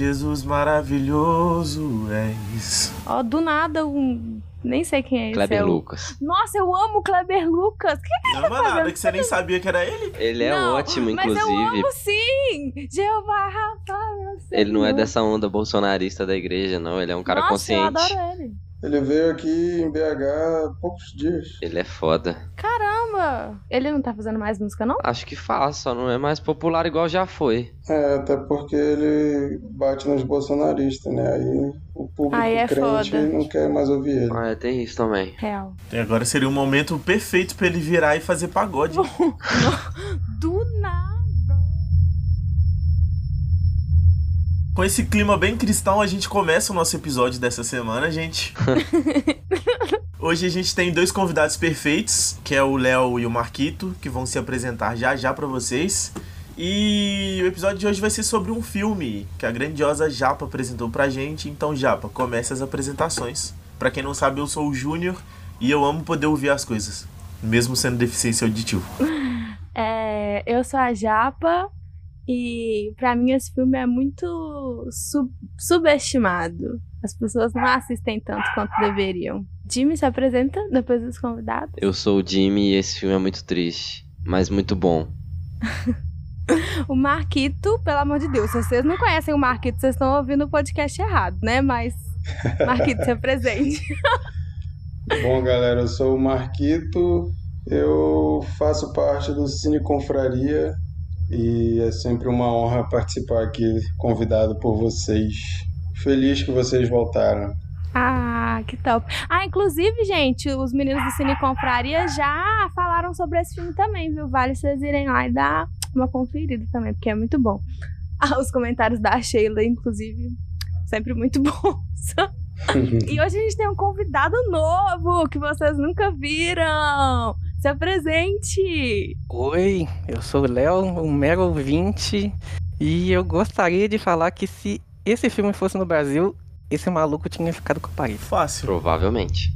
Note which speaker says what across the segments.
Speaker 1: Jesus maravilhoso és.
Speaker 2: Ó, do nada, um. Nem sei quem é esse.
Speaker 3: Kleber
Speaker 2: é o-
Speaker 3: Lucas.
Speaker 2: Nossa, eu amo o Kleber Lucas. Que
Speaker 1: Não é nada que você nem sabia que era ele.
Speaker 3: Ele é
Speaker 2: Não,
Speaker 3: ótimo,
Speaker 2: Mas eu
Speaker 3: inclusive.
Speaker 2: amo sim! Jeová Rafa, meu
Speaker 3: Ele não é dessa onda bolsonarista da igreja, não. Ele é um cara
Speaker 2: Nossa,
Speaker 3: consciente.
Speaker 2: eu adoro ele.
Speaker 4: Ele veio aqui em BH há poucos dias.
Speaker 3: Ele é foda.
Speaker 2: Ele não tá fazendo mais música, não?
Speaker 3: Acho que faz, só não é mais popular igual já foi.
Speaker 4: É, até porque ele bate nos bolsonaristas, né? Aí o público
Speaker 2: Aí é
Speaker 4: crente
Speaker 2: foda.
Speaker 4: não quer mais ouvir ele.
Speaker 3: Ah, é, tem isso também.
Speaker 2: Real.
Speaker 1: E agora seria o momento perfeito pra ele virar e fazer pagode.
Speaker 2: Do nada.
Speaker 1: Com esse clima bem cristão, a gente começa o nosso episódio dessa semana, gente. Hoje a gente tem dois convidados perfeitos, que é o Léo e o Marquito, que vão se apresentar já já pra vocês. E o episódio de hoje vai ser sobre um filme que a grandiosa Japa apresentou pra gente. Então, Japa, comece as apresentações. Pra quem não sabe, eu sou o Júnior e eu amo poder ouvir as coisas, mesmo sendo deficiência auditiva.
Speaker 2: É, eu sou a Japa e pra mim esse filme é muito sub- subestimado. As pessoas não assistem tanto quanto deveriam. Jimmy se apresenta depois dos convidados.
Speaker 3: Eu sou o Jimmy e esse filme é muito triste, mas muito bom.
Speaker 2: O Marquito, pelo amor de Deus, se vocês não conhecem o Marquito, vocês estão ouvindo o podcast errado, né? Mas Marquito, se apresente.
Speaker 4: Bom, galera, eu sou o Marquito, eu faço parte do Cine Confraria e é sempre uma honra participar aqui, convidado por vocês. Feliz que vocês voltaram.
Speaker 2: Ah, que top. Ah, inclusive, gente, os meninos do Cine Confraria já falaram sobre esse filme também, viu? Vale vocês irem lá e dar uma conferida também, porque é muito bom. Ah, os comentários da Sheila, inclusive, sempre muito bons. e hoje a gente tem um convidado novo que vocês nunca viram. Se apresente!
Speaker 5: Oi, eu sou o Léo, um mero ouvinte, e eu gostaria de falar que se esse filme fosse no Brasil, esse maluco tinha ficado com a parede.
Speaker 1: Fácil.
Speaker 3: Provavelmente.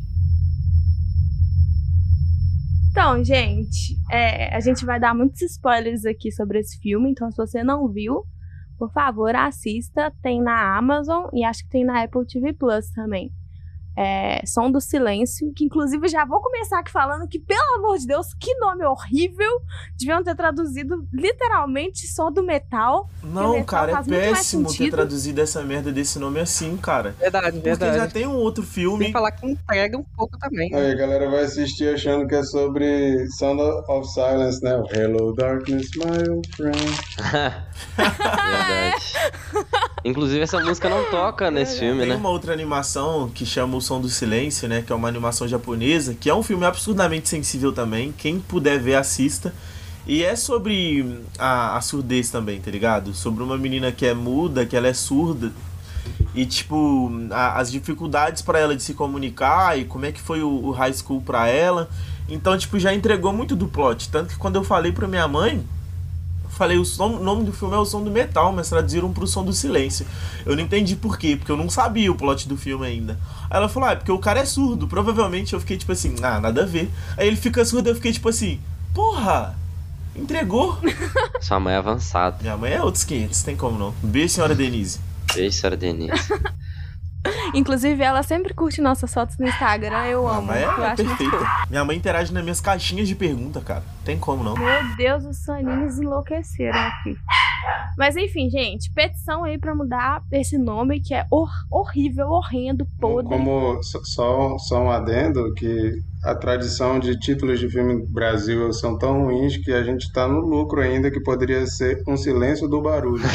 Speaker 2: Então, gente, é, a gente vai dar muitos spoilers aqui sobre esse filme, então se você não viu, por favor, assista. Tem na Amazon e acho que tem na Apple TV Plus também. É, Som do Silêncio, que inclusive já vou começar aqui falando que, pelo amor de Deus, que nome horrível! Deviam ter traduzido literalmente Som do Metal.
Speaker 1: Não,
Speaker 2: Metal
Speaker 1: cara, é péssimo ter traduzido essa merda desse nome assim, cara.
Speaker 5: Verdade,
Speaker 1: Porque já
Speaker 5: verdade.
Speaker 1: tem um outro filme.
Speaker 5: Sem falar que entrega um pouco também. né?
Speaker 4: Aí a galera vai assistir achando que é sobre Sound of Silence, né? Hello Darkness, my old friend.
Speaker 3: Verdade. Inclusive, essa música não toca nesse filme,
Speaker 1: Tem
Speaker 3: né?
Speaker 1: uma outra animação que chama O Som do Silêncio, né? Que é uma animação japonesa, que é um filme absurdamente sensível também. Quem puder ver, assista. E é sobre a, a surdez também, tá ligado? Sobre uma menina que é muda, que ela é surda. E, tipo, a- as dificuldades pra ela de se comunicar e como é que foi o, o high school pra ela. Então, tipo, já entregou muito do plot. Tanto que quando eu falei pra minha mãe, falei, o som- nome do filme é o som do metal, mas traduziram pro som do silêncio. Eu não entendi por quê, porque eu não sabia o plot do filme ainda. Aí ela falou, ah, é porque o cara é surdo. Provavelmente eu fiquei tipo assim, ah, nada a ver. Aí ele fica surdo, eu fiquei tipo assim, porra, entregou.
Speaker 3: Sua mãe é avançada.
Speaker 1: Minha mãe é outros 500, tem como não. Beijo, senhora Denise.
Speaker 3: Beijo, senhora Denise.
Speaker 2: Inclusive, ela sempre curte nossas fotos no Instagram. Eu
Speaker 1: Minha
Speaker 2: amo.
Speaker 1: mãe
Speaker 2: eu
Speaker 1: é
Speaker 2: acho muito
Speaker 1: perfeita. Minha mãe interage nas minhas caixinhas de pergunta, cara. Tem como não.
Speaker 2: Meu Deus, os soninhos enlouqueceram aqui. Mas enfim, gente, petição aí pra mudar esse nome que é hor- horrível, horrendo, podre.
Speaker 4: Como só- só, só um adendo, que a tradição de títulos de filme no Brasil são tão ruins que a gente tá no lucro ainda, que poderia ser Um Silêncio do Barulho.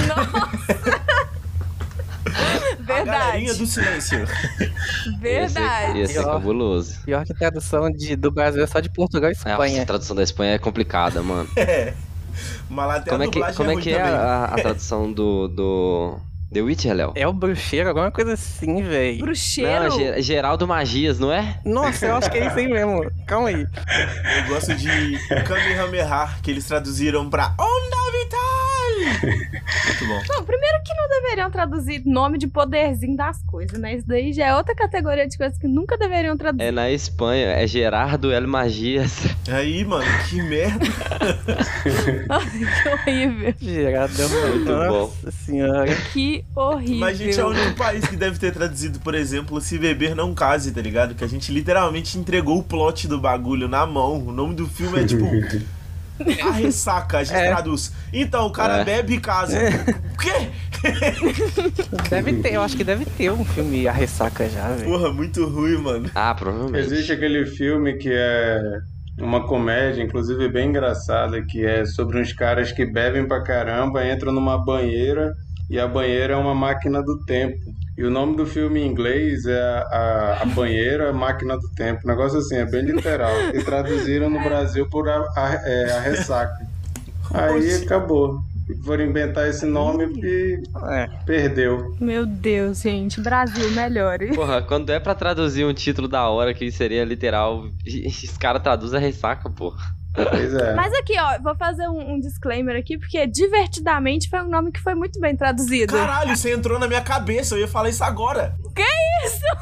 Speaker 1: A galerinha
Speaker 2: Verdade.
Speaker 1: do silêncio.
Speaker 2: Verdade.
Speaker 3: Ia ser, ia ser
Speaker 5: Pior.
Speaker 3: cabuloso.
Speaker 5: Pior que a tradução de, do Brasil é só de Portugal e
Speaker 3: É,
Speaker 5: Espanha.
Speaker 3: a tradução da Espanha é complicada, mano.
Speaker 1: É. Mas lá até
Speaker 3: Como
Speaker 1: a
Speaker 3: é que,
Speaker 1: dublagem
Speaker 3: como é, que é a, a tradução do, do The Witcher, Léo?
Speaker 5: É o bruxeiro, alguma coisa assim, velho.
Speaker 2: Bruxeiro.
Speaker 3: Não, Ge- Geraldo Magias, não é?
Speaker 5: Nossa, eu acho que é isso aí mesmo. Calma aí.
Speaker 1: Eu gosto de Kamehameha, que eles traduziram pra Onda Vital! Muito bom.
Speaker 2: Não, primeiro que não deveriam traduzir nome de poderzinho das coisas, né? Isso daí já é outra categoria de coisas que nunca deveriam traduzir.
Speaker 3: É na Espanha, é Gerardo El Magias.
Speaker 1: Aí, mano, que merda.
Speaker 2: que horrível.
Speaker 5: Gerado
Speaker 3: Muito bom.
Speaker 5: Nossa senhora.
Speaker 2: Que horrível.
Speaker 1: Mas a gente é o único país que deve ter traduzido, por exemplo, Se Beber Não Case, tá ligado? Que a gente literalmente entregou o plot do bagulho na mão. O nome do filme é tipo. A ressaca, a gente
Speaker 5: É.
Speaker 1: traduz. Então, o cara
Speaker 3: É.
Speaker 1: bebe e casa. O quê?
Speaker 5: Deve ter, eu acho que deve ter um filme A Ressaca já, velho.
Speaker 1: Porra, muito ruim, mano.
Speaker 3: Ah, provavelmente.
Speaker 4: Existe aquele filme que é uma comédia, inclusive bem engraçada, que é sobre uns caras que bebem pra caramba, entram numa banheira e a banheira é uma máquina do tempo. E o nome do filme em inglês é a, a, a banheira máquina do tempo. Um negócio assim, é bem literal. E traduziram no Brasil por a, a, é, a ressaca. Aí
Speaker 1: Oxi.
Speaker 4: acabou. Foram inventar esse nome e
Speaker 5: É.
Speaker 4: perdeu.
Speaker 2: Meu Deus, gente. Brasil, melhore.
Speaker 3: Porra, quando é pra traduzir um título da hora que seria literal, os caras traduzem a ressaca, porra.
Speaker 4: Pois é.
Speaker 2: Mas aqui, ó, vou fazer um, um disclaimer aqui, porque Divertidamente foi um nome que foi muito bem traduzido.
Speaker 1: Caralho, você entrou na minha cabeça, eu ia falar isso agora.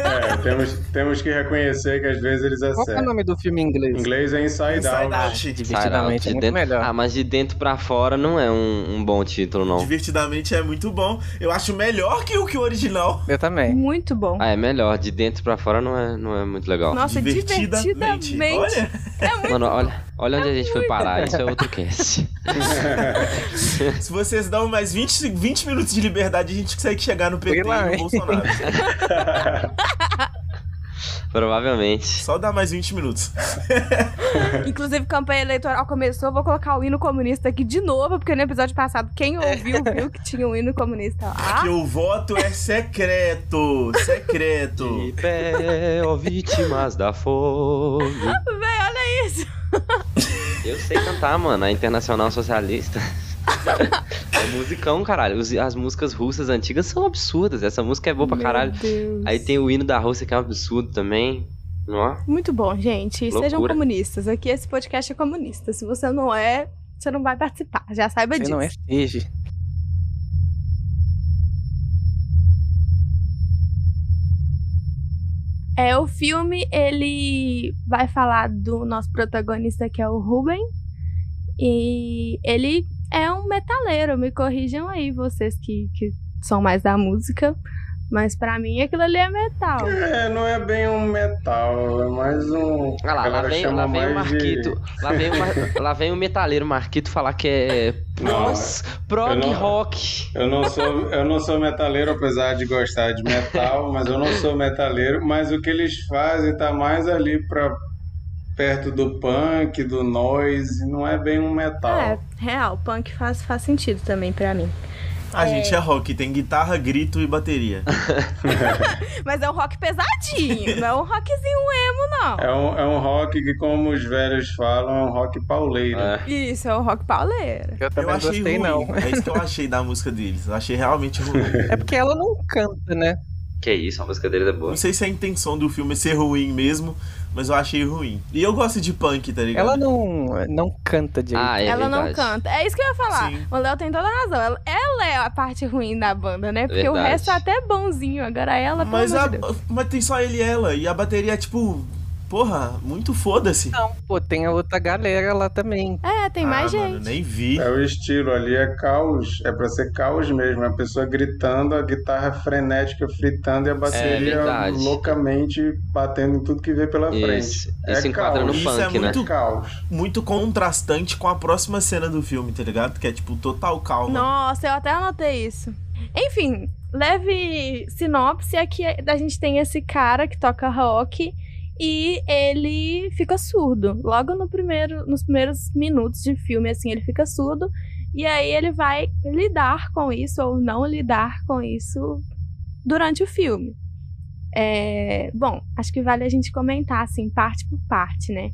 Speaker 4: É, temos, temos que reconhecer que às vezes eles
Speaker 5: Qual que é o
Speaker 4: acertam.
Speaker 5: nome do filme em inglês?
Speaker 4: Em inglês é Inside,
Speaker 1: Inside
Speaker 4: Out.
Speaker 1: Out.
Speaker 5: Divertidamente é
Speaker 3: de
Speaker 5: muito
Speaker 3: dentro...
Speaker 5: melhor.
Speaker 3: Ah, mas de dentro pra fora não é um, um bom título, não.
Speaker 1: Divertidamente é muito bom. Eu acho melhor que o que o original.
Speaker 5: Eu também.
Speaker 2: Muito bom.
Speaker 3: Ah, é melhor. De dentro pra fora não é, não é muito legal.
Speaker 2: Nossa, divertidamente.
Speaker 1: Olha,
Speaker 2: É muito
Speaker 3: Mano, olha, olha onde a gente foi parar. Isso é outro cast.
Speaker 1: se vocês dão mais 20, 20 minutos de liberdade, a gente consegue chegar no PT e no? Bolsonaro.
Speaker 3: Provavelmente.
Speaker 1: Só dá mais 20 minutos.
Speaker 2: Inclusive, campanha eleitoral começou. Vou colocar o hino comunista aqui de novo, porque no episódio passado, quem ouviu, viu que tinha um hino comunista lá.
Speaker 1: Que o voto é secreto. Secreto.
Speaker 3: De pé, ó vítimas da fome.
Speaker 2: Véi, olha isso.
Speaker 3: Eu sei cantar, mano. A Internacional Socialista. É musicão, caralho. As músicas russas antigas são absurdas. Essa música é boa pra
Speaker 2: Meu
Speaker 3: caralho.
Speaker 2: Deus.
Speaker 3: Aí tem o hino da Rússia que é um absurdo também. Ó.
Speaker 2: Muito bom, gente. Sejam
Speaker 3: Loucura.
Speaker 2: comunistas. Aqui esse podcast é comunista. Se você não é, você não vai participar. Já saiba
Speaker 5: Você
Speaker 2: disso.
Speaker 5: não é seja.
Speaker 2: É, o filme, ele vai falar do nosso protagonista, que é o Ruben. E ele é um metaleiro. Me corrijam aí, vocês que, que são mais da música. Mas pra mim, aquilo ali é metal.
Speaker 4: É, não é bem um metal, é mais um.
Speaker 3: Ah lá, lá vem, lá vem o
Speaker 4: mais de-
Speaker 3: Marquito. Lá, vem o Mar- lá vem o metaleiro Marquito falar que é pós, prog
Speaker 4: não-
Speaker 3: rock.
Speaker 4: Eu não sou, eu não sou metaleiro, apesar de gostar de metal, mas eu não sou metaleiro. Mas o que eles fazem tá mais ali pra perto do punk, do noise, não é bem um metal.
Speaker 2: É, real, punk faz, faz sentido também pra mim.
Speaker 1: A gente é rock, tem guitarra, grito e bateria.
Speaker 2: Mas é um rock pesadinho, não é um rockzinho emo, não.
Speaker 4: É um, é um rock que, como os velhos falam, é um rock pauleiro.
Speaker 3: É.
Speaker 2: Isso, é um rock pauleiro.
Speaker 5: Eu
Speaker 1: Eu
Speaker 5: também
Speaker 1: achei
Speaker 5: gostei,
Speaker 1: ruim.
Speaker 5: não.
Speaker 1: É isso que eu achei da música deles. Eu achei realmente ruim.
Speaker 5: É porque ela não canta, né?
Speaker 3: Que isso, a música deles é boa.
Speaker 1: Não sei se a intenção do filme é ser ruim mesmo, mas eu achei ruim. E eu gosto de punk, tá ligado?
Speaker 5: Ela não, não canta direito.
Speaker 3: Ah, é
Speaker 2: ela não
Speaker 3: verdade.
Speaker 2: canta. É isso que eu ia falar.
Speaker 1: Sim.
Speaker 2: O Léo tem toda a razão. Ela, ela é a parte ruim da banda, né? Porque o
Speaker 3: Verdade.
Speaker 2: resto é até bonzinho. Agora ela,
Speaker 1: Mas, a,
Speaker 2: de
Speaker 1: mas tem só ele e ela. E a bateria é tipo. Porra, muito foda-se.
Speaker 5: Não, pô, tem a outra galera lá também.
Speaker 2: É, tem mais
Speaker 1: ah,
Speaker 2: gente.
Speaker 1: Mano, nem vi.
Speaker 4: É o estilo ali, é caos, é pra ser caos mesmo. É a pessoa gritando, a guitarra frenética fritando e a bateria
Speaker 3: verdade.
Speaker 4: loucamente batendo em tudo que vê pela frente.
Speaker 3: Isso,
Speaker 4: É
Speaker 3: isso enquadra no
Speaker 4: caos.
Speaker 1: Isso é
Speaker 3: punk, né?
Speaker 1: muito-
Speaker 4: Caos.
Speaker 1: Muito contrastante com a próxima cena do filme, tá ligado? Que é tipo total calma.
Speaker 2: Nossa, eu até anotei isso. Enfim, leve sinopse aqui a gente tem esse cara que toca rock e ele fica surdo. Logo no primeiro, nos primeiros minutos de filme, assim, ele fica surdo. E aí ele vai lidar com isso ou não lidar com isso durante o filme. É, bom, acho que vale a gente comentar, assim, parte por parte, né?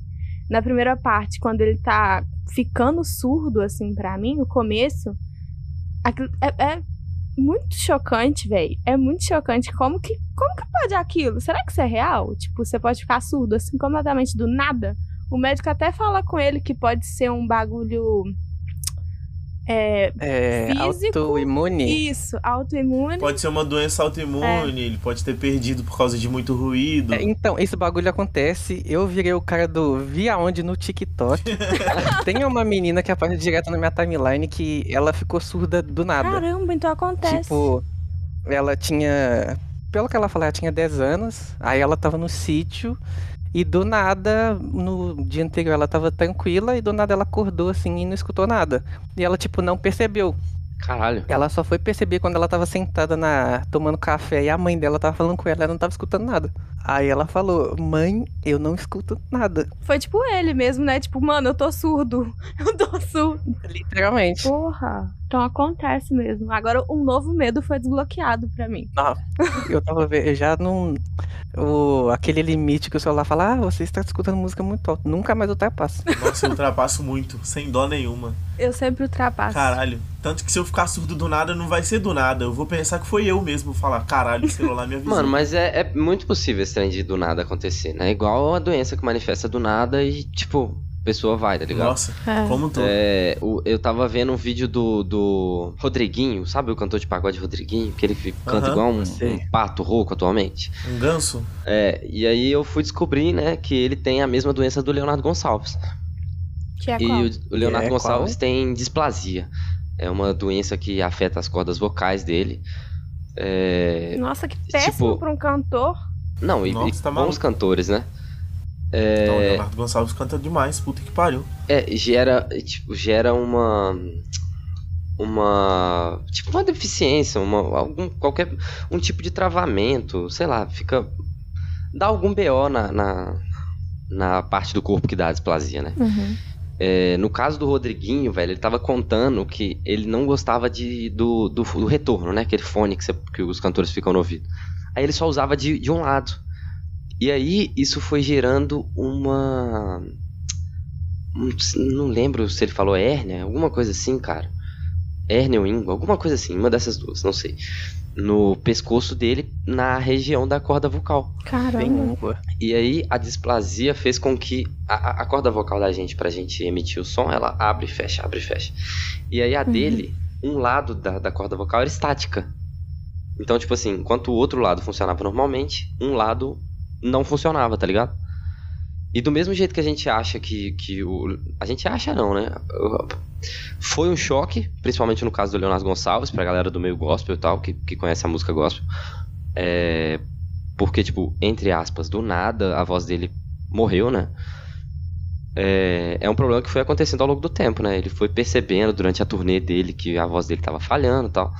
Speaker 2: Na primeira parte, quando ele tá ficando surdo, assim, pra mim, o começo, é, é muito chocante, velho. É muito chocante. Como que, como que pode aquilo? Será que isso é real? Tipo, você pode ficar surdo, assim, completamente do nada? O médico até fala com ele que pode ser um bagulho. É,
Speaker 5: É,
Speaker 2: Físico
Speaker 5: autoimune.
Speaker 2: isso, autoimune.
Speaker 1: Pode ser uma doença autoimune, ele pode ter perdido por causa de muito ruído.
Speaker 5: É, então, esse bagulho acontece. Eu virei o cara do vi aonde no TikTok. Tem uma menina que aparece direto na minha timeline que ela ficou surda do nada.
Speaker 2: Caramba, então acontece.
Speaker 5: Tipo, ela tinha. Pelo que ela falou, ela tinha 10 anos. Aí ela tava no sítio. E do nada, no dia anterior ela tava tranquila. E do nada ela acordou assim e não escutou nada. E ela, tipo, não percebeu.
Speaker 3: Caralho.
Speaker 5: Ela só foi perceber quando ela tava sentada na tomando café e a mãe dela tava falando com ela, ela não tava escutando nada. Aí ela falou: "Mãe, eu não escuto nada".
Speaker 2: Foi tipo ele mesmo, né? Tipo, mano, eu tô surdo. Eu tô surdo.
Speaker 5: Literalmente.
Speaker 2: Porra. Então acontece mesmo. Agora um novo medo foi desbloqueado pra mim.
Speaker 5: Eu tava vendo, eu já não o aquele limite que o celular fala: "Ah, você está escutando música muito alto". Nunca mais ultrapassa.
Speaker 1: Nossa, eu ultrapasso muito, sem dó nenhuma.
Speaker 2: Eu sempre ultrapasso.
Speaker 1: Caralho. Tanto que se eu ficar surdo do nada, não vai ser do nada. Eu vou pensar que foi eu mesmo falar, caralho, o celular me avisou.
Speaker 3: Mano, mas é, é muito possível esse trem de do nada acontecer, né? Igual uma doença que manifesta do nada e, tipo, a pessoa vai, tá ligado?
Speaker 1: Nossa,
Speaker 2: É.
Speaker 1: como tô.
Speaker 3: É, o- eu tava vendo um vídeo do, do Rodriguinho, sabe o cantor de pagode Rodriguinho? Que ele canta igual um, um pato rouco atualmente.
Speaker 1: Um ganso?
Speaker 3: É, e aí eu fui descobrir, né, que ele tem a mesma doença do Leonardo Gonçalves.
Speaker 2: Que é
Speaker 3: e
Speaker 2: qual?
Speaker 3: o, o Leonardo
Speaker 5: É,
Speaker 3: Gonçalves
Speaker 5: qual?
Speaker 3: tem displasia. É uma doença que afeta as cordas vocais dele. É,
Speaker 2: Nossa, que péssimo
Speaker 3: tipo-
Speaker 2: pra um cantor.
Speaker 3: Não, e,
Speaker 1: Nossa,
Speaker 3: e
Speaker 1: tá
Speaker 3: bons
Speaker 1: maluco.
Speaker 3: cantores, né?
Speaker 1: Não, o Leonardo Gonçalves canta demais, puta que pariu.
Speaker 3: É, gera, tipo, gera uma uma tipo uma deficiência, uma algum qualquer um tipo de travamento, sei lá, fica dá algum BO na, na, na parte do corpo que dá a displasia, né? É, no caso do Rodriguinho, velho, ele tava contando que ele não gostava de, do, do, do retorno, né? Aquele fone que, você- que os cantores ficam no ouvido. Aí ele só usava de, de um lado. E aí isso foi gerando uma. um- Não lembro se ele falou hérnia, alguma coisa assim, cara. Hérnia ou íngua, alguma coisa assim, uma dessas duas, não sei. No pescoço dele, na região da corda vocal.
Speaker 2: Caramba.
Speaker 3: E aí a displasia fez com que a, a- corda vocal da gente, pra gente emitir o som, ela abre e fecha, abre e fecha. E aí a dele, um lado da, da corda vocal era estática. Então, tipo assim, enquanto o outro lado funcionava normalmente, um lado não funcionava, tá ligado? E do mesmo jeito que a gente acha que, que o. A gente acha não, né? Foi um choque, principalmente no caso do Leonardo Gonçalves, pra galera do meio gospel e tal, que, que conhece a música gospel. É, porque, tipo, entre aspas, do nada a voz dele morreu, né? É, é um problema que foi acontecendo ao longo do tempo, né? Ele foi percebendo durante a turnê dele que a voz dele tava falhando e tal.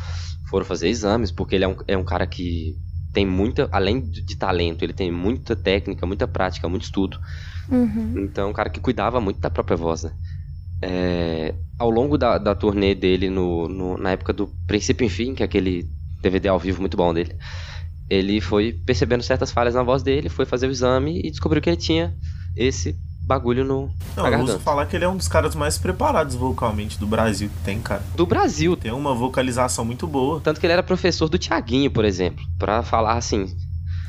Speaker 3: Foram fazer exames, porque ele é um, é um cara que tem muita, além de talento, ele tem muita técnica, muita prática, muito estudo.
Speaker 2: Uhum.
Speaker 3: Então, um cara que cuidava muito da própria voz, né? É, ao longo da, da turnê dele, no, no- na época do Princípio e Fim, que é aquele DVD ao vivo muito bom dele, ele foi percebendo certas falhas na voz dele, foi fazer o exame e descobriu que ele tinha esse bagulho no,
Speaker 1: Não, eu ouço
Speaker 3: garganta.
Speaker 1: falar que ele é um dos caras mais preparados vocalmente do Brasil que tem, cara.
Speaker 3: Do Brasil.
Speaker 1: Tem uma vocalização muito boa.
Speaker 3: Tanto que ele era professor do Tiaguinho, por exemplo, pra falar assim,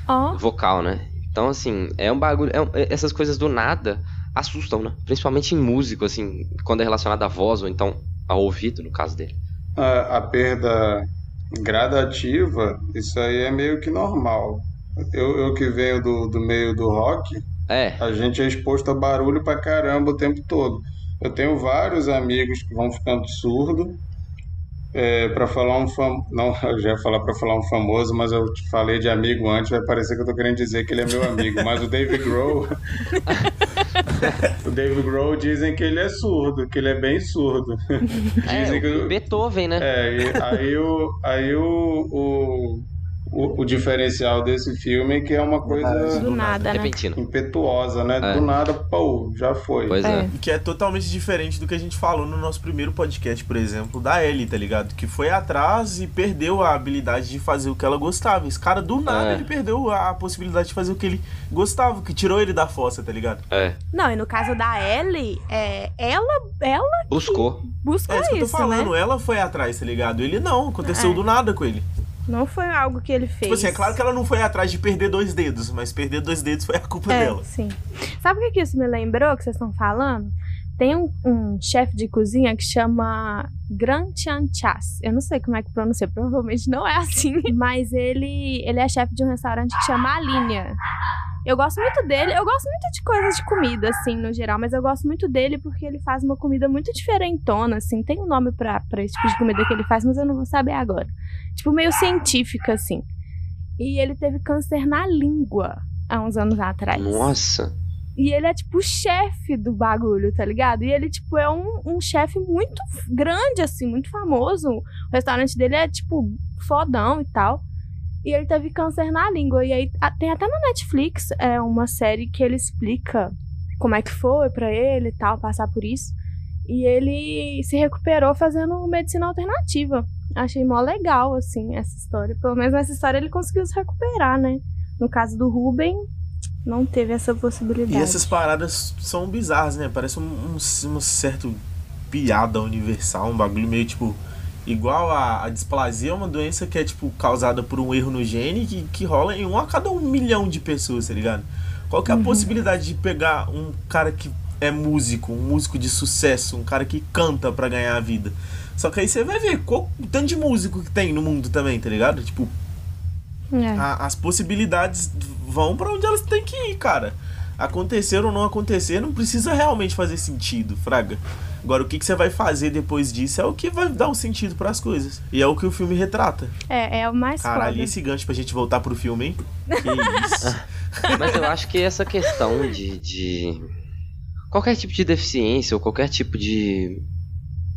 Speaker 2: Ó,
Speaker 3: vocal, né? Então, assim, é um bagulho. é um- é- essas coisas do nada assustam, né? Principalmente em músico, assim, quando é relacionado à voz ou então ao ouvido, no caso dele.
Speaker 4: A, a perda gradativa, isso aí é meio que normal. Eu, eu que venho do, do meio do rock,
Speaker 3: É,
Speaker 4: a gente é exposto a barulho pra caramba o tempo todo. Eu tenho vários amigos que vão ficando surdos. É, para falar um fam... não, eu já ia falar para falar um famoso, mas eu te falei de amigo antes, vai parecer que eu tô querendo dizer que ele é meu amigo, mas o Dave Grohl O Dave Grohl dizem que ele é surdo, que ele é bem surdo. Dizem
Speaker 3: é
Speaker 4: que
Speaker 3: o Beethoven, né?
Speaker 4: é, aí o, aí o, o, o, o diferencial desse filme é que é uma coisa
Speaker 2: do nada, né?
Speaker 4: Impetuosa, né?
Speaker 3: É.
Speaker 4: Do nada, pô, já foi.
Speaker 3: Pois é.
Speaker 2: É.
Speaker 1: Que é totalmente diferente do que a gente falou no nosso primeiro podcast, por exemplo, da Ellie, tá ligado? Que foi atrás e perdeu a habilidade de fazer o que ela gostava. Esse cara, do nada,
Speaker 3: É.
Speaker 1: ele perdeu a possibilidade de fazer o que ele gostava, que tirou ele da fossa, tá ligado?
Speaker 3: É.
Speaker 2: Não, e no caso da Ellie, é, ela, ela
Speaker 3: Buscou.
Speaker 2: buscou
Speaker 1: É isso que eu tô
Speaker 2: isso,
Speaker 1: falando,
Speaker 2: né?
Speaker 1: ela foi atrás, tá ligado? Ele não, aconteceu
Speaker 2: É.
Speaker 1: do nada com ele.
Speaker 2: Não foi algo que ele fez.
Speaker 1: Tipo assim, é claro que ela não foi atrás de perder dois dedos, mas perder dois dedos foi a culpa
Speaker 2: É,
Speaker 1: dela.
Speaker 2: sim. Sabe o que, que isso me lembrou que vocês estão falando? Tem um, um chefe de cozinha que chama Gran Chan Chas. Eu não sei como é que pronuncia, provavelmente não é assim. Mas ele, ele é chefe de um restaurante que chama A Linha. Eu gosto muito dele. Eu gosto muito de coisas de comida, assim, no geral. Mas eu gosto muito dele porque ele faz uma comida muito diferentona, assim. Tem um nome pra, pra esse tipo de comida que ele faz, mas eu não vou saber agora. Tipo, meio científica, assim. E ele teve câncer na língua há uns anos atrás.
Speaker 3: Nossa.
Speaker 2: E ele é, tipo, o chefe do bagulho, tá ligado? E ele, tipo, é um, um chefe muito grande, assim, muito famoso. O restaurante dele é, tipo, fodão e tal. E ele teve câncer na língua. E aí tem até na Netflix é uma série que ele explica como é que foi para ele e tal, passar por isso. E ele se recuperou fazendo medicina alternativa. Achei mó legal, assim, essa história. Pelo menos nessa história ele conseguiu se recuperar, né? No caso do Ruben, não teve essa possibilidade.
Speaker 1: E essas paradas são bizarras, né? Parece um, um, um certo piada universal, um bagulho meio tipo. Igual a, a, displasia é uma doença que é, tipo, causada por um erro no gene que, que rola em um a cada um milhão de pessoas, tá ligado? Qual que é a uhum. possibilidade de pegar um cara que é músico, um músico de sucesso, um cara que canta para ganhar a vida? Só que aí você vai ver qual, o tanto de músico que tem no mundo também, tá ligado? Tipo, é. a, as possibilidades vão para onde elas têm que ir, cara. Acontecer ou não acontecer não precisa realmente fazer sentido, Fraga. Agora, o que, que você vai fazer depois disso é o que vai dar um sentido para as coisas. E é o que o filme retrata.
Speaker 2: É, é o mais
Speaker 1: Caralho, foda. esse gancho pra gente voltar pro filme, hein? Que isso.
Speaker 3: Mas eu acho que essa questão de, de. Qualquer tipo de deficiência ou qualquer tipo de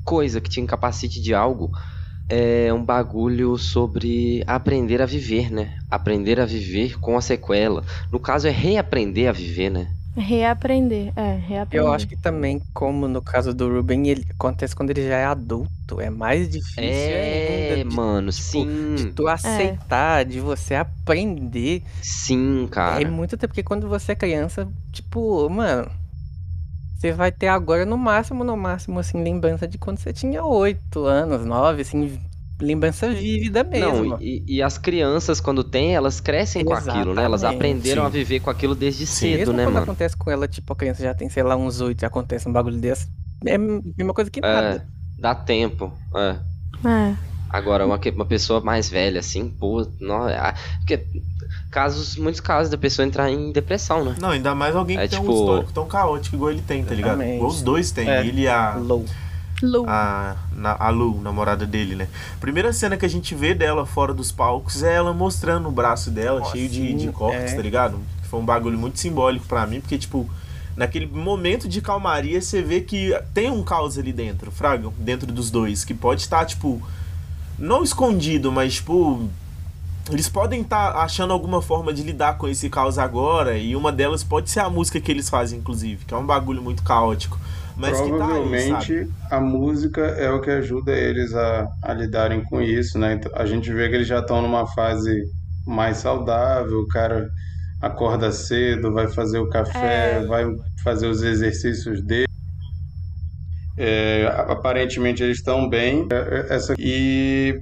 Speaker 3: coisa que te incapacite de algo é um bagulho sobre aprender a viver, né? Aprender a viver com a sequela. No caso, é reaprender a viver, né?
Speaker 2: Reaprender, é, reaprender.
Speaker 5: Eu acho que também, como no caso do Ruben, ele acontece quando ele já é adulto. É mais difícil
Speaker 3: é,
Speaker 5: ainda.
Speaker 3: De, mano, tipo, sim.
Speaker 5: De tu aceitar, é. de você aprender.
Speaker 3: Sim, cara.
Speaker 5: É muito tempo, porque quando você é criança, tipo, mano, você vai ter agora no máximo, no máximo, assim, lembrança de quando você tinha oito anos, nove, assim, lembrança vívida mesmo.
Speaker 3: Não, e, e, as crianças, quando tem, elas crescem Exatamente. com aquilo, né? Elas aprenderam Sim. a viver com aquilo desde Sim, cedo,
Speaker 5: mesmo
Speaker 3: né,
Speaker 5: quando
Speaker 3: mano?
Speaker 5: acontece com ela, tipo, a criança já tem, sei lá, uns oito e acontece um bagulho desse, é a mesma coisa que
Speaker 3: é,
Speaker 5: nada.
Speaker 3: Dá tempo, é.
Speaker 2: É.
Speaker 3: Agora, uma, uma pessoa mais velha, assim, pô, não, é, porque casos, muitos casos da pessoa entrar em depressão, né?
Speaker 1: Não, ainda mais alguém que é, tem tipo... um histórico tão caótico igual ele tem, tá ligado? Igual os dois têm, é. ele e a...
Speaker 5: Low.
Speaker 2: Lu.
Speaker 1: A, na, a Lu, namorada dele, né? Primeira cena que a gente vê dela fora dos palcos é ela mostrando o braço dela, cheio de, de cortes, é. tá ligado? Foi um bagulho muito simbólico para mim, porque, tipo, naquele momento de calmaria você vê que tem um caos ali dentro, Fraga, dentro dos dois, que pode estar, tá, tipo, não escondido, mas, tipo, eles podem estar tá achando alguma forma de lidar com esse caos agora, e uma delas pode ser a música que eles fazem, inclusive, que é um bagulho muito caótico. Mas
Speaker 4: Provavelmente
Speaker 1: tá
Speaker 4: aí, a música é o que ajuda eles a, a lidarem com isso, né? Então, a gente vê que eles já estão numa fase mais saudável, o cara acorda cedo, vai fazer o café, é... vai fazer os exercícios dele. É, aparentemente eles estão bem. É, é, essa, e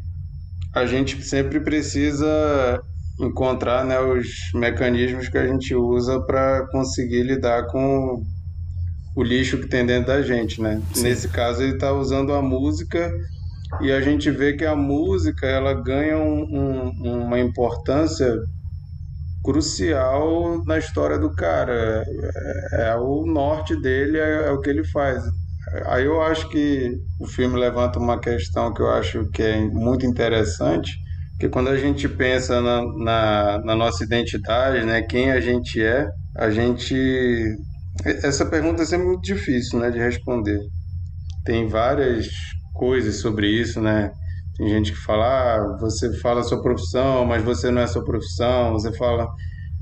Speaker 4: a gente sempre precisa encontrar né, os mecanismos que a gente usa para conseguir lidar com o lixo que tem dentro da gente, né? Sim. Nesse caso ele está usando a música e a gente vê que a música ela ganha um, um, uma importância crucial na história do cara. É, é o norte dele, é, é, o que ele faz. Aí eu acho que o filme levanta uma questão que eu acho que é muito interessante, que quando a gente pensa na, na, na nossa identidade, né, quem a gente é, a gente essa pergunta é sempre muito difícil, né, de responder. Tem várias coisas sobre isso, né? Tem gente que fala, ah, você fala a sua profissão, mas você não é a sua profissão. Você fala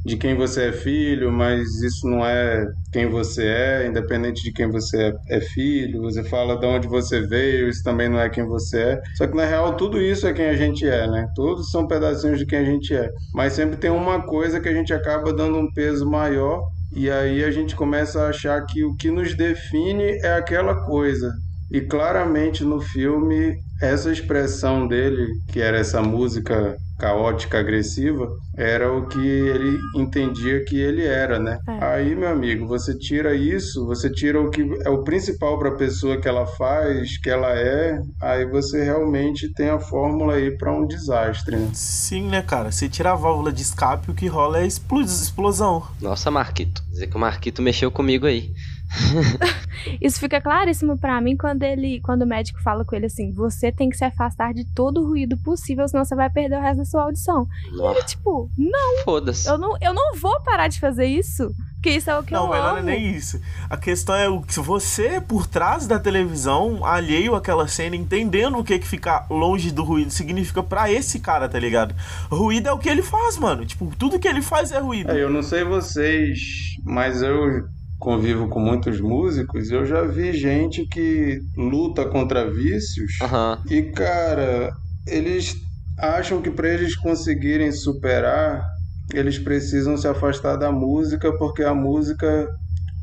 Speaker 4: de quem você é filho, mas isso não é quem você é, independente de quem você é filho. Você fala de onde você veio, isso também não é quem você é. Só que na real tudo isso é quem a gente é, né? Todos são pedacinhos de quem a gente é. Mas sempre tem uma coisa que a gente acaba dando um peso maior e aí a gente começa a achar que o que nos define é aquela coisa. E claramente no filme, essa expressão dele, que era essa música caótica, agressiva, era o que ele entendia que ele era, né?
Speaker 2: É.
Speaker 4: Aí, meu amigo, você tira isso, você tira o que é o principal para a pessoa que ela faz, que ela é, aí você realmente tem a fórmula aí para um desastre. Né?
Speaker 1: Sim, né, cara? Você tira a válvula de escape, o que rola é explos- explosão.
Speaker 3: Nossa, Marquito. Dizer que o Marquito mexeu comigo aí.
Speaker 2: Isso fica claríssimo pra mim quando ele, quando o médico fala com ele assim: você tem que se afastar de todo o ruído possível, senão você vai perder o resto da sua audição.
Speaker 3: Nossa,
Speaker 2: Tipo, não,
Speaker 3: foda-se.
Speaker 2: eu não, eu não vou parar de fazer isso. Porque isso é o que
Speaker 1: não,
Speaker 2: eu
Speaker 1: mas não
Speaker 2: amo.
Speaker 1: é nem isso. A questão é o que você, por trás da televisão, alheio àquela cena, entendendo o que que ficar longe do ruído significa pra esse cara, tá ligado? Ruído é o que ele faz, mano. Tipo, tudo que ele faz é ruído.
Speaker 4: É, eu não sei vocês, mas eu convivo com muitos músicos, eu já vi gente que luta contra vícios
Speaker 3: Aham.
Speaker 4: e, cara, eles acham que para eles conseguirem superar, eles precisam se afastar da música porque a música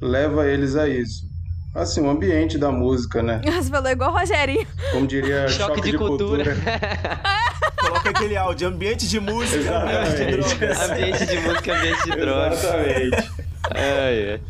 Speaker 4: leva eles a isso. Assim, o ambiente da música, né?
Speaker 2: Você falou igual o Rogerinho.
Speaker 4: Como diria
Speaker 3: Choque, de, cultura.
Speaker 1: Coloca aquele áudio, ambiente de música, ambiente de
Speaker 4: Exatamente.
Speaker 1: drogas.
Speaker 3: ambiente de música, ambiente de drogas.
Speaker 4: Exatamente.
Speaker 3: Ai, ai.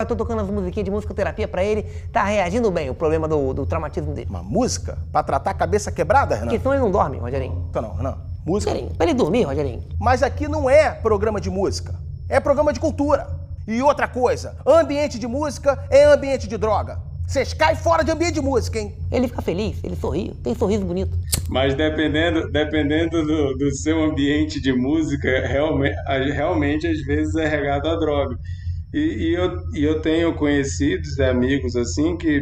Speaker 6: Eu tô tocando as musiquinhas de musicoterapia pra ele, tá reagindo bem o problema do, do traumatismo dele.
Speaker 7: Uma música pra tratar a cabeça quebrada, Renan?
Speaker 6: Porque senão ele não dorme, Rogerinho.
Speaker 7: Então não, Renan. Música.
Speaker 6: Rogerinho, pra ele dormir, Rogerinho.
Speaker 7: Mas aqui não é programa de música. É programa de cultura. E outra coisa, ambiente de música é ambiente de droga. Vocês caem fora de ambiente de música, hein?
Speaker 6: Ele fica feliz, ele sorri, tem sorriso bonito.
Speaker 4: Mas dependendo, dependendo do, do seu ambiente de música, realmente, realmente às vezes é regado a droga. E, e eu, e eu tenho conhecidos e amigos assim que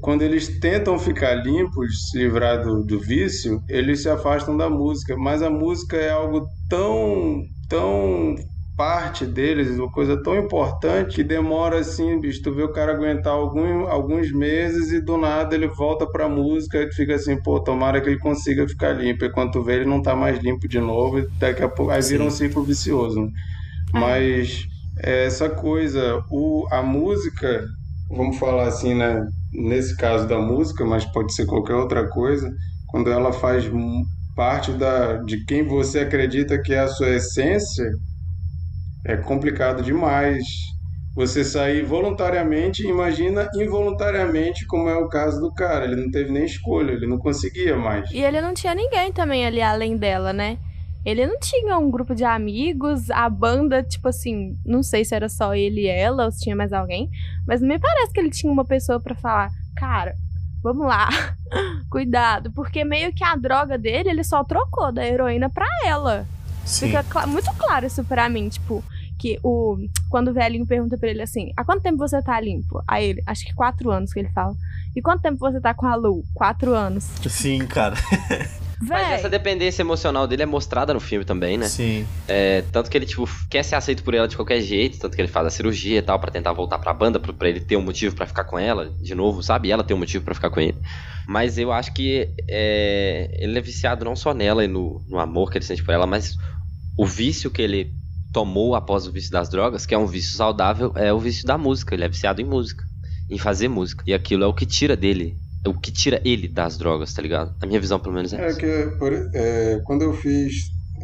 Speaker 4: quando eles tentam ficar limpos, se livrar do, do vício, eles se afastam da música. Mas a música é algo tão, tão parte deles, uma coisa tão importante que demora assim, bicho, tu vê o cara aguentar algum, alguns meses e do nada ele volta pra música e tu fica assim, pô, tomara que ele consiga ficar limpo. E quando tu vê ele não tá mais limpo de novo e daqui a pouco aí vira um ciclo vicioso. né? Mas é essa coisa, o, a música, vamos falar assim, né? Nesse caso da música, mas pode ser qualquer outra coisa, quando ela faz parte da, de quem você acredita que é a sua essência, é complicado demais. Você sair voluntariamente, imagina involuntariamente, como é o caso do cara. Ele não teve nem escolha, ele não conseguia mais.
Speaker 2: E ele não tinha ninguém também ali além dela, né? Ele não tinha um grupo de amigos, a banda, tipo assim, não sei se era só ele e ela ou se tinha mais alguém, mas me parece que ele tinha uma pessoa pra falar, cara, vamos lá, cuidado, porque meio que a droga dele ele só trocou da heroína pra ela.
Speaker 1: Sim.
Speaker 2: Fica cla- muito claro isso pra mim, tipo, que o quando o velhinho pergunta pra ele assim, há quanto tempo você tá limpo? Aí ele, acho que quatro anos que ele fala. E quanto tempo você tá com a Lu? Quatro anos.
Speaker 1: Sim, cara.
Speaker 3: Mas essa
Speaker 2: Véi,
Speaker 3: dependência emocional dele é mostrada no filme também, né?
Speaker 1: Sim.
Speaker 3: É, tanto que ele, tipo, quer ser aceito por ela de qualquer jeito, tanto que ele faz a cirurgia e tal, pra tentar voltar pra banda, pra, pra ele ter um motivo pra ficar com ela, de novo, sabe? E ela ter um motivo pra ficar com ele. Mas eu acho que é, ele é viciado não só nela e no, no amor que ele sente por ela, mas o vício que ele tomou após o vício das drogas, que é um vício saudável, é o vício da música. Ele é viciado em música, em fazer música. E aquilo é o que tira dele, o que tira ele das drogas, tá ligado? A minha visão, pelo menos, é,
Speaker 4: É que por- é, quando eu fiz,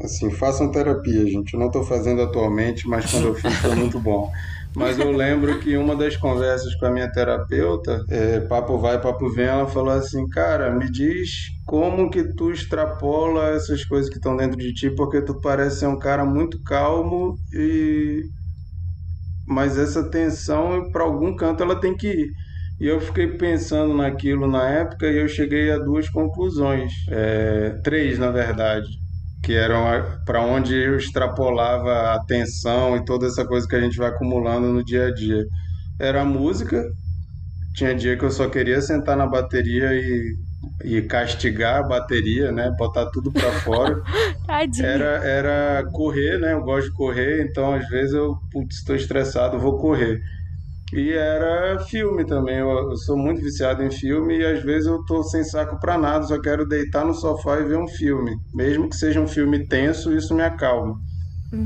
Speaker 4: assim, façam terapia, gente. Eu não estou fazendo atualmente, mas quando eu fiz foi muito bom. Mas eu lembro que uma das conversas com a minha terapeuta, é, papo vai, papo vem, ela falou assim, cara, me diz como que tu extrapola essas coisas que estão dentro de ti, porque tu parece ser um cara muito calmo e mas essa tensão para algum canto ela tem que ir. E eu fiquei pensando naquilo na época e eu cheguei a duas conclusões, é, três na verdade, que eram para onde eu extrapolava a tensão e toda essa coisa que a gente vai acumulando no dia a dia. Era a música, tinha dia que eu só queria sentar na bateria e, e castigar a bateria, né, botar tudo para fora. Era, era correr, né? Eu gosto de correr, então às vezes eu, putz, estou estressado, vou correr. E era filme também, eu, eu sou muito viciado em filme e às vezes eu tô sem saco pra nada, só quero deitar no sofá e ver um filme. Mesmo que seja um filme tenso, isso me acalma.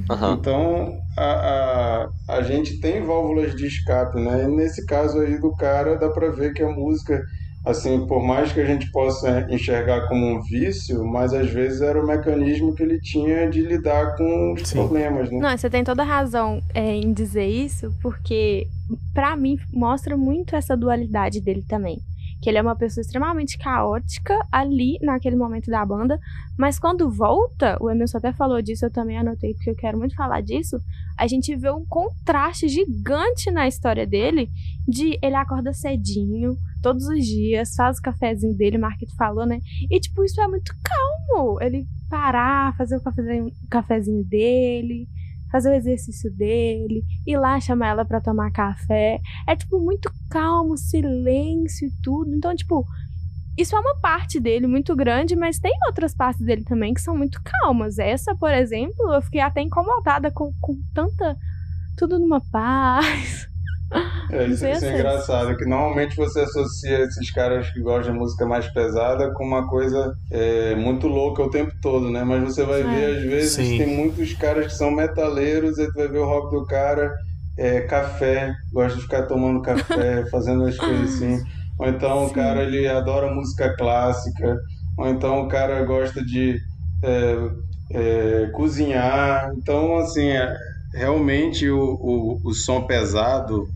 Speaker 3: Aham.
Speaker 4: Então, a, a, a gente tem válvulas de escape, né? E nesse caso aí do cara, dá pra ver que a música, assim, por mais que a gente possa enxergar como um vício, mas às vezes era o mecanismo que ele tinha de lidar com os
Speaker 1: Sim.
Speaker 4: problemas, né?
Speaker 2: Não, você tem toda razão é, em dizer isso, porque pra mim mostra muito essa dualidade dele também. Que ele é uma pessoa extremamente caótica ali naquele momento da banda, mas quando volta, o Emilson até falou disso, eu também anotei porque eu quero muito falar disso. A gente vê um contraste gigante na história dele de ele acorda cedinho, todos os dias, faz o cafezinho dele, o Marquito falou, né? E tipo, isso é muito calmo. Ele parar, fazer o cafezinho, o cafezinho dele, fazer o exercício dele, ir lá chamar ela pra tomar café. É, tipo, muito calmo, silêncio e tudo. Então, tipo, isso é uma parte dele muito grande, mas tem outras partes dele também que são muito calmas. Essa, por exemplo, eu fiquei até incomodada com, com tanta. Tudo numa paz.
Speaker 4: É, isso, isso é engraçado, que normalmente você associa esses caras que gostam de música mais pesada com uma coisa é, muito louca o tempo todo, né? Mas você vai
Speaker 2: É.
Speaker 4: ver, às vezes,
Speaker 1: Sim.
Speaker 4: tem muitos caras que são metaleiros, aí tu vai ver o rock do cara, é, café, gosta de ficar tomando café, fazendo as coisas assim. Ou então o
Speaker 2: Sim.
Speaker 4: cara, ele adora música clássica, ou então o cara gosta de é, é, cozinhar. Então, assim, é, realmente o, o, o som pesado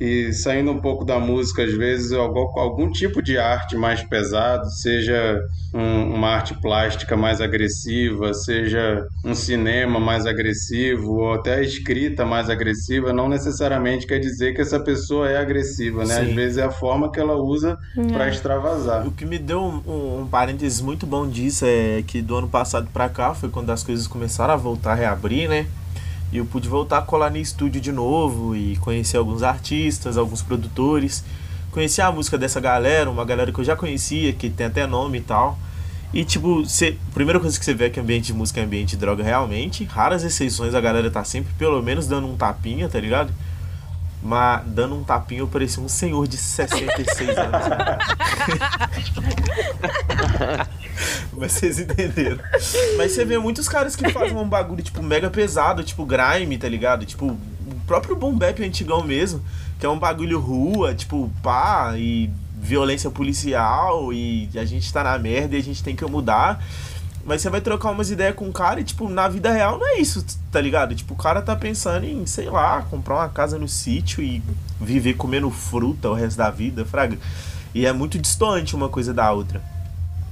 Speaker 4: e saindo um pouco da música, às vezes, algum, algum tipo de arte mais pesado, seja um- uma arte plástica mais agressiva, seja um cinema mais agressivo, ou até a escrita mais agressiva, não necessariamente quer dizer que essa pessoa é agressiva, né?
Speaker 1: Sim.
Speaker 4: Às vezes é a forma que ela usa para extravasar.
Speaker 1: O que me deu um, um, um parênteses muito bom disso é que do ano passado pra cá foi quando as coisas começaram a voltar a reabrir, né? E eu pude voltar a colar no estúdio de novo e conhecer alguns artistas, alguns produtores. Conhecer a música dessa galera, uma galera que eu já conhecia, que tem até nome e tal. E tipo, cê, a primeira coisa que você vê é que ambiente de música é ambiente de droga realmente. Raras exceções a galera tá sempre pelo menos dando um tapinha, tá ligado? Mas dando um tapinha eu parecia um senhor de 66 anos. vocês entenderam. Mas você vê muitos caras que fazem um bagulho, tipo, mega pesado, tipo grime, tá ligado? Tipo, o próprio boom bap antigão mesmo, que é um bagulho rua, tipo, pá, e violência policial, e a gente tá na merda e a gente tem que mudar. Mas você vai trocar umas ideias com o cara e, tipo, na vida real não é isso, tá ligado? Tipo, o cara tá pensando em, sei lá, comprar uma casa no sítio e viver comendo fruta o resto da vida, fraga. E é muito distante uma coisa da outra.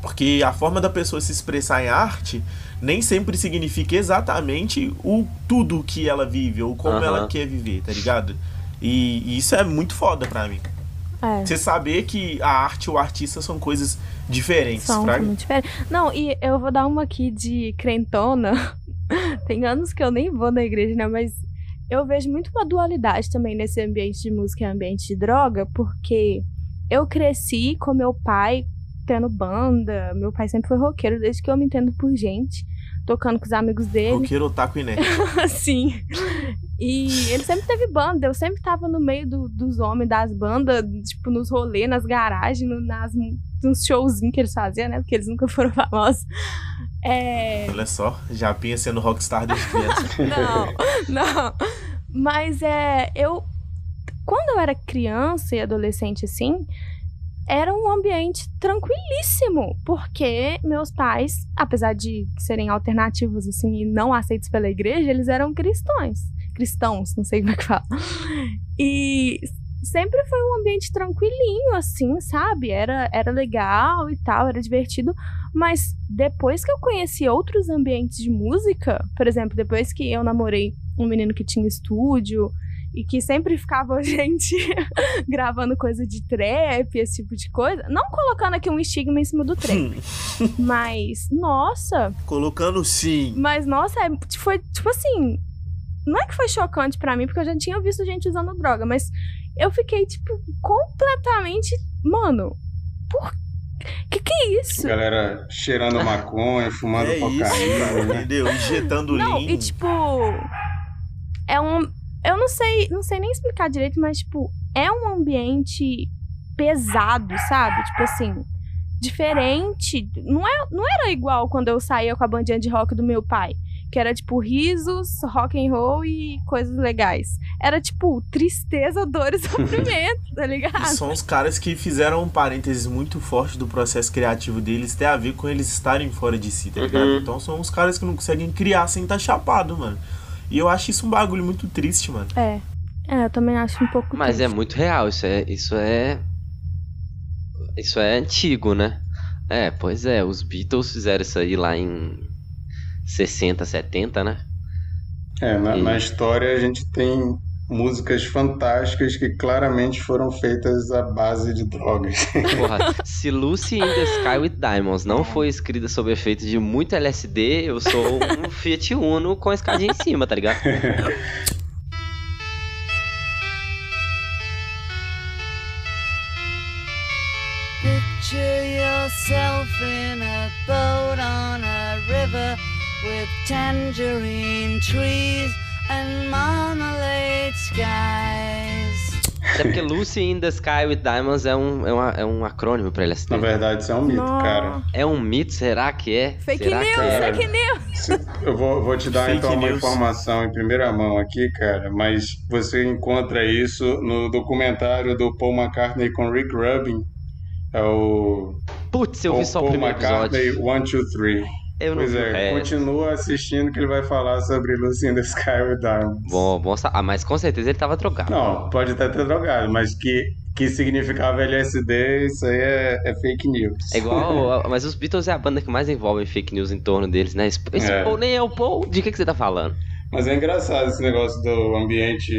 Speaker 1: Porque a forma da pessoa se expressar em arte nem sempre significa exatamente o tudo que ela vive ou como
Speaker 3: Aham.
Speaker 1: ela quer viver, tá ligado? E, e isso é muito foda pra mim.
Speaker 2: É.
Speaker 1: Você saber que a arte e o artista são coisas diferentes,
Speaker 2: São
Speaker 1: fraga.
Speaker 2: muito diferentes. Não, e eu vou dar uma aqui de crentona. Tem anos que eu nem vou na igreja, né? Mas eu vejo muito uma dualidade também nesse ambiente de música e ambiente de droga, porque eu cresci com meu pai tendo banda. Meu pai sempre foi roqueiro, desde que eu me entendo por gente, tocando com os amigos dele.
Speaker 1: Roqueiro, otaku e nerd.
Speaker 2: Assim. E ele sempre teve banda, eu sempre tava no meio do- dos homens das bandas, tipo, nos rolês, nas garagens, no, nas, nos showzinhos que eles faziam, né? Porque eles nunca foram famosos. É.
Speaker 1: Olha só, Japinha sendo rockstar desde criança.
Speaker 2: Não, não. Mas é. Eu. Quando eu era criança e adolescente, assim, era um ambiente tranquilíssimo. Porque meus pais, apesar de serem alternativos, assim, e não aceitos pela igreja, eles eram cristãos. Cristãos, não sei como é que fala. E sempre foi um ambiente tranquilinho, assim, sabe? Era, era legal e tal, era divertido. Mas depois que eu conheci outros ambientes de música, por exemplo, depois que eu namorei um menino que tinha estúdio e que sempre ficava gente gravando coisa de trap, esse tipo de coisa, não colocando aqui um estigma em cima do trap, mas nossa,
Speaker 1: Colocando sim.
Speaker 2: mas nossa, é- foi tipo assim, não é que foi chocante pra mim porque eu já tinha visto gente usando droga, mas eu fiquei tipo completamente, mano, por que que é isso?
Speaker 4: Galera cheirando maconha, fumando
Speaker 1: É
Speaker 4: cocaína, né?
Speaker 1: entendeu? Injetando
Speaker 2: Não,
Speaker 1: lean.
Speaker 2: e tipo. É um. Eu não sei, não sei nem explicar direito, mas, tipo, é um ambiente pesado, sabe? Tipo assim, diferente. Não, é, não era igual quando eu saía com a bandinha de rock do meu pai. que era tipo risos, rock and roll e coisas legais. Era tipo tristeza, dor e sofrimento, tá
Speaker 1: E
Speaker 2: ligado?
Speaker 1: são os caras que fizeram um parênteses muito forte do processo criativo deles ter a ver com eles estarem fora de si, tá ligado?
Speaker 3: Uhum.
Speaker 1: Então são os caras que não conseguem criar sem estar chapado, mano. E eu acho isso um bagulho muito triste, mano.
Speaker 2: É. É, eu também acho um pouco
Speaker 3: Mas é
Speaker 2: triste.
Speaker 3: muito real, isso é. Isso é. Isso é antigo, né? É, pois é, os Beatles fizeram isso aí lá em 60, 70, né?
Speaker 4: É, na,
Speaker 3: E-
Speaker 4: na história a gente tem músicas fantásticas que claramente foram feitas à base de drogas.
Speaker 3: Porra, se Lucy in the Sky with Diamonds não foi escrita sob efeito de muito LSD, eu sou um Fiat Uno com a escadinha em cima, tá ligado?
Speaker 8: Picture yourself in a boat on a river with tangerine trees and marmalade skies.
Speaker 3: Até porque Lucy in the Sky with Diamonds é um, é uma- é um acrônimo pra LSD.
Speaker 4: Na verdade, isso é um mito,
Speaker 2: Nossa.
Speaker 4: cara.
Speaker 3: É um mito? Será que é?
Speaker 2: Fake
Speaker 3: Será
Speaker 2: news,
Speaker 3: que é?
Speaker 2: fake news.
Speaker 4: Eu vou, vou te dar
Speaker 1: Fake
Speaker 4: então uma
Speaker 1: news.
Speaker 4: informação em primeira mão aqui, cara, mas você encontra isso no documentário do Paul McCartney com Rick Rubin. É o
Speaker 3: Putz, eu vi
Speaker 4: Paul,
Speaker 3: só o
Speaker 4: Paul
Speaker 3: primeiro
Speaker 4: McCartney
Speaker 3: episódio.
Speaker 4: One, Two, Three.
Speaker 3: Eu não
Speaker 4: Pois
Speaker 3: vi o
Speaker 4: é, continua assistindo que ele vai falar sobre Lucy in the Sky with Diamonds.
Speaker 3: Bom, bom, ah, mas com certeza ele tava drogado.
Speaker 4: Não, pode até ter drogado, mas que, que significava LSD, isso aí é, é fake news.
Speaker 3: É igual. mas os Beatles é a banda que mais envolve fake news em torno deles, né? Esse, esse
Speaker 4: É.
Speaker 3: Paul nem é o Paul. De que, que você tá falando?
Speaker 4: Mas é engraçado esse negócio do ambiente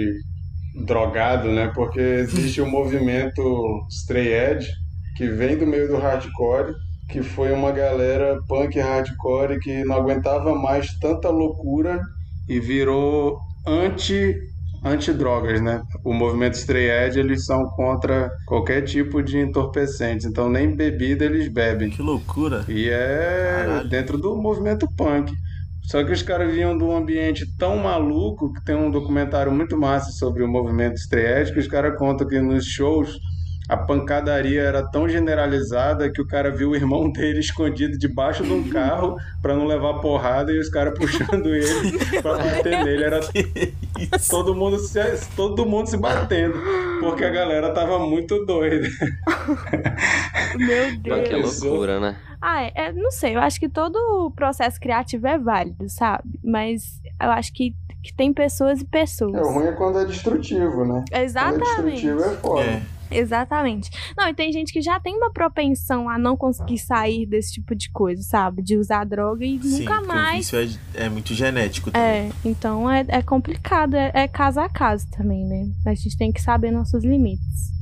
Speaker 4: drogado, né? Porque existe o movimento Stray Edge, que vem do meio do hardcore, que foi uma galera punk hardcore que não aguentava mais tanta loucura e virou anti anti-drogas, né? O movimento Stray Edge, eles são contra qualquer tipo de entorpecente, então nem bebida eles bebem.
Speaker 1: Que loucura.
Speaker 4: E é
Speaker 1: Caralho.
Speaker 4: dentro do movimento punk. Só que os caras vinham de um ambiente tão maluco que tem um documentário muito massa sobre o movimento Stray Edge que os caras contam que nos shows a pancadaria era tão generalizada que o cara viu o irmão dele escondido debaixo de um carro pra não levar porrada e os caras puxando ele pra bater nele. Era todo mundo se, todo mundo se batendo porque a galera tava muito doida.
Speaker 2: Meu Deus.
Speaker 3: que loucura, né?
Speaker 2: Ah, é, não sei, eu acho que todo o processo criativo é válido, sabe? Mas eu acho que, que tem pessoas e pessoas.
Speaker 4: É, o ruim é quando é destrutivo, né? Quando é
Speaker 2: Exatamente.
Speaker 4: destrutivo é foda.
Speaker 1: É.
Speaker 2: Exatamente. Não, e tem gente que já tem uma propensão a não conseguir sair desse tipo de coisa, sabe? De usar droga e
Speaker 1: Sim,
Speaker 2: nunca mais.
Speaker 1: vício é, é muito genético também.
Speaker 2: É, então é, é complicado, é, é caso a caso também, né? A gente tem que saber nossos limites.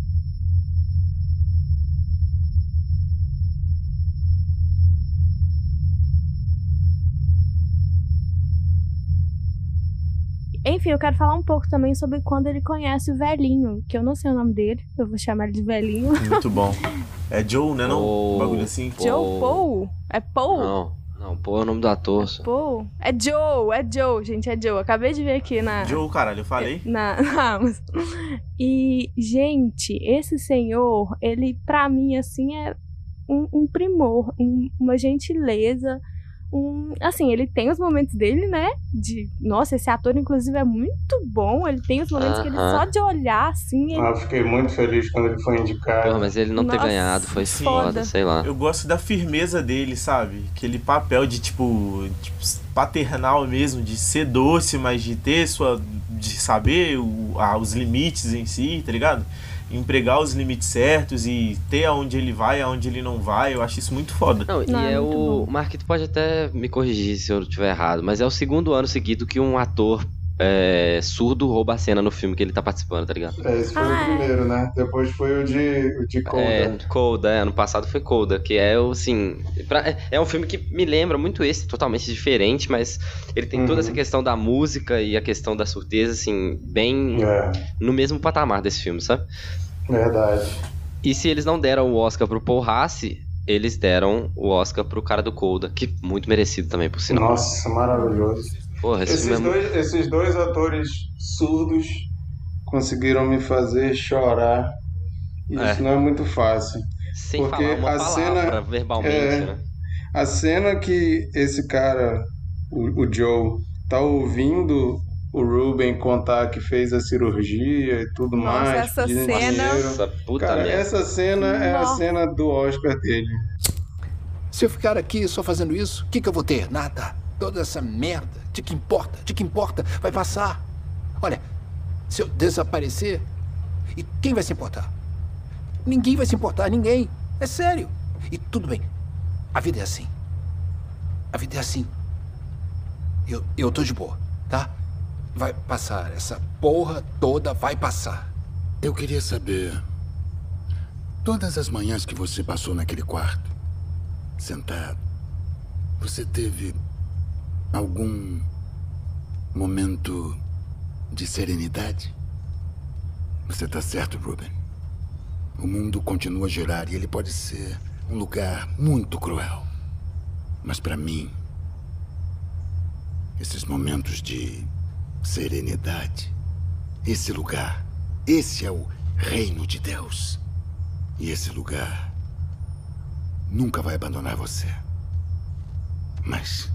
Speaker 2: Enfim, eu quero falar um pouco também sobre quando ele conhece o velhinho, que eu não sei o nome dele, eu vou chamar ele de velhinho.
Speaker 1: Muito bom. É Joe, né? Não?
Speaker 3: Paul.
Speaker 1: Um bagulho assim.
Speaker 3: Paul.
Speaker 2: Joe Paul? É Paul?
Speaker 3: Não, não, Paul é o nome do ator. só.
Speaker 2: Paul? É Joe, é Joe, gente, é Joe. Acabei de ver aqui na.
Speaker 1: Joe, caralho, eu falei.
Speaker 2: Na, na Amazon. E, gente, esse senhor, ele, pra mim, assim, é um, um primor, um- uma gentileza. Um, assim, ele tem os momentos dele, né? De, nossa, esse ator, inclusive, é muito bom. Ele tem os momentos que ele só de olhar, assim, ele
Speaker 4: Ah, eu fiquei muito feliz quando ele foi indicado.
Speaker 3: Porra, mas ele não ter
Speaker 2: Nossa,
Speaker 3: ganhado foi
Speaker 1: sim.
Speaker 3: foda,
Speaker 2: foda.
Speaker 3: sei lá.
Speaker 1: Eu gosto da firmeza dele, sabe? Aquele papel de tipo, tipo, paternal mesmo, de ser doce, mas de ter sua. de saber o- ah, os limites em si, tá ligado? Empregar os limites certos e ter aonde ele vai, aonde ele não vai, eu acho isso muito foda.
Speaker 3: Não,
Speaker 2: Não,
Speaker 3: e
Speaker 2: é
Speaker 3: é o. Marquito pode até me corrigir se eu estiver errado, mas é o segundo ano seguido que um ator é, surdo rouba a cena no filme que ele tá participando, tá ligado?
Speaker 4: É, esse foi
Speaker 2: Ah,
Speaker 4: o
Speaker 2: é.
Speaker 4: primeiro, né? Depois foi o de, o de Coda.
Speaker 3: É, Coda, é, ano passado foi Coda, que é o, assim, pra- é- é um filme que me lembra muito esse, totalmente diferente, mas ele tem toda
Speaker 4: Uhum.
Speaker 3: essa questão da música e a questão da surdez, assim, bem
Speaker 4: É,
Speaker 3: no mesmo patamar desse filme, sabe?
Speaker 4: verdade.
Speaker 3: E se eles não deram o Oscar pro Paul Rassi, eles deram o Oscar pro cara do Coda, que muito merecido também, por sinal.
Speaker 4: Nossa, maravilhoso.
Speaker 3: Porra, esse
Speaker 4: Esses
Speaker 3: muito...
Speaker 4: dois, esses dois atores surdos conseguiram me fazer chorar. E
Speaker 3: É.
Speaker 4: Isso não é muito fácil.
Speaker 3: Sem
Speaker 4: porque
Speaker 3: falar uma
Speaker 4: a
Speaker 3: palavra
Speaker 4: cena-
Speaker 3: verbalmente,
Speaker 4: é,
Speaker 3: né?
Speaker 4: A cena que esse cara o, o Joe tá ouvindo o Ruben contar que fez a cirurgia e tudo
Speaker 2: Nossa,
Speaker 4: mais.
Speaker 2: essa cena-.
Speaker 3: Essa puta
Speaker 4: Cara,
Speaker 3: merda.
Speaker 4: essa cena é a cena do Oscar dele.
Speaker 9: Se eu ficar aqui só fazendo isso, o que, que eu vou ter? Nada. Toda essa merda. De que importa? De que importa? Vai passar. Olha, se eu desaparecer, e quem vai se importar? Ninguém vai se importar, ninguém. É sério. E tudo bem. A vida é assim. A vida é assim. Eu, eu tô de boa, tá? Vai passar. Essa porra toda vai passar.
Speaker 10: Eu queria saber. Todas as manhãs que você passou naquele quarto, sentado, você teve algum momento de serenidade? Você tá certo, Ruben. O mundo continua a girar e ele pode ser um lugar muito cruel. Mas para mim, esses momentos de serenidade, esse lugar, esse é o reino de Deus. E esse lugar nunca vai abandonar você. Mas.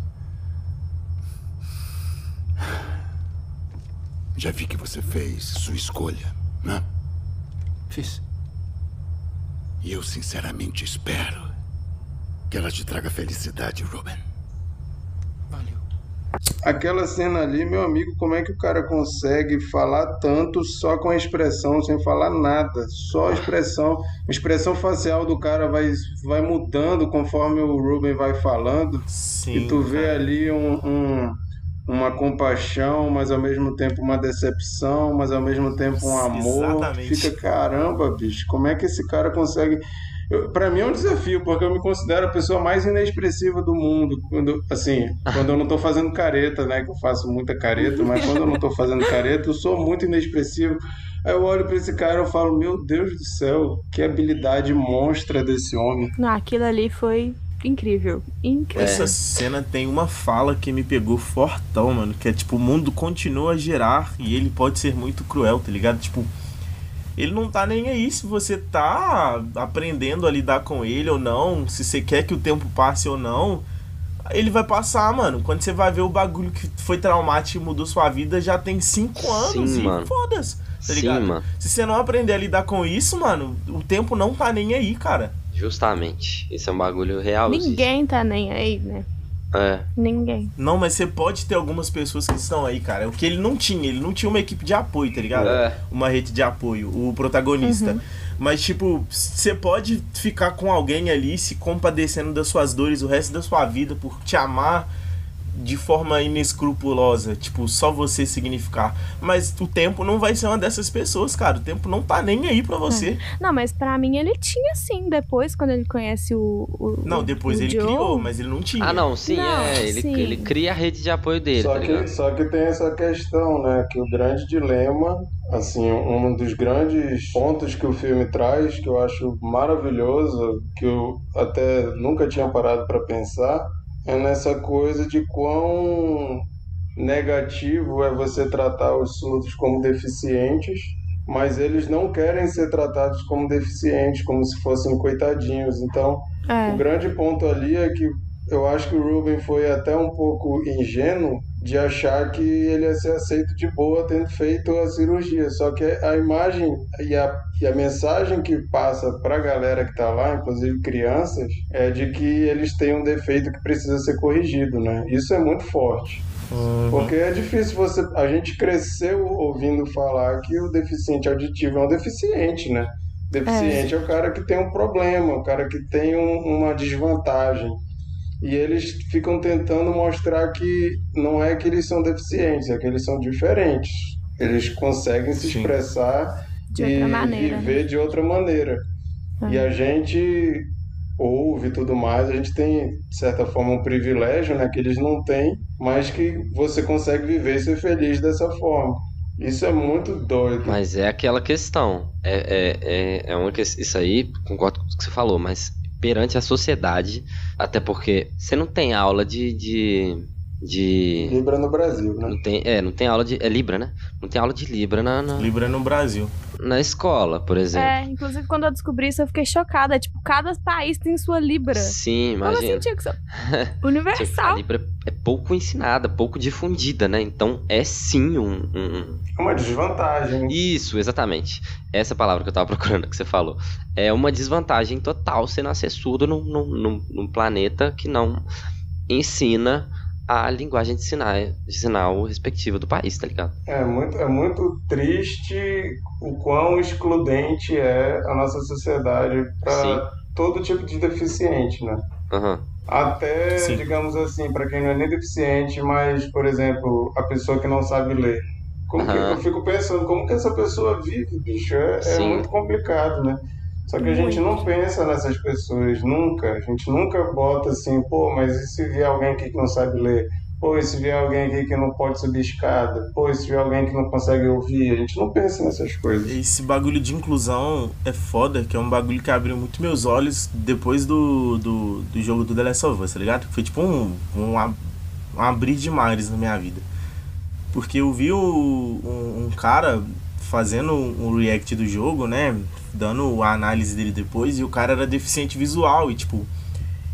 Speaker 10: Já vi que você fez sua escolha, né?
Speaker 9: Fiz.
Speaker 10: E eu sinceramente espero que ela te traga felicidade, Ruben.
Speaker 9: Valeu.
Speaker 4: Aquela cena ali, meu amigo, como é que o cara consegue falar tanto só com a expressão, sem falar nada? Só a expressão. A expressão facial do cara vai, vai mudando conforme o Ruben vai falando.
Speaker 1: Sim.
Speaker 4: E tu vê
Speaker 1: cara.
Speaker 4: ali um, um- uma compaixão, mas ao mesmo tempo uma decepção, mas ao mesmo tempo um amor.
Speaker 1: Exatamente.
Speaker 4: Fica, caramba, bicho, como é que esse cara consegue. Pra mim é um desafio, porque eu me considero a pessoa mais inexpressiva do mundo. Quando, assim, quando eu não tô fazendo careta, né? Que eu faço muita careta, mas quando eu não tô fazendo careta, eu sou muito inexpressivo. Aí eu olho pra esse cara e falo, meu Deus do céu, que habilidade monstra desse homem.
Speaker 2: Não, aquilo ali foi incrível. Incrível.
Speaker 1: Essa cena tem uma fala que me pegou fortão, mano. Que é tipo, o mundo continua a girar e ele pode ser muito cruel, tá ligado? Tipo, ele não tá nem aí se você tá aprendendo a lidar com ele ou não, se você quer que o tempo passe ou não. Ele vai passar, mano. Quando você vai ver o bagulho que foi traumático e mudou sua vida, já tem cinco anos
Speaker 3: Sim,
Speaker 1: e
Speaker 3: mano.
Speaker 1: foda-se, tá
Speaker 3: Sim,
Speaker 1: ligado?
Speaker 3: mano.
Speaker 1: Se você não aprender a lidar com isso, mano, o tempo não tá nem aí, cara.
Speaker 3: Justamente. Esse é um bagulho real.
Speaker 2: Ninguém tá nem aí, né?
Speaker 3: É.
Speaker 2: Ninguém.
Speaker 1: Não, mas você pode ter algumas pessoas que estão aí, cara. O que ele não tinha, ele não tinha uma equipe de apoio, tá ligado?
Speaker 3: É.
Speaker 1: Uma rede de apoio, o protagonista.
Speaker 2: Uhum.
Speaker 1: Mas, tipo, você pode ficar com alguém ali se compadecendo das suas dores o resto da sua vida por te amar de forma inescrupulosa, tipo, só você significar. Mas o tempo não vai ser uma dessas pessoas, cara. O tempo não tá nem aí pra você.
Speaker 2: Não, mas pra mim ele tinha sim, depois, quando ele conhece o. o
Speaker 1: Não, depois
Speaker 2: o
Speaker 1: ele
Speaker 2: Joe.
Speaker 1: criou, mas ele não tinha.
Speaker 3: Ah, não, sim,
Speaker 2: Não,
Speaker 3: é. Ele,
Speaker 2: sim.
Speaker 3: ele cria a rede de apoio dele,
Speaker 4: Só
Speaker 3: tá
Speaker 4: que, só que tem essa questão, né? Que o grande dilema, assim, um dos grandes pontos que o filme traz, que eu acho maravilhoso, que eu até nunca tinha parado para pensar, é nessa coisa de quão negativo é você tratar os surdos como deficientes, mas eles não querem ser tratados como deficientes, como se fossem coitadinhos. Então,
Speaker 2: É.
Speaker 4: o grande ponto ali é que eu acho que o Ruben foi até um pouco ingênuo de achar que ele ia ser aceito de boa tendo feito a cirurgia. Só que a imagem e a, e a mensagem que passa para a galera que está lá, inclusive crianças, é de que eles têm um defeito que precisa ser corrigido, né? Isso é muito forte. Porque é difícil você. A gente cresceu ouvindo falar que o deficiente auditivo é um deficiente, né? Deficiente é, o cara que tem um problema, o cara que tem um- uma desvantagem. E eles ficam tentando mostrar que não é que eles são deficientes, é que eles são diferentes. Eles conseguem se
Speaker 1: Sim.
Speaker 4: expressar
Speaker 2: De
Speaker 4: e
Speaker 2: outra maneira, né?
Speaker 4: viver de outra maneira. E
Speaker 2: É.
Speaker 4: a gente ouve e tudo mais, a gente tem, de certa forma, um privilégio, né, que eles não têm, mas que você consegue viver e ser feliz dessa forma. Isso é muito doido.
Speaker 3: Mas é aquela questão. É, é, é, é uma que isso aí, concordo com o que você falou, mas perante a sociedade, até porque você não tem aula de. de, de
Speaker 4: Libra no Brasil, né?
Speaker 3: não tem, é, não tem aula de. É Libra, né? Não tem aula de Libra na. na-
Speaker 1: Libra no Brasil.
Speaker 3: Na escola, por exemplo.
Speaker 2: É, inclusive quando eu descobri isso eu fiquei chocada. Tipo, cada país tem sua Libra.
Speaker 3: Sim,
Speaker 2: Como
Speaker 3: imagina.
Speaker 2: assim, tinha que ser
Speaker 3: Tipo, a
Speaker 2: universal?
Speaker 3: Libra é pouco ensinada, pouco difundida, né? Então é sim um. um-
Speaker 4: Uma desvantagem.
Speaker 3: Isso, exatamente. Essa palavra que eu tava procurando, que você falou. É uma desvantagem total você nascer surdo num, num- num planeta que não ensina a linguagem de sinal, de sinal respectiva do país, tá ligado?
Speaker 4: É muito, é muito triste o quão excludente é a nossa sociedade para todo tipo de deficiente, né?
Speaker 3: Aham.
Speaker 4: Até,
Speaker 1: Sim.
Speaker 4: digamos assim, para quem não é nem deficiente, mas, por exemplo, a pessoa que não sabe ler. Como que,
Speaker 3: Aham.
Speaker 4: eu fico pensando, como que essa pessoa vive, bicho? É, é muito complicado, né? Só que a gente não pensa nessas pessoas, nunca. A gente nunca bota assim, pô, mas e se vier alguém aqui que não sabe ler? Pô, e se vier alguém aqui que não pode subir escada? Pô, e se vier alguém que não consegue ouvir? A gente não pensa nessas coisas.
Speaker 1: Esse bagulho de inclusão é foda, que é um bagulho que abriu muito meus olhos depois do, do, do jogo do The Last of Us, tá ligado? Foi tipo um, um, um abrir de mares na minha vida. Porque eu vi o- um, um cara fazendo um react do jogo, né? Dando a análise dele depois, e o cara era deficiente visual, e tipo,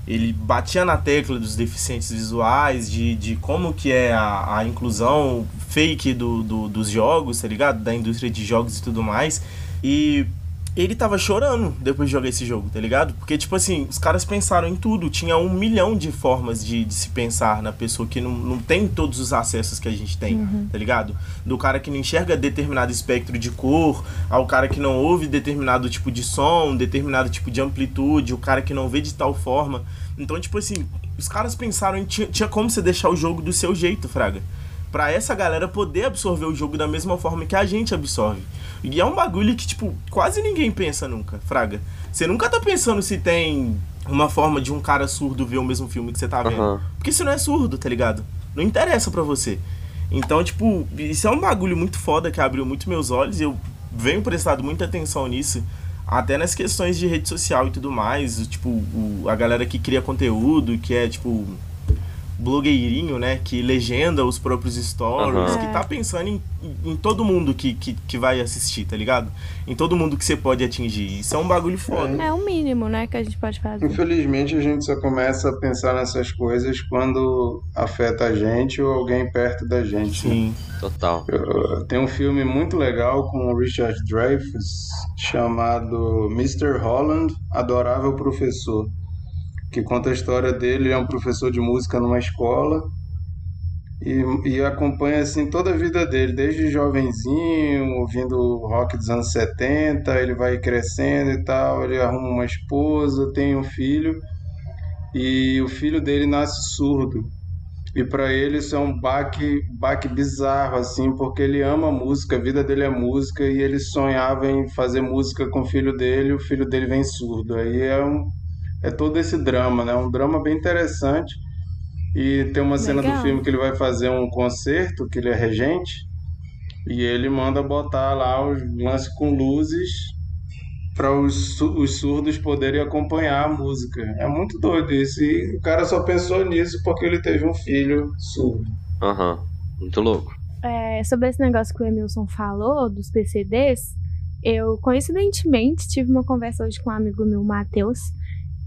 Speaker 1: ele batia na tecla dos deficientes visuais, de, de como que é a, a inclusão fake do, do- dos jogos, tá ligado? Da indústria de jogos e tudo mais. E ele tava chorando depois de jogar esse jogo, tá ligado? Porque, tipo assim, os caras pensaram em tudo. Tinha um milhão de formas de, de se pensar na pessoa que não, não tem todos os acessos que a gente tem, tá ligado? Do cara que não enxerga determinado espectro de cor, ao cara que não ouve determinado tipo de som, determinado tipo de amplitude, o cara que não vê de tal forma. Então, tipo assim, os caras pensaram em tinha, tinha como você deixar o jogo do seu jeito, Fraga. Pra essa galera poder absorver o jogo da mesma forma que a gente absorve. E é um bagulho que, tipo, quase ninguém pensa nunca, Fraga. Você nunca tá pensando se tem uma forma de um cara surdo ver o mesmo filme que você tá vendo.
Speaker 3: Aham.
Speaker 1: Porque você não é surdo, tá ligado? Não interessa pra você. Então, tipo, isso é um bagulho muito foda que abriu muito meus olhos e eu venho prestado muita atenção nisso. Até nas questões de rede social e tudo mais. Tipo, o- a galera que cria conteúdo, que é, tipo, blogueirinho, né? Que legenda os próprios stories,
Speaker 3: Aham.
Speaker 1: que tá pensando em, em todo mundo que, que, que vai assistir, tá ligado? Em todo mundo que você pode atingir. Isso é um bagulho foda.
Speaker 2: É o mínimo, né, que a gente pode fazer.
Speaker 4: Infelizmente, a gente só começa a pensar nessas coisas quando afeta a gente ou alguém perto da gente. né?
Speaker 1: Sim.
Speaker 3: Total.
Speaker 4: Eu- Tem um filme muito legal com o Richard Dreyfuss chamado Mr. Holland, Adorável Professor, que conta a história dele. Ele é um professor de música numa escola e, e acompanha assim toda a vida dele, desde jovenzinho, ouvindo rock dos anos 70, ele vai crescendo e tal, ele arruma uma esposa, tem um filho e o filho dele nasce surdo. E para ele isso é um baque, baque bizarro, assim, porque ele ama música, a vida dele é música, e ele sonhava em fazer música com o filho dele, o filho dele vem surdo. Aí é, um, é todo esse drama, né? Um drama bem interessante. E tem uma cena do
Speaker 2: Legal.
Speaker 4: filme que ele vai fazer um concerto, que ele é regente, e ele manda botar lá os lances com luzes para os, os surdos poderem acompanhar a música. É muito doido isso. E o cara só pensou nisso porque ele teve um filho surdo.
Speaker 3: Aham. Muito louco.
Speaker 2: É, sobre esse negócio que o Emilson falou, dos PCDs, eu coincidentemente tive uma conversa hoje com um amigo meu, Matheus,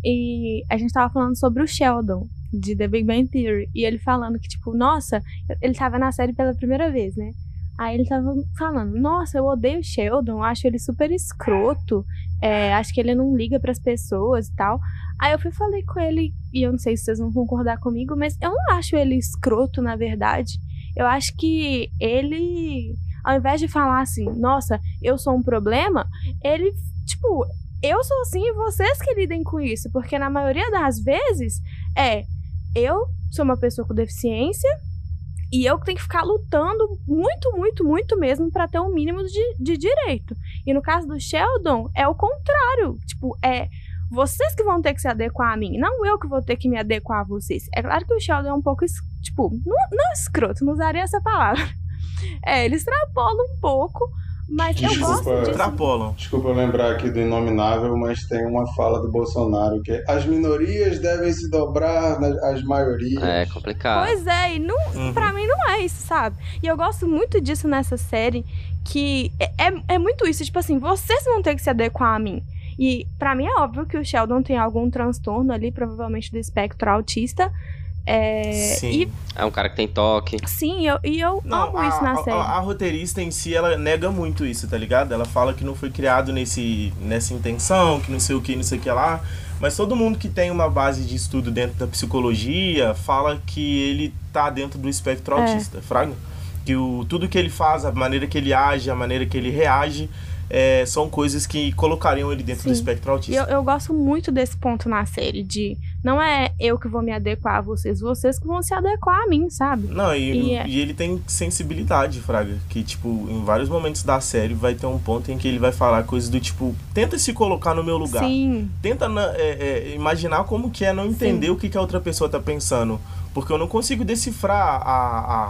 Speaker 2: e a gente tava falando sobre o Sheldon, de The Big Bang Theory, e ele falando que, tipo, nossa, ele tava na série pela primeira vez, né? Aí ele tava falando, nossa, eu odeio o Sheldon, acho ele super escroto, é, acho que ele não liga pras pessoas e tal. Aí eu fui falei com ele, e eu não sei se vocês vão concordar comigo, mas eu não acho ele escroto, na verdade. Eu acho que ele, ao invés de falar assim, nossa, eu sou um problema, ele, tipo, eu sou assim e vocês que lidem com isso. Porque na maioria das vezes é, eu sou uma pessoa com deficiência e eu tenho que ficar lutando muito, muito, muito mesmo pra ter um mínimo de, de direito. E no caso do Sheldon, é o contrário. Tipo, é vocês que vão ter que se adequar a mim, não eu que vou ter que me adequar a vocês. É claro que o Sheldon é um pouco, tipo, não, não escroto, não usaria essa palavra. É, ele extrapola um pouco, Mas eu
Speaker 4: Desculpa.
Speaker 2: gosto disso.
Speaker 1: Extrapolam.
Speaker 4: Desculpa eu lembrar aqui do Inominável, mas tem uma fala do Bolsonaro que é as minorias devem se dobrar nas às maiorias.
Speaker 3: É complicado.
Speaker 2: Pois é, e não,
Speaker 1: Uhum.
Speaker 2: pra mim não é isso, sabe? E eu gosto muito disso nessa série, que é, é, é muito isso, tipo assim, vocês vão ter que se adequar a mim. E pra mim é óbvio que o Sheldon tem algum transtorno ali, provavelmente do espectro autista. É,
Speaker 1: Sim.
Speaker 2: E
Speaker 3: É um cara que tem toque.
Speaker 2: sim, eu, e eu
Speaker 1: Não,
Speaker 2: amo
Speaker 1: a,
Speaker 2: isso na
Speaker 1: a-
Speaker 2: série.
Speaker 1: a- a roteirista em si, ela nega muito isso, tá ligado? Ela fala que não foi criado nesse, nessa intenção, que não sei o que, não sei o que lá. Mas todo mundo que tem uma base de estudo dentro da psicologia fala que ele tá dentro do espectro
Speaker 2: É.
Speaker 1: autista, fraga? Que o, tudo que ele faz, a maneira que ele age, a maneira que ele reage, é, são coisas que colocariam ele dentro do
Speaker 2: Sim.
Speaker 1: espectro
Speaker 2: E
Speaker 1: autista.
Speaker 2: eu, eu gosto muito desse ponto na série, de não é eu que vou me adequar a vocês, vocês que vão se adequar a mim, sabe?
Speaker 1: Não, e,
Speaker 2: E é-
Speaker 1: e ele tem sensibilidade, Fraga. Que, tipo, em vários momentos da série vai ter um ponto em que ele vai falar coisas do tipo: tenta se colocar no meu lugar.
Speaker 2: Sim.
Speaker 1: Tenta é, é, imaginar como que é não entender
Speaker 2: Sim.
Speaker 1: o que, que a outra pessoa tá pensando. Porque eu não consigo decifrar a,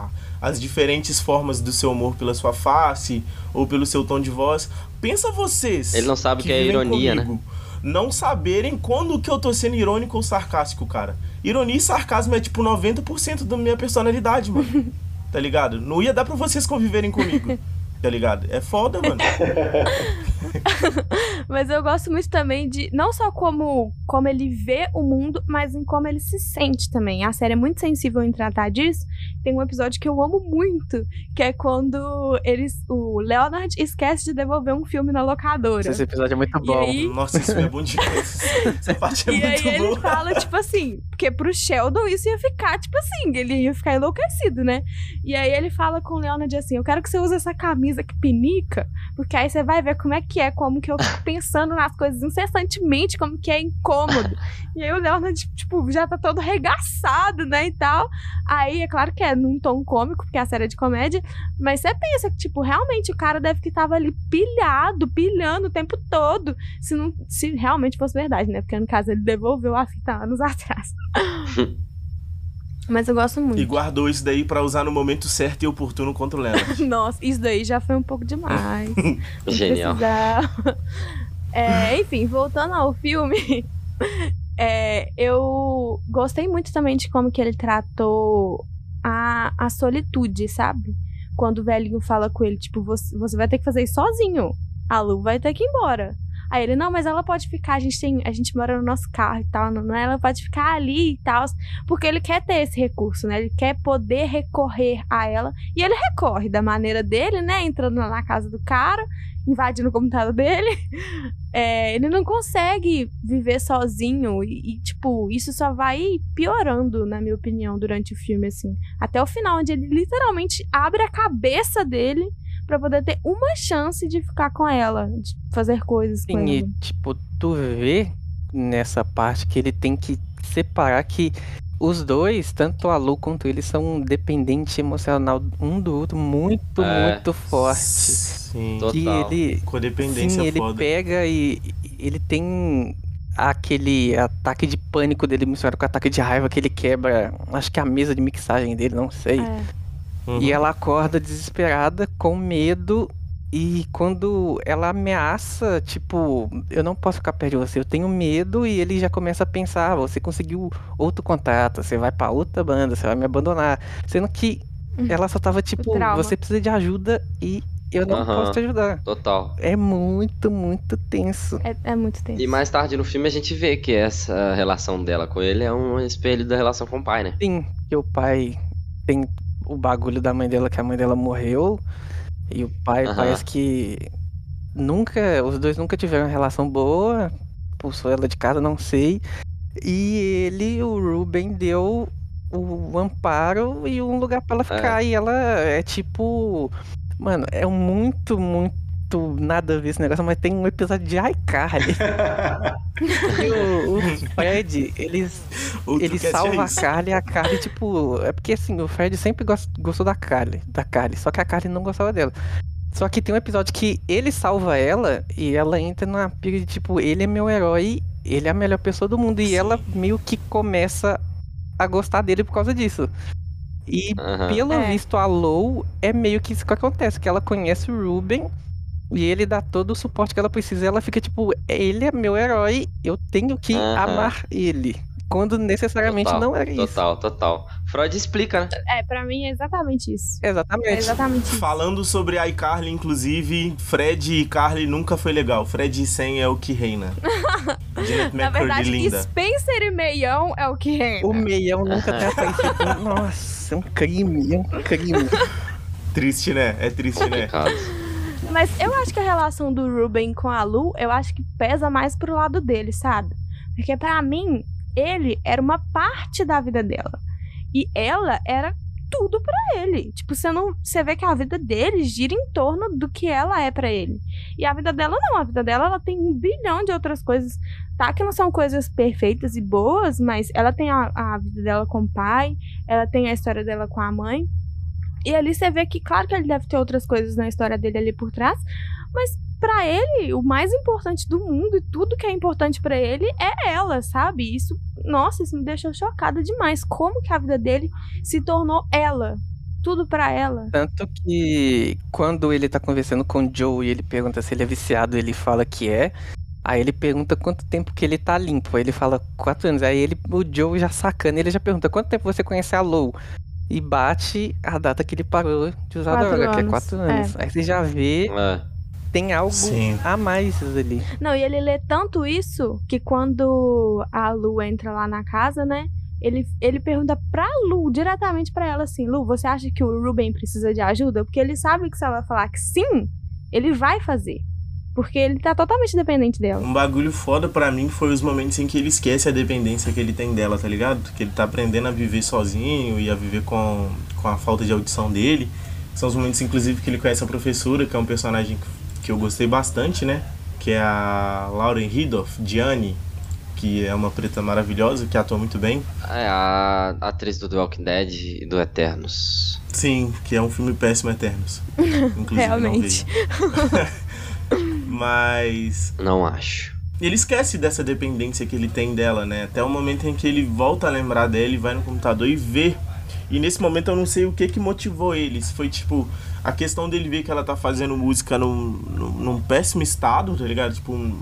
Speaker 1: a- as diferentes formas do seu humor pela sua face ou pelo seu tom de voz. Pensa vocês.
Speaker 3: Ele não sabe o que é ironia, né?
Speaker 1: comigo, Não saberem quando que eu tô sendo irônico ou sarcástico, cara. Ironia e sarcasmo é tipo 90% da minha personalidade, mano. tá ligado? Não ia dar pra vocês conviverem comigo. Tá ligado? É foda, mano.
Speaker 2: Mas eu gosto muito também de não só como, como ele vê o mundo, mas em como ele se sente também. A série é muito sensível em tratar disso. Tem um episódio que eu amo muito, que é quando eles, o Leonard esquece de devolver um filme na locadora.
Speaker 5: Esse episódio é muito bom.
Speaker 2: aí-
Speaker 1: Nossa, isso é bom demais. Essa parte é
Speaker 2: E aí
Speaker 1: muito
Speaker 2: ele
Speaker 1: boa.
Speaker 2: fala, tipo assim, porque pro Sheldon isso ia ficar, tipo assim, ele ia ficar enlouquecido, né? E aí ele fala com o Leonard assim, eu quero que você use essa camisa que pinica, porque aí você vai ver como é que é, como que eu fico pensando nas coisas incessantemente, como que é incômodo. E aí o Leonard, tipo, já tá todo regaçado, né, e tal. Aí, é claro que é num tom cômico, porque a série é de comédia, mas você pensa que, tipo, realmente o cara deve que tava ali pilhado, pilhando o tempo todo, se, não, se realmente fosse verdade, né? Porque no caso ele devolveu a fita anos atrás. Mas eu gosto muito.
Speaker 1: E guardou isso daí pra usar no momento certo e oportuno contra o Leonard.
Speaker 2: Nossa, isso daí já foi um pouco demais.
Speaker 3: Genial.
Speaker 2: precisava. É, enfim, voltando ao filme, é, eu gostei muito também de como que ele tratou a, a solitude, sabe? Quando o velhinho fala com ele, tipo, você, você vai ter que fazer isso sozinho. A Lu vai ter que ir embora. Aí ele, não, mas ela pode ficar, a gente tem, a gente mora no nosso carro e tal, não, não, ela pode ficar ali e tal, porque ele quer ter esse recurso, né? Ele quer poder recorrer a ela, e ele recorre da maneira dele, né? Entrando na casa do cara, invadindo o computador dele. É, ele não consegue viver sozinho e, e, tipo, isso só vai piorando, na minha opinião, durante o filme, assim. Até o final, onde ele literalmente abre a cabeça dele pra poder ter uma chance de ficar com ela, de fazer coisas com
Speaker 5: Sim, e
Speaker 2: ela.
Speaker 5: tipo, tu vê nessa parte que ele tem que separar que os dois, tanto a Lu quanto ele, são dependentes emocional um do outro muito,
Speaker 3: É.
Speaker 5: muito forte.
Speaker 1: Sim.
Speaker 3: Total.
Speaker 5: Que ele,
Speaker 1: Codependência
Speaker 5: sim, ele
Speaker 1: foda.
Speaker 5: pega e e ele tem aquele ataque de pânico dele misturado com ataque de raiva que ele quebra, acho que a mesa de mixagem dele, não sei.
Speaker 2: É.
Speaker 1: Uhum.
Speaker 5: E ela acorda desesperada, com medo. E quando ela ameaça, tipo, eu não posso ficar perto de você, eu tenho medo. E ele já começa a pensar: ah, você conseguiu outro contrato, você vai pra outra banda, você vai me abandonar. Sendo que ela só tava tipo: você precisa de ajuda e eu não
Speaker 3: Aham.
Speaker 5: posso te ajudar.
Speaker 3: Total.
Speaker 5: É muito, muito tenso.
Speaker 2: É, é muito tenso.
Speaker 3: E mais tarde no filme a gente vê que essa relação dela com ele é um espelho da relação com o pai, né?
Speaker 5: Sim, que o pai tem o bagulho da mãe dela, que a mãe dela morreu. E o pai parece que nunca. Os dois nunca tiveram uma relação boa. Expulsou ela de casa, não sei. E ele, o Ruben, deu o amparo e um lugar pra ela ficar. E ela é tipo. Mano, é muito, muito nada a ver esse negócio, mas tem um episódio de iCarly. e o, o Fred,
Speaker 1: Outro
Speaker 5: ele
Speaker 1: cast é
Speaker 5: salva a
Speaker 1: isso.
Speaker 5: Carly e a Carly, tipo. É porque assim, o Fred sempre gos- gostou da Carly, da Carly, só que a Carly não gostava dela. Só que tem um episódio que ele salva ela e ela entra na pira de tipo, ele é meu herói, ele é a melhor pessoa do mundo. E ela meio que começa a gostar dele por causa disso. E
Speaker 3: Aham.
Speaker 5: pelo
Speaker 2: É.
Speaker 5: visto, a Lou é meio que isso que acontece, que ela conhece o Ruben E ele dá todo o suporte que ela precisa. E ela fica tipo, ele é meu herói, eu tenho que amar ele. Quando necessariamente
Speaker 3: Total,
Speaker 5: não era isso.
Speaker 3: Total, total. Freud explica, né?
Speaker 2: É, pra mim é exatamente isso.
Speaker 5: Exatamente.
Speaker 2: É exatamente isso.
Speaker 1: Falando sobre a iCarly, inclusive, Fred e Carly nunca foi legal. Fred e Sam é o que reina.
Speaker 2: Na verdade,
Speaker 1: linda.
Speaker 2: Spencer e Meião é o que reina.
Speaker 5: O meião nunca tem aparecido. Nossa, é um crime, é um crime.
Speaker 1: Triste, né? É triste, né?
Speaker 2: Mas eu acho que a relação do Ruben com a Lu, eu acho que pesa mais pro lado dele, sabe? Porque pra mim, ele era uma parte da vida dela. E ela era tudo pra ele. Tipo, você não, você vê que a vida dele gira em torno do que ela é pra ele. E a vida dela não, a vida dela ela tem um bilhão de outras coisas, tá? Que não são coisas perfeitas e boas, mas ela tem a, a vida dela com o pai, ela tem a história dela com a mãe. E ali você vê que, claro que ele deve ter outras coisas na história dele ali por trás, mas pra ele, o mais importante do mundo e tudo que é importante pra ele é ela, sabe? Isso, nossa, isso me deixou chocada demais. Como que a vida dele se tornou ela? Tudo pra ela.
Speaker 5: Tanto que quando ele tá conversando com o Joe e ele pergunta se ele é viciado, ele fala que é. Aí ele pergunta quanto tempo que ele tá limpo. Aí ele fala quatro anos. Aí ele, o Joe já sacana, ele já pergunta quanto tempo você conhece a Lou? E bate a data que ele parou de usar
Speaker 2: Quatro
Speaker 5: droga, que é
Speaker 2: anos,
Speaker 5: quatro anos. Aí você já vê,
Speaker 3: É.
Speaker 5: tem algo
Speaker 1: Sim.
Speaker 5: a mais ali.
Speaker 2: Não, e ele lê tanto isso que quando a Lu entra lá na casa, né? Ele, ele pergunta pra Lu, diretamente pra ela assim: Lu, você acha que o Ruben precisa de ajuda? Porque ele sabe que se ela falar que sim, ele vai fazer. Porque ele tá totalmente dependente dela.
Speaker 1: Um bagulho foda pra mim foi os momentos em que ele esquece a dependência que ele tem dela, tá ligado? Que ele tá aprendendo a viver sozinho e a viver com, com a falta de audição dele. São os momentos, inclusive, que ele conhece a professora, que é um personagem que- eu gostei bastante, né? Que é a Lauren Ridloff, Diane, que é uma preta maravilhosa, que atua muito bem.
Speaker 3: É a atriz do The Walking Dead e do Eternos.
Speaker 1: Sim, que é um filme péssimo Eternos. Inclusive,
Speaker 2: Realmente.
Speaker 1: Mas
Speaker 3: Não acho.
Speaker 1: ele esquece dessa dependência que ele tem dela, né? Até o momento em que ele volta a lembrar dela e vai no computador e vê. E nesse momento eu não sei o que que motivou ele. Se foi tipo a questão dele ver que ela tá fazendo música num, num, num péssimo estado, tá ligado? Tipo, um-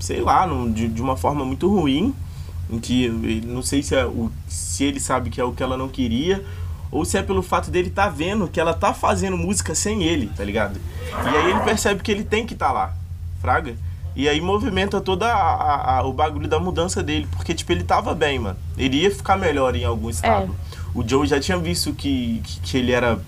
Speaker 1: sei lá, num- de, de uma forma muito ruim. Em que ele- não sei se, é o, se ele sabe que é o que ela não queria. Ou se é pelo fato dele tá vendo que ela tá fazendo música sem ele, tá ligado? E aí ele percebe que ele tem que estar lá, fraga. E aí movimenta toda a, a- a- o bagulho da mudança dele, porque tipo, ele tava bem, mano. Ele ia ficar melhor em algum estado. O Joe já tinha visto que, que, que ele era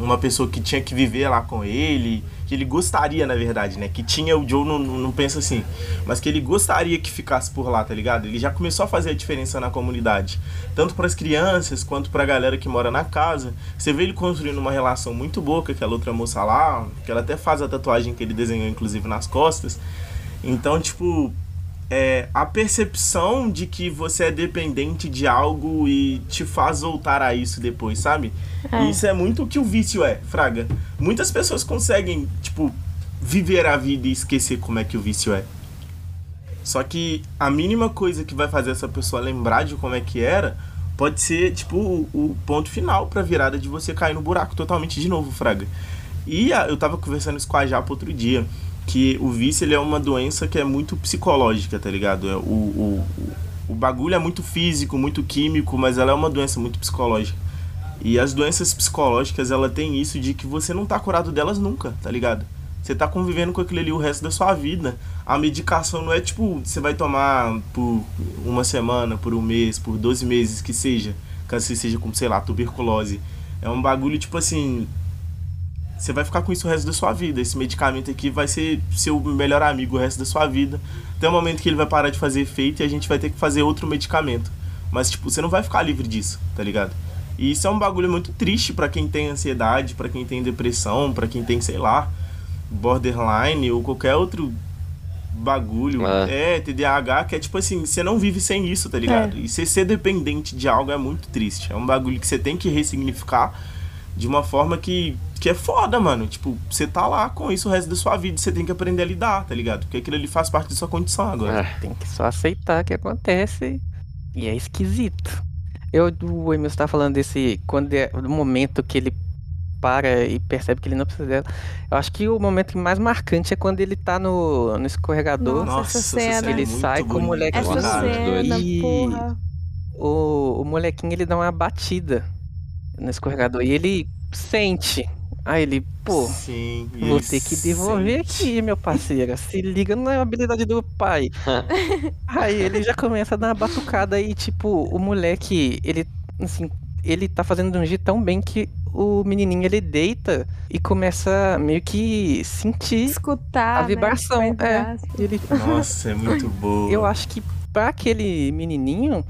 Speaker 1: uma pessoa que tinha que viver lá com ele, que ele gostaria, na verdade, né? Que tinha, o Joe não, não pensa assim, mas que ele gostaria que ficasse por lá, tá ligado? Ele já começou a fazer a diferença na comunidade, tanto para as crianças quanto pra galera que mora na casa. Você vê ele construindo uma relação muito boa com aquela outra moça lá, que ela até faz a tatuagem que ele desenhou, inclusive, nas costas. Então, tipo, é, a percepção de que você é dependente de algo e te faz voltar a isso depois, sabe?
Speaker 2: É.
Speaker 1: E isso é muito o que o vício é, Fraga. Muitas pessoas conseguem, tipo, viver a vida e esquecer como é que o vício é. Só que a mínima coisa que vai fazer essa pessoa lembrar de como é que era pode ser, tipo, o, o ponto final pra virada de você cair no buraco totalmente de novo, Fraga. E a- eu tava conversando isso com a Japa outro dia, que o vício ele é uma doença que é muito psicológica, tá ligado? É, O, o, o, bagulho é muito físico, muito químico, mas ela é uma doença muito psicológica. E as doenças psicológicas, ela tem isso de que você não tá curado delas nunca, tá ligado? Você tá convivendo com aquilo ali o resto da sua vida. A medicação não é tipo, você vai tomar por uma semana, por um mês, por 12 meses que seja, caso você seja com, sei lá, tuberculose. É um bagulho tipo assim, você vai ficar com isso o resto da sua vida. Esse medicamento aqui vai ser seu melhor amigo o resto da sua vida. Até o momento que ele vai parar de fazer efeito e a gente vai ter que fazer outro medicamento. Mas, tipo, você não vai ficar livre disso, tá ligado? E isso é um bagulho muito triste pra quem tem ansiedade, pra quem tem depressão, pra quem tem, sei lá, borderline ou qualquer outro bagulho.
Speaker 3: É.
Speaker 1: É, TDAH, que é tipo assim, você não vive sem isso, tá ligado? E você ser dependente de algo é muito triste. É um bagulho que você tem que ressignificar de uma forma que, que é foda, mano. Tipo, você tá lá com isso o resto da sua vida você tem que aprender a lidar, tá ligado? Porque aquilo ali faz parte da sua condição agora.
Speaker 3: É.
Speaker 5: Tem que só aceitar que acontece e é esquisito. Eu, o Emilson tá falando desse. Quando é, do momento que ele para e percebe que ele não precisa dela. Eu acho que o momento mais marcante é quando ele tá no, no escorregador.
Speaker 2: Nossa, essa
Speaker 1: essa cena é
Speaker 5: ele
Speaker 1: muito
Speaker 5: sai com o moleque
Speaker 2: Essa cena,
Speaker 5: E-
Speaker 2: porra.
Speaker 5: O, o molequinho ele dá uma batida no escorregador e ele sente. Aí ele, pô,
Speaker 1: Sim,
Speaker 5: vou ter que devolver
Speaker 1: sente.
Speaker 5: aqui, meu parceiro. Se liga na habilidade do pai. Aí ele já começa a dar uma batucada e, tipo, o moleque, ele, assim, ele tá fazendo de um jeito tão bem que o menininho ele deita e começa meio que sentir
Speaker 2: Escutar.
Speaker 5: a
Speaker 2: né,
Speaker 5: vibração.
Speaker 2: entre
Speaker 5: é. ele,
Speaker 1: Nossa, é muito boa.
Speaker 5: eu acho que pra aquele menininho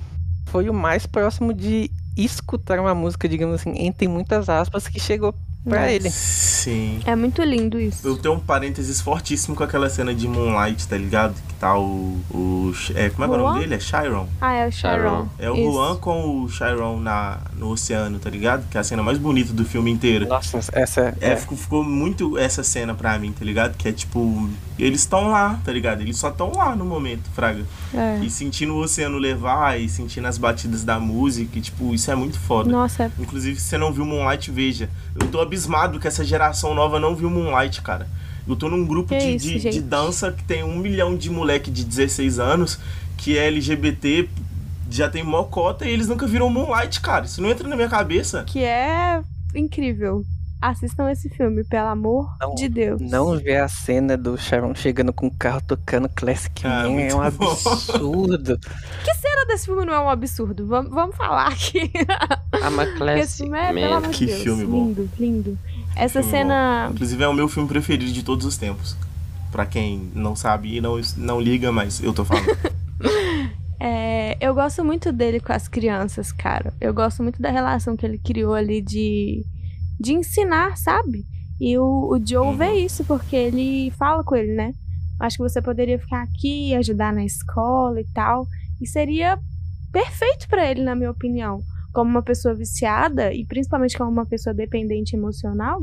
Speaker 5: foi o mais próximo de escutar uma música, digamos assim, entre muitas aspas, que chegou pra
Speaker 2: É.
Speaker 5: ele.
Speaker 1: Sim.
Speaker 2: É muito lindo isso.
Speaker 1: Eu tenho um parênteses fortíssimo com aquela cena de Moonlight, tá ligado? Que tá o. o é, como é que é o nome dele? É Chiron.
Speaker 2: Ah, é o
Speaker 3: Sharon.
Speaker 2: Sharon.
Speaker 1: É o
Speaker 2: Isso.
Speaker 1: Juan com o Chiron na, no oceano, tá ligado? Que é a cena mais bonita do filme inteiro.
Speaker 5: Nossa, essa
Speaker 1: É,
Speaker 5: é.
Speaker 1: ficou, ficou muito essa cena pra mim, tá ligado? Que é tipo, eles estão lá, tá ligado? Eles só estão lá no momento, Fraga.
Speaker 2: É.
Speaker 1: E sentindo o oceano levar e sentindo as batidas da música, e, tipo, isso é muito foda.
Speaker 2: Nossa, é
Speaker 1: Inclusive, se você não viu Moonlight, veja. Eu tô abismado que essa geração nova não viu Moonlight, cara. Eu tô num grupo de,
Speaker 2: isso,
Speaker 1: de, de dança que tem um milhão de moleque de 16 anos que é LGBT, já tem mocota e eles nunca viram Moonlight, cara. Isso não entra na minha cabeça.
Speaker 2: que é incrível. Assistam esse filme, pelo amor
Speaker 5: Não-
Speaker 2: de Deus.
Speaker 5: Não ver a cena do Sharon chegando com o carro tocando Classic
Speaker 1: Ah,
Speaker 5: Man é um
Speaker 1: bom.
Speaker 5: absurdo.
Speaker 2: Que cena desse filme não é um absurdo? Vamos, vamos falar aqui.
Speaker 3: Ah, mas
Speaker 2: Porque esse
Speaker 3: Classic
Speaker 2: filme é, pelo
Speaker 3: Man.
Speaker 2: amor
Speaker 1: Que
Speaker 2: Deus,
Speaker 1: filme bom.
Speaker 2: lindo, lindo. Essa
Speaker 1: Filme
Speaker 2: cena.
Speaker 1: Inclusive, é o meu filme preferido de todos os tempos. Pra quem não sabe e não, não liga, mas eu tô falando.
Speaker 2: É, eu gosto muito dele com as crianças, cara. Eu gosto muito da relação que ele criou ali de, de ensinar, sabe? E o, o Joe
Speaker 1: Uhum.
Speaker 2: vê isso, porque ele fala com ele, né? Acho que você poderia ficar aqui, ajudar na escola e tal. E seria perfeito pra ele, na minha opinião. Como uma pessoa viciada, e principalmente como uma pessoa dependente emocional,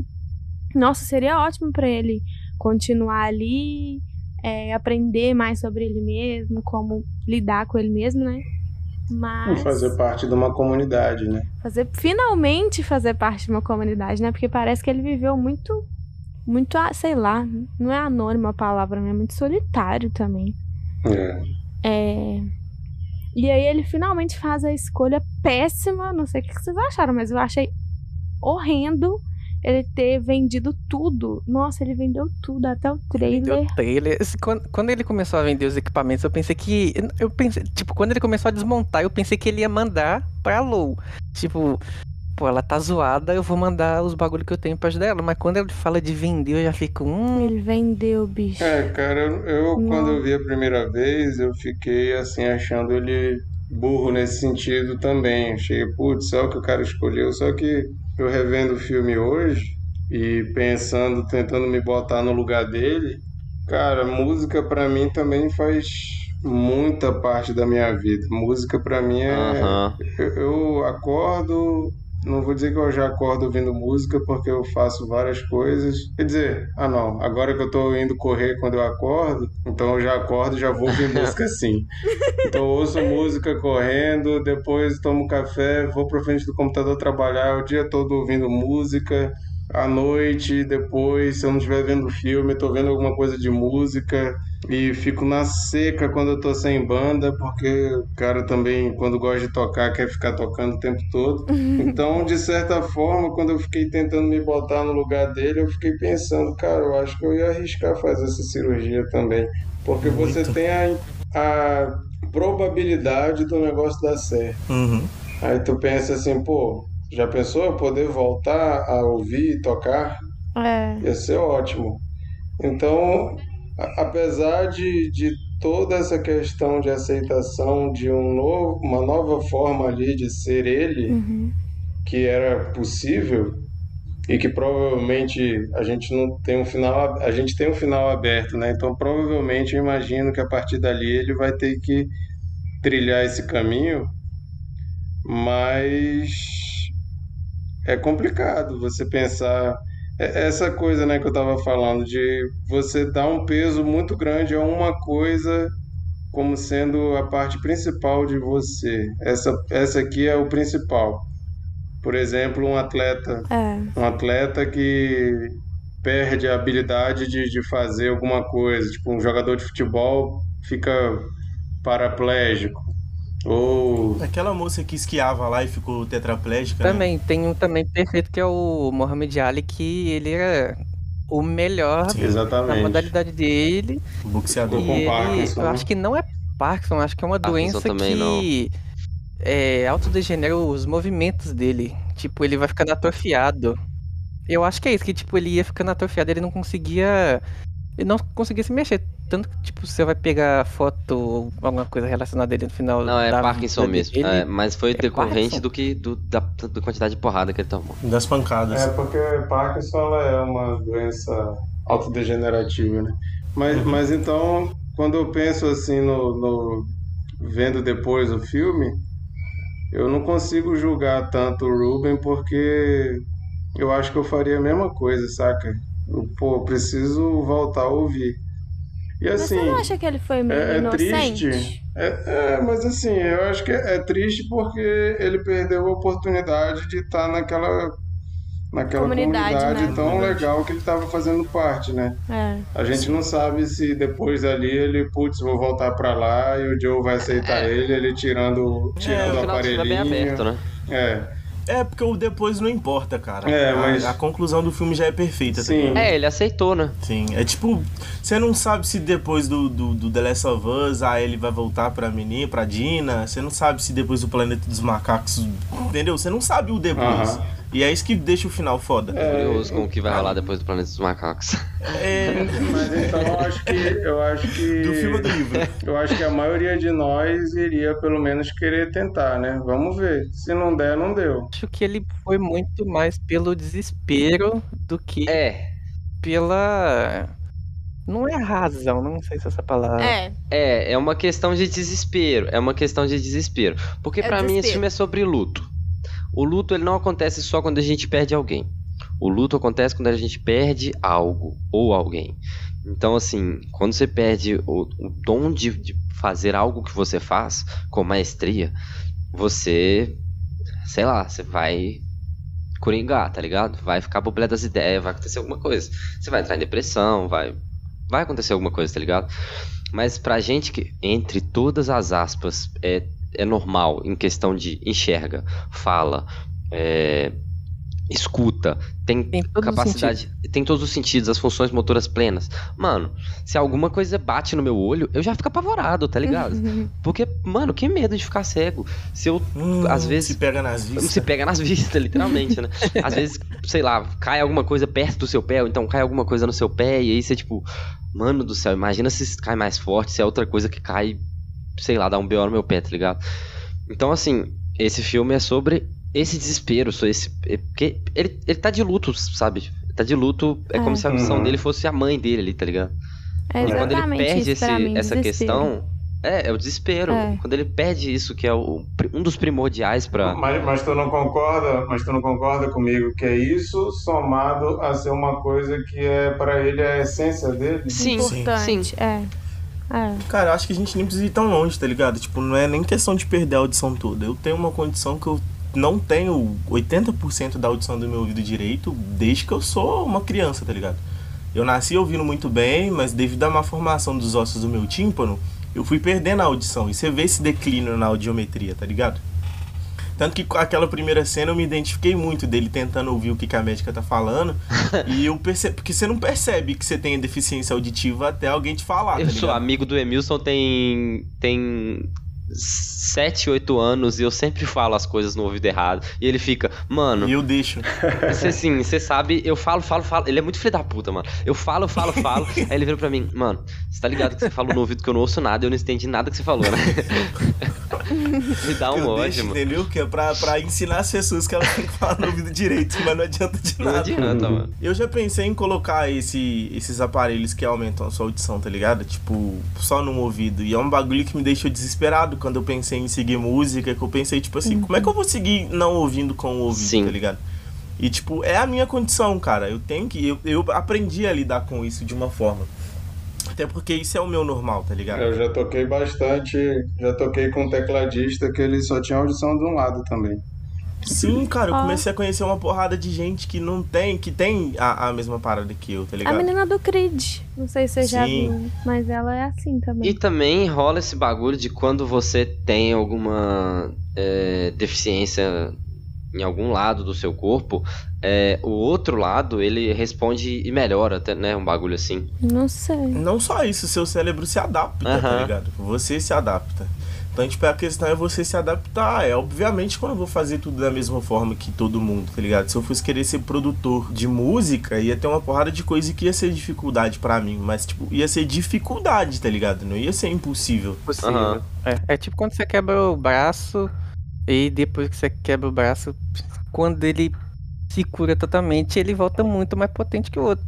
Speaker 2: nossa, seria ótimo pra ele continuar ali, é, aprender mais sobre ele mesmo, como lidar com ele mesmo, né? Mas
Speaker 4: Fazer parte de uma comunidade, né?
Speaker 2: fazer finalmente fazer parte de uma comunidade, né? Porque parece que ele viveu muito muito, sei lá, não é anônimo a palavra, né? É muito solitário também.
Speaker 4: É.
Speaker 2: É... E aí ele finalmente faz a escolha péssima, não sei o que vocês acharam, mas eu achei horrendo ele ter vendido tudo. Nossa, ele vendeu tudo, até o trailer.
Speaker 5: Deu trailer. Esse- Quando, quando ele começou a vender os equipamentos, eu pensei que. Eu pensei, tipo, quando ele começou a desmontar, eu pensei que ele ia mandar pra Low. Tipo, pô, ela tá zoada, eu vou mandar os bagulho que eu tenho pra ajudar ela. Mas quando ele fala de vender, eu já fico. Hum,
Speaker 2: Ele vendeu, bicho.
Speaker 4: É, cara, eu, eu,
Speaker 2: Não.
Speaker 4: quando eu vi a primeira vez, eu fiquei assim, achando ele burro nesse sentido também. Achei, putz, só o que o cara escolheu. Só que eu revendo o filme hoje e pensando, tentando me botar no lugar dele, cara, música pra mim também faz muita parte da minha vida. Música pra mim é. Eu, eu acordo, não vou dizer que eu já acordo ouvindo música porque eu faço várias coisas. Quer dizer, ah não, agora que eu tô indo correr quando eu acordo, então eu já acordo e já vou ouvir música sim. Então eu ouço música correndo, depois tomo café, vou pra frente do computador trabalhar o dia todo ouvindo música. À noite, depois, se eu não estiver vendo filme, eu tô vendo alguma coisa de música e fico na seca quando eu tô sem banda, porque o cara também, quando gosta de tocar, quer ficar tocando o tempo todo. Então, de certa forma, quando eu fiquei tentando me botar no lugar dele, eu fiquei pensando, cara, eu acho que eu ia arriscar fazer essa cirurgia também. Porque você
Speaker 1: Muito.
Speaker 4: tem a, a probabilidade do negócio dar certo.
Speaker 1: Uhum.
Speaker 4: Aí tu pensa assim, pô, já pensou eu poder voltar a ouvir e tocar?
Speaker 2: É.
Speaker 4: Ia ser ótimo. Então, a- apesar de, de toda essa questão de aceitação de um novo, uma nova forma ali de ser ele,
Speaker 2: Uhum.
Speaker 4: que era possível e que provavelmente a gente não tem um final, a gente tem um final aberto, né? Então, provavelmente eu imagino que a partir dali ele vai ter que trilhar esse caminho, mas é complicado você pensar essa coisa, né, que eu estava falando de você dar um peso muito grande a uma coisa como sendo a parte principal de você. Essa essa aqui é o principal. Por exemplo, um atleta,
Speaker 2: É.
Speaker 4: um atleta que perde a habilidade de, de fazer alguma coisa, tipo um jogador de futebol fica paraplégico ou
Speaker 1: Aquela moça que esquiava lá e ficou tetraplégica. né?
Speaker 5: Também, tem um também perfeito que é o Mohamed Ali, que ele era o melhor
Speaker 1: Sim,
Speaker 5: na
Speaker 4: exatamente.
Speaker 5: modalidade dele.
Speaker 1: O boxeador.
Speaker 5: E
Speaker 4: com
Speaker 5: ele,
Speaker 4: Parkinson,
Speaker 5: eu
Speaker 4: né?
Speaker 5: acho que não é Parkinson, acho que é uma
Speaker 3: Parkinson
Speaker 5: doença que é, autodegenera os movimentos dele. Tipo, ele vai ficando atrofiado. Eu acho que é isso, que tipo, ele ia ficando atrofiado, ele não conseguia. Ele não conseguia se mexer. Tanto que, tipo, você vai pegar foto ou alguma coisa relacionada a ele no final.
Speaker 3: Não, é
Speaker 5: da
Speaker 3: Parkinson
Speaker 5: vida
Speaker 3: mesmo.
Speaker 5: dele.
Speaker 3: É, mas foi
Speaker 5: É
Speaker 3: decorrente
Speaker 5: Parkinson?
Speaker 3: do que do, da, da quantidade de porrada que ele tomou.
Speaker 1: Das pancadas.
Speaker 4: É, porque Parkinson ela é uma doença autodegenerativa, né? Mas, mas então, quando eu penso assim no, no- vendo depois o filme, eu não consigo julgar tanto o Ruben porque eu acho que eu faria a mesma coisa, saca? Eu, pô, preciso voltar a ouvir. E
Speaker 2: Mas
Speaker 4: assim,
Speaker 2: você não acha que ele foi meio
Speaker 4: é, é
Speaker 2: inocente?
Speaker 4: triste. É, é, mas assim, eu acho que é, é triste porque ele perdeu a oportunidade de estar naquela, naquela
Speaker 2: Comunidade,
Speaker 4: comunidade,
Speaker 2: né?
Speaker 4: tão legal que ele estava fazendo parte, né?
Speaker 2: É.
Speaker 4: A gente não sabe se depois dali ele, putz, vou voltar pra lá e o Joe vai aceitar ele, ele tirando, tirando
Speaker 3: o
Speaker 4: o
Speaker 3: é bem
Speaker 4: aparelhinho.
Speaker 3: aberto, né?
Speaker 4: É,
Speaker 1: É, porque o depois não importa, cara.
Speaker 4: É,
Speaker 1: A-
Speaker 4: mas-
Speaker 1: a, conclusão do filme já é perfeita, tá
Speaker 4: Sim.
Speaker 1: ligado?
Speaker 3: É, ele aceitou, né?
Speaker 1: Sim, é tipo, você não sabe se depois do, do, do The Last of Us a ele vai voltar pra menina, pra Dina, você não sabe se depois do Planeta dos Macacos, entendeu? Você não sabe o depois.
Speaker 4: Aham.
Speaker 1: E é isso que deixa o final foda.
Speaker 3: Curioso com o que vai rolar depois do Planeta dos Macacos.
Speaker 1: É,
Speaker 4: mas então eu acho que eu acho que
Speaker 1: do filme do livro?
Speaker 4: eu acho que a maioria de nós iria pelo menos querer tentar, né? Vamos ver. Se não der, não deu.
Speaker 5: Acho que ele foi muito mais pelo desespero do que
Speaker 3: É,
Speaker 5: pela. Não é razão, não sei se é essa palavra.
Speaker 2: É.
Speaker 3: é, é uma questão de desespero. É uma questão de desespero. Porque
Speaker 2: É
Speaker 3: pra mim esse filme é sobre luto. O luto ele não acontece só quando a gente perde alguém. O luto acontece quando a gente perde algo ou alguém. Então, assim, quando você perde o, o dom de, de fazer algo que você faz com maestria, você, sei lá, você vai coringar, tá ligado? Vai ficar boblé das ideias, vai acontecer alguma coisa. Você vai entrar em depressão, vai, vai acontecer alguma coisa, tá ligado? Mas pra gente que, entre todas as aspas, é, é normal em questão de enxerga, fala, é, escuta, tem,
Speaker 5: Tem
Speaker 3: capacidade, tem todos os sentidos, as funções motoras plenas. Mano, se alguma coisa bate no meu olho, eu já fico apavorado, tá ligado? Porque, mano, que medo de ficar cego. Se eu,
Speaker 1: Hum,
Speaker 3: às vezes,
Speaker 1: Se pega nas vistas.
Speaker 3: se pega nas vistas, literalmente, né? Às vezes, sei lá, cai alguma coisa perto do seu pé, ou então cai alguma coisa no seu pé, e aí você, tipo, mano do céu, imagina se cai mais forte, se é outra coisa que cai, sei lá, dá um B.O. no meu pé, tá ligado? Então, assim, esse filme é sobre esse desespero, sobre esse. é Porque ele, ele tá de luto, sabe? Tá de luto, é como
Speaker 2: É.
Speaker 3: se a missão
Speaker 4: Uhum.
Speaker 3: dele fosse a mãe dele ali, tá ligado?
Speaker 2: É
Speaker 3: E quando ele perde esse-
Speaker 2: mim,
Speaker 3: essa
Speaker 2: desespero.
Speaker 3: questão, é, é o desespero.
Speaker 2: É.
Speaker 3: Quando ele perde isso, que é o, um dos primordiais pra.
Speaker 4: Mas, mas tu não concorda, mas tu não concorda comigo que é isso somado a ser uma coisa que é para ele a essência dele?
Speaker 3: Sim,
Speaker 2: Importante, é. É.
Speaker 1: Cara, acho que a gente nem precisa ir tão longe, tá ligado? Tipo, não é nem questão de perder a audição toda. Eu tenho uma condição que eu não tenho 80% da audição do meu ouvido direito desde que eu sou uma criança, tá ligado? Eu nasci ouvindo muito bem, mas devido à má formação dos ossos do meu tímpano, eu fui perdendo a audição. E você vê esse declínio na audiometria, tá ligado? Tanto que com aquela primeira cena eu me identifiquei muito dele tentando ouvir o que, que a médica tá falando. e eu percebo. Porque você não percebe que você tem deficiência auditiva até alguém te falar,
Speaker 3: Eu
Speaker 1: tá
Speaker 3: sou amigo do Emilson tem. tem. 7, 8 anos e eu sempre falo as coisas no ouvido errado. E ele fica, mano.
Speaker 1: E eu deixo.
Speaker 3: Você assim, você sabe, eu falo, falo, falo. Ele é muito filho da puta, mano. Eu falo, falo, falo. aí ele vira pra mim, mano, você tá ligado que você falou no ouvido que eu não ouço nada, eu não entendi nada que você falou, né? Me dá um
Speaker 1: eu
Speaker 3: ódio,
Speaker 1: deixo,
Speaker 3: mano.
Speaker 1: entendeu? Que é pra, pra ensinar as pessoas que elas têm que falar no ouvido direito, mas não adianta de
Speaker 3: Não
Speaker 1: nada.
Speaker 3: adianta, mano.
Speaker 1: Eu já pensei em colocar esse, esses aparelhos que aumentam a sua audição, tá ligado? Tipo, só num ouvido. E é um bagulho que me deixou desesperado quando eu pensei em seguir música, que eu pensei, tipo assim, como é que eu vou seguir não ouvindo com o ouvido,
Speaker 3: Sim.
Speaker 1: tá ligado? E, tipo, é a minha condição, cara. Eu tenho que. Eu, eu aprendi a lidar com isso de uma forma. Até porque isso é o meu normal, tá ligado?
Speaker 4: Eu já toquei bastante, já toquei com um tecladista que ele só tinha audição de um lado também.
Speaker 1: Sim, cara, eu comecei a conhecer uma porrada de gente que não tem, que tem a, a mesma parada que eu, tá
Speaker 2: A
Speaker 1: ligado?
Speaker 2: menina do Creed. Não sei se você já
Speaker 1: Sim.
Speaker 2: viu, mas ela é assim também.
Speaker 3: E também rola esse bagulho de quando você tem alguma é, deficiência em algum lado do seu corpo, é, o outro lado ele responde e melhora, até, né? Um bagulho assim.
Speaker 2: Não sei.
Speaker 1: Não só isso, seu cérebro se adapta, tá ligado? Você se adapta. Então, tipo, a questão é você se adaptar. É, obviamente, quando eu vou fazer tudo da mesma forma que todo mundo, tá ligado? Se eu fosse querer ser produtor de música, ia ter uma porrada de coisa que ia ser dificuldade pra mim. Mas, tipo, ia ser dificuldade, tá ligado? Não ia ser impossível.
Speaker 5: Possível.
Speaker 3: Aham.
Speaker 5: É, é tipo quando você quebra o braço e depois que você quebra o braço, quando ele se cura totalmente, ele volta muito mais potente que o outro.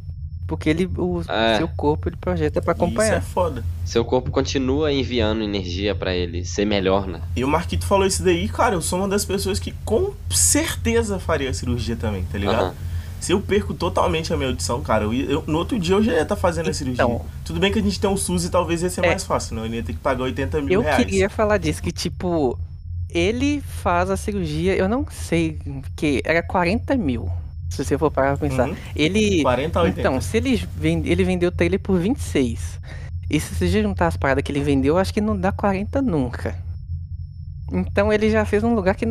Speaker 5: Porque ele, o
Speaker 3: É.
Speaker 5: seu corpo ele projeta pra
Speaker 1: Isso é
Speaker 5: acompanhar.
Speaker 1: foda.
Speaker 3: Seu corpo continua enviando energia pra ele ser melhor, né?
Speaker 1: E o Marquito falou isso daí, cara, eu sou uma das pessoas que com certeza faria a cirurgia também, tá ligado? Se eu perco totalmente a minha audição, cara, eu, eu- no outro dia eu já ia estar fazendo a cirurgia.
Speaker 5: Então.
Speaker 1: Tudo bem que a gente tem um SUS e talvez ia ser
Speaker 5: É.
Speaker 1: mais fácil, não? Eu ia ter que pagar 80 mil
Speaker 5: Eu
Speaker 1: reais.
Speaker 5: queria falar disso, que tipo, ele faz a cirurgia, eu não sei, que era 40 mil. Se você for parar pra pensar.
Speaker 1: Uhum.
Speaker 5: Ele.
Speaker 1: 40 a 80.
Speaker 5: Então, se ele, vende, ele vendeu o trailer por 26. E se você juntar as paradas que ele vendeu, eu acho que não dá 40 nunca. Então ele já fez um lugar que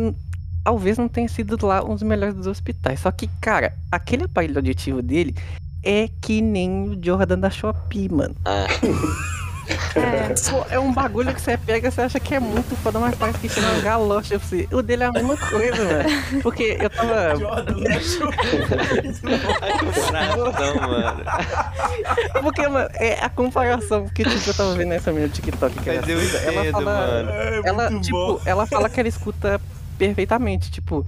Speaker 5: talvez não tenha sido lá um dos melhores dos hospitais. Só que, cara, aquele aparelho auditivo dele é que nem o Jordan da Shopee, mano.
Speaker 3: É.
Speaker 2: É.
Speaker 5: Pô, é um bagulho que você pega, você acha que é muito foda, mas parece que chama galocha pra você. O dele é a mesma coisa, velho. Porque eu tava.
Speaker 3: Comparação, mano.
Speaker 5: Porque, mano, é a comparação que tipo, eu tava vendo nessa minha TikTok que ela,
Speaker 3: eu
Speaker 5: fez, ela
Speaker 3: entendo,
Speaker 5: fala.
Speaker 3: mano.
Speaker 1: É
Speaker 5: Ela, tipo,
Speaker 1: bom.
Speaker 5: ela fala que ela escuta perfeitamente, tipo.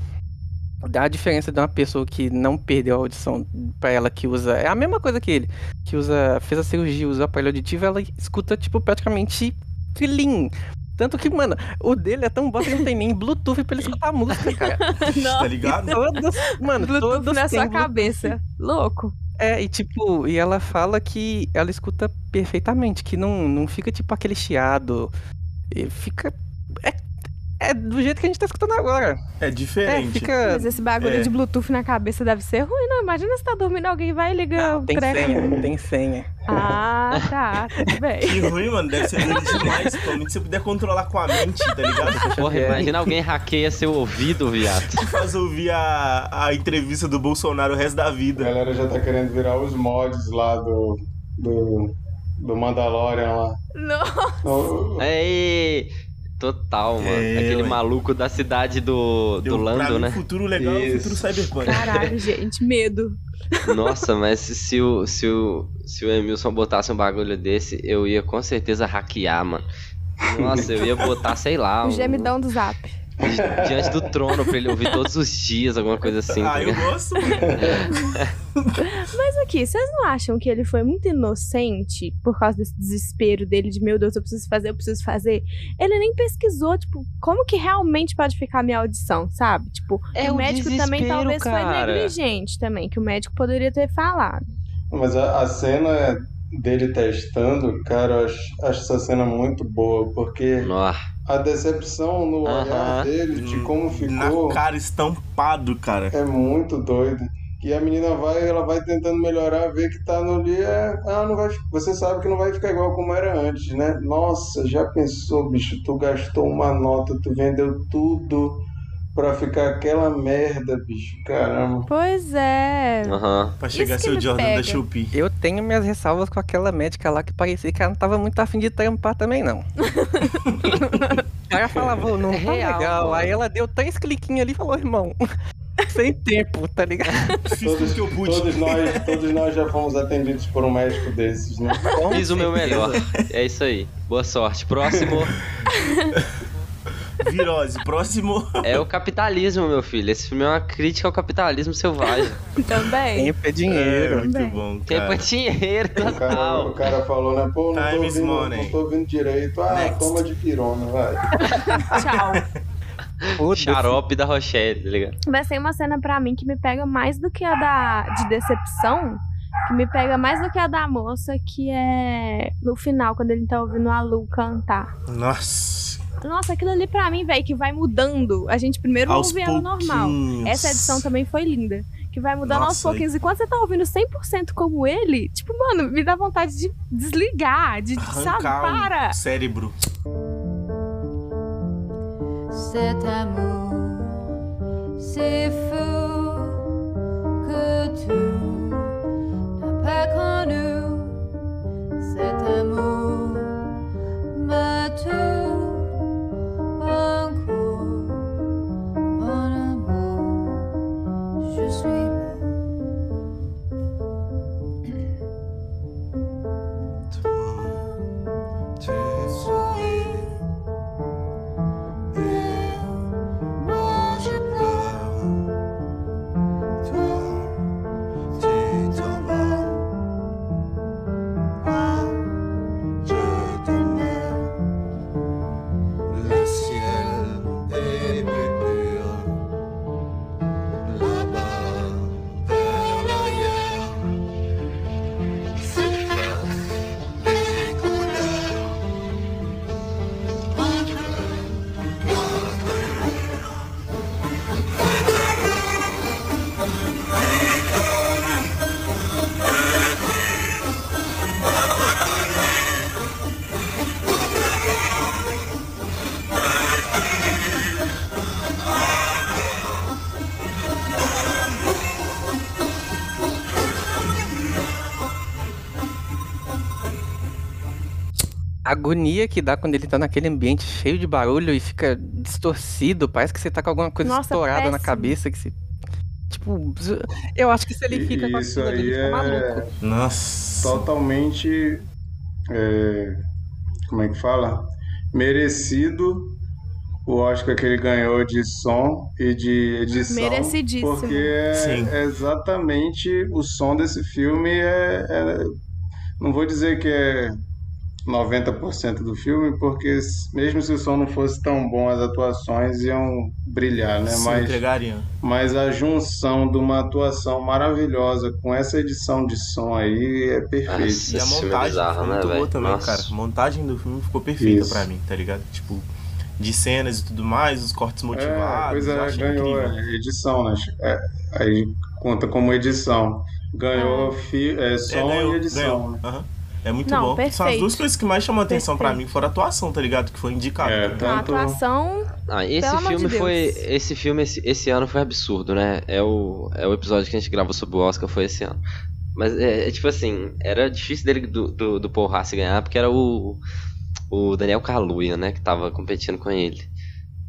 Speaker 5: Dá a diferença de uma pessoa que não perdeu a audição pra ela que usa. É a mesma coisa que ele. Que usa. Fez a cirurgia, usa aparelho auditivo, ela escuta, tipo, praticamente clean. Tanto que, mano, o dele é tão bom que não tem nem Bluetooth pra ele escutar música, cara.
Speaker 1: tá ligado?
Speaker 5: Todos, mano,
Speaker 2: Bluetooth
Speaker 5: todos
Speaker 2: na sua
Speaker 5: Bluetooth.
Speaker 2: cabeça. Louco.
Speaker 5: É, e tipo, e ela fala que ela escuta perfeitamente, que não, não fica tipo aquele chiado. E fica. É, é do jeito que a gente tá escutando agora.
Speaker 1: É
Speaker 5: É,
Speaker 1: diferente.
Speaker 5: fica.
Speaker 2: Mas esse bagulho
Speaker 1: é.
Speaker 2: de Bluetooth na cabeça deve ser ruim, não? Imagina você tá dormindo, alguém vai e liga o
Speaker 5: Tem
Speaker 2: treco.
Speaker 5: senha, tem senha.
Speaker 2: Ah, tá, tudo bem.
Speaker 1: Que ruim, mano. Deve ser doido demais. Principalmente se você puder controlar com a mente, tá ligado?
Speaker 3: Porra, imagina alguém hackeia seu ouvido, viado.
Speaker 1: Faz ouvir a, a entrevista do Bolsonaro o resto da
Speaker 4: A
Speaker 1: vida.
Speaker 4: galera já tá querendo virar os mods lá do. do. do Mandalorian lá.
Speaker 2: Não.
Speaker 4: O-
Speaker 3: Ei, total, mano.
Speaker 1: É,
Speaker 3: Aquele
Speaker 1: ué.
Speaker 3: maluco da cidade do, do
Speaker 1: Deu
Speaker 3: Lando, né?
Speaker 1: futuro legal e
Speaker 4: Isso.
Speaker 1: futuro cyberpunk.
Speaker 2: Caralho, gente, medo.
Speaker 3: Nossa, mas se, se o, se, o, se o Emilson botasse um bagulho desse, eu ia com certeza hackear, mano. Nossa, eu ia botar, sei lá,
Speaker 2: O
Speaker 3: um-
Speaker 2: gemidão do zap.
Speaker 3: Diante do trono pra ele ouvir todos os dias, alguma coisa assim. tá
Speaker 1: ah, eu
Speaker 3: ligado?
Speaker 1: gosto.
Speaker 2: Mas aqui, vocês não acham que ele foi muito inocente por causa desse desespero dele de meu Deus, eu preciso fazer, eu preciso fazer? Ele nem pesquisou, tipo, como que realmente pode ficar a minha audição, sabe? Tipo,
Speaker 3: É
Speaker 2: o
Speaker 3: o
Speaker 2: médico também talvez foi
Speaker 3: cara.
Speaker 2: negligente também, que o médico poderia ter falado.
Speaker 4: Mas a, a cena dele testando, cara, eu acho, acho essa cena muito boa, porque
Speaker 3: Nó.
Speaker 4: A decepção no olhar
Speaker 3: Aham.
Speaker 4: dele de como
Speaker 1: Na
Speaker 4: ficou
Speaker 1: cara estampado, cara.
Speaker 4: é muito doido. E a menina vai, ela vai tentando melhorar, vê que tá no dia, é, ah, não vai, você sabe que não vai ficar igual como era antes, né? Nossa, já pensou, bicho, tu gastou uma nota, tu vendeu tudo pra ficar aquela merda, bicho, caramba.
Speaker 2: Pois é.
Speaker 3: Aham.
Speaker 1: Pra chegar a
Speaker 2: Isso
Speaker 1: ser
Speaker 2: que
Speaker 1: o
Speaker 2: me
Speaker 1: Jordan
Speaker 2: pega.
Speaker 1: da Shopee.
Speaker 5: Eu tenho minhas ressalvas com aquela médica lá que parecia que ela não tava muito afim de trampar também, não. o cara falava, "Ô, não
Speaker 3: É
Speaker 5: tá
Speaker 3: real,
Speaker 5: legal.
Speaker 3: mano.
Speaker 5: Aí ela deu três cliquinhos ali e falou, irmão, sem tempo, tá ligado?
Speaker 1: Tudo que eu pude.
Speaker 4: Todos nós, todos nós já fomos atendidos por um médico desses, né?
Speaker 3: Fiz o meu melhor. É isso aí. Boa sorte. Próximo
Speaker 1: Virose. Próximo.
Speaker 3: é o capitalismo, meu filho. Esse filme é uma crítica ao capitalismo selvagem.
Speaker 2: Também.
Speaker 5: Tempo é
Speaker 1: É,
Speaker 5: dinheiro.
Speaker 1: muito
Speaker 2: Também.
Speaker 1: bom,
Speaker 3: Tempo é
Speaker 1: cara.
Speaker 3: dinheiro,
Speaker 4: O cara, o
Speaker 3: total.
Speaker 4: cara falou, né? Pô, não tô,
Speaker 1: Time is
Speaker 4: ouvindo,
Speaker 1: money.
Speaker 4: não tô ouvindo direito. Ah,
Speaker 1: Next.
Speaker 4: toma de pirona, vai.
Speaker 2: Tchau.
Speaker 5: Foda-se.
Speaker 3: Xarope da Rochelle, tá ligado?
Speaker 2: Mas tem uma cena pra mim que me pega mais do que a da de decepção, que me pega mais do que a da moça, que é no final, quando ele tá ouvindo a Lu cantar.
Speaker 1: Nossa.
Speaker 2: Nossa, aquilo ali pra mim, velho, que vai mudando. A gente primeiro
Speaker 1: Aos
Speaker 2: ouve ela normal. Essa edição também foi linda. Que vai mudando aos
Speaker 1: Nossa,
Speaker 2: pouquinhos. E quando você tá ouvindo 100% como ele, tipo, mano, me dá vontade de desligar, de, sabe,
Speaker 1: Arrancar
Speaker 2: para.
Speaker 1: o cérebro.
Speaker 8: Cet amour, c'est fou que tout n'a pas connu. Cet amour m'a tout un coup. Mon amour, je suis
Speaker 5: agonia que dá quando ele tá naquele ambiente cheio de barulho e fica distorcido, parece que você tá com alguma coisa
Speaker 2: Nossa,
Speaker 5: estourada na
Speaker 2: péssimo.
Speaker 5: cabeça que se. Tipo, eu acho que se ele fica com
Speaker 4: Isso aí
Speaker 5: fica
Speaker 4: é
Speaker 5: maluco.
Speaker 1: Nossa.
Speaker 4: totalmente. é, como é que fala? Merecido o Oscar que ele ganhou de som e de edição.
Speaker 2: Merecidíssimo.
Speaker 4: Porque é,
Speaker 1: Sim.
Speaker 4: é exatamente o som desse filme é, é- Não vou dizer que é 90% do filme, porque mesmo se o som não fosse tão bom, as atuações iam brilhar, né?
Speaker 1: Se
Speaker 4: Mas
Speaker 1: entregariam.
Speaker 4: mas a junção de uma atuação maravilhosa com essa edição de som aí é perfeito.
Speaker 3: Nossa,
Speaker 1: E a
Speaker 3: é
Speaker 1: montagem
Speaker 3: bizarro,
Speaker 1: ficou
Speaker 3: né,
Speaker 1: muito boa
Speaker 3: velho?
Speaker 1: também,
Speaker 3: Nossa.
Speaker 1: cara. A montagem do filme ficou perfeita pra mim, tá ligado? Tipo, de cenas e tudo mais, os cortes
Speaker 4: É,
Speaker 1: motivados.
Speaker 4: pois
Speaker 1: eu
Speaker 4: é, ganhou
Speaker 1: incrível.
Speaker 4: é, edição, né? É, aí conta como edição. Ganhou fi, é, som
Speaker 1: É, ganhou,
Speaker 4: e edição.
Speaker 1: ganhou.
Speaker 4: né?
Speaker 1: Aham. É muito
Speaker 2: Não,
Speaker 1: bom. São as
Speaker 2: perfeito.
Speaker 1: duas coisas que mais chamam a atenção pra
Speaker 2: Perfeito.
Speaker 1: mim, fora a atuação, tá ligado? Que foi indicado.
Speaker 4: É,
Speaker 1: tá ligado?
Speaker 2: A
Speaker 4: tanto-
Speaker 2: atuação.
Speaker 3: Ah, esse
Speaker 2: Pelo amor de
Speaker 3: filme
Speaker 2: Deus.
Speaker 3: foi. Esse filme esse, esse ano foi absurdo, né? É o, é o episódio que a gente gravou sobre o Oscar, foi esse ano. Mas é, é tipo assim, era difícil dele do, do, do Paul Haas ganhar, porque era o, o Daniel Kaluuya, né? Que tava competindo com ele.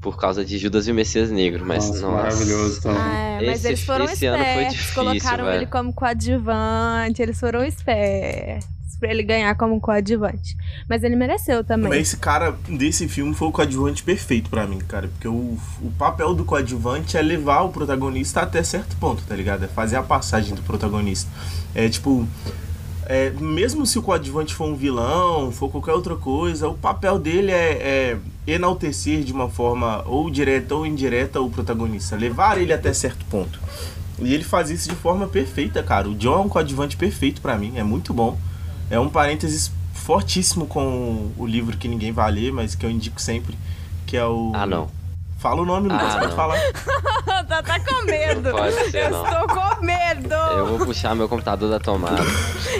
Speaker 3: Por causa de Judas e o Messias Negro, mas
Speaker 4: Nossa,
Speaker 3: nossa.
Speaker 4: maravilhoso também.
Speaker 2: Ah, é, mas
Speaker 3: Esse-
Speaker 2: eles foram
Speaker 3: esse ano foi
Speaker 2: espertos,
Speaker 3: difícil,
Speaker 2: colocaram
Speaker 3: velho.
Speaker 2: ele como coadjuvante, eles foram espertos pra ele ganhar como coadjuvante. Mas ele mereceu também.
Speaker 1: Mas esse cara desse filme foi o coadjuvante perfeito pra mim, cara. Porque o, o papel do coadjuvante é levar o protagonista até certo ponto, tá ligado? É fazer a passagem do protagonista. É tipo. é, mesmo se o coadjuvante for um vilão, for qualquer outra coisa, o papel dele é, é enaltecer de uma forma ou direta ou indireta o protagonista, levar ele até certo ponto. E ele faz isso de forma perfeita, cara. O John é um coadjuvante perfeito pra mim, é muito bom. É um parênteses fortíssimo com o livro que ninguém vai ler, mas que eu indico sempre, que é o.
Speaker 3: Ah, não.
Speaker 1: Fala o nome, Lucas,
Speaker 3: Ah,
Speaker 1: pode
Speaker 3: não.
Speaker 1: falar.
Speaker 2: tá, tá com medo.
Speaker 3: Pode ser,
Speaker 2: eu
Speaker 3: não.
Speaker 2: estou com medo.
Speaker 3: Eu vou puxar meu computador da tomada.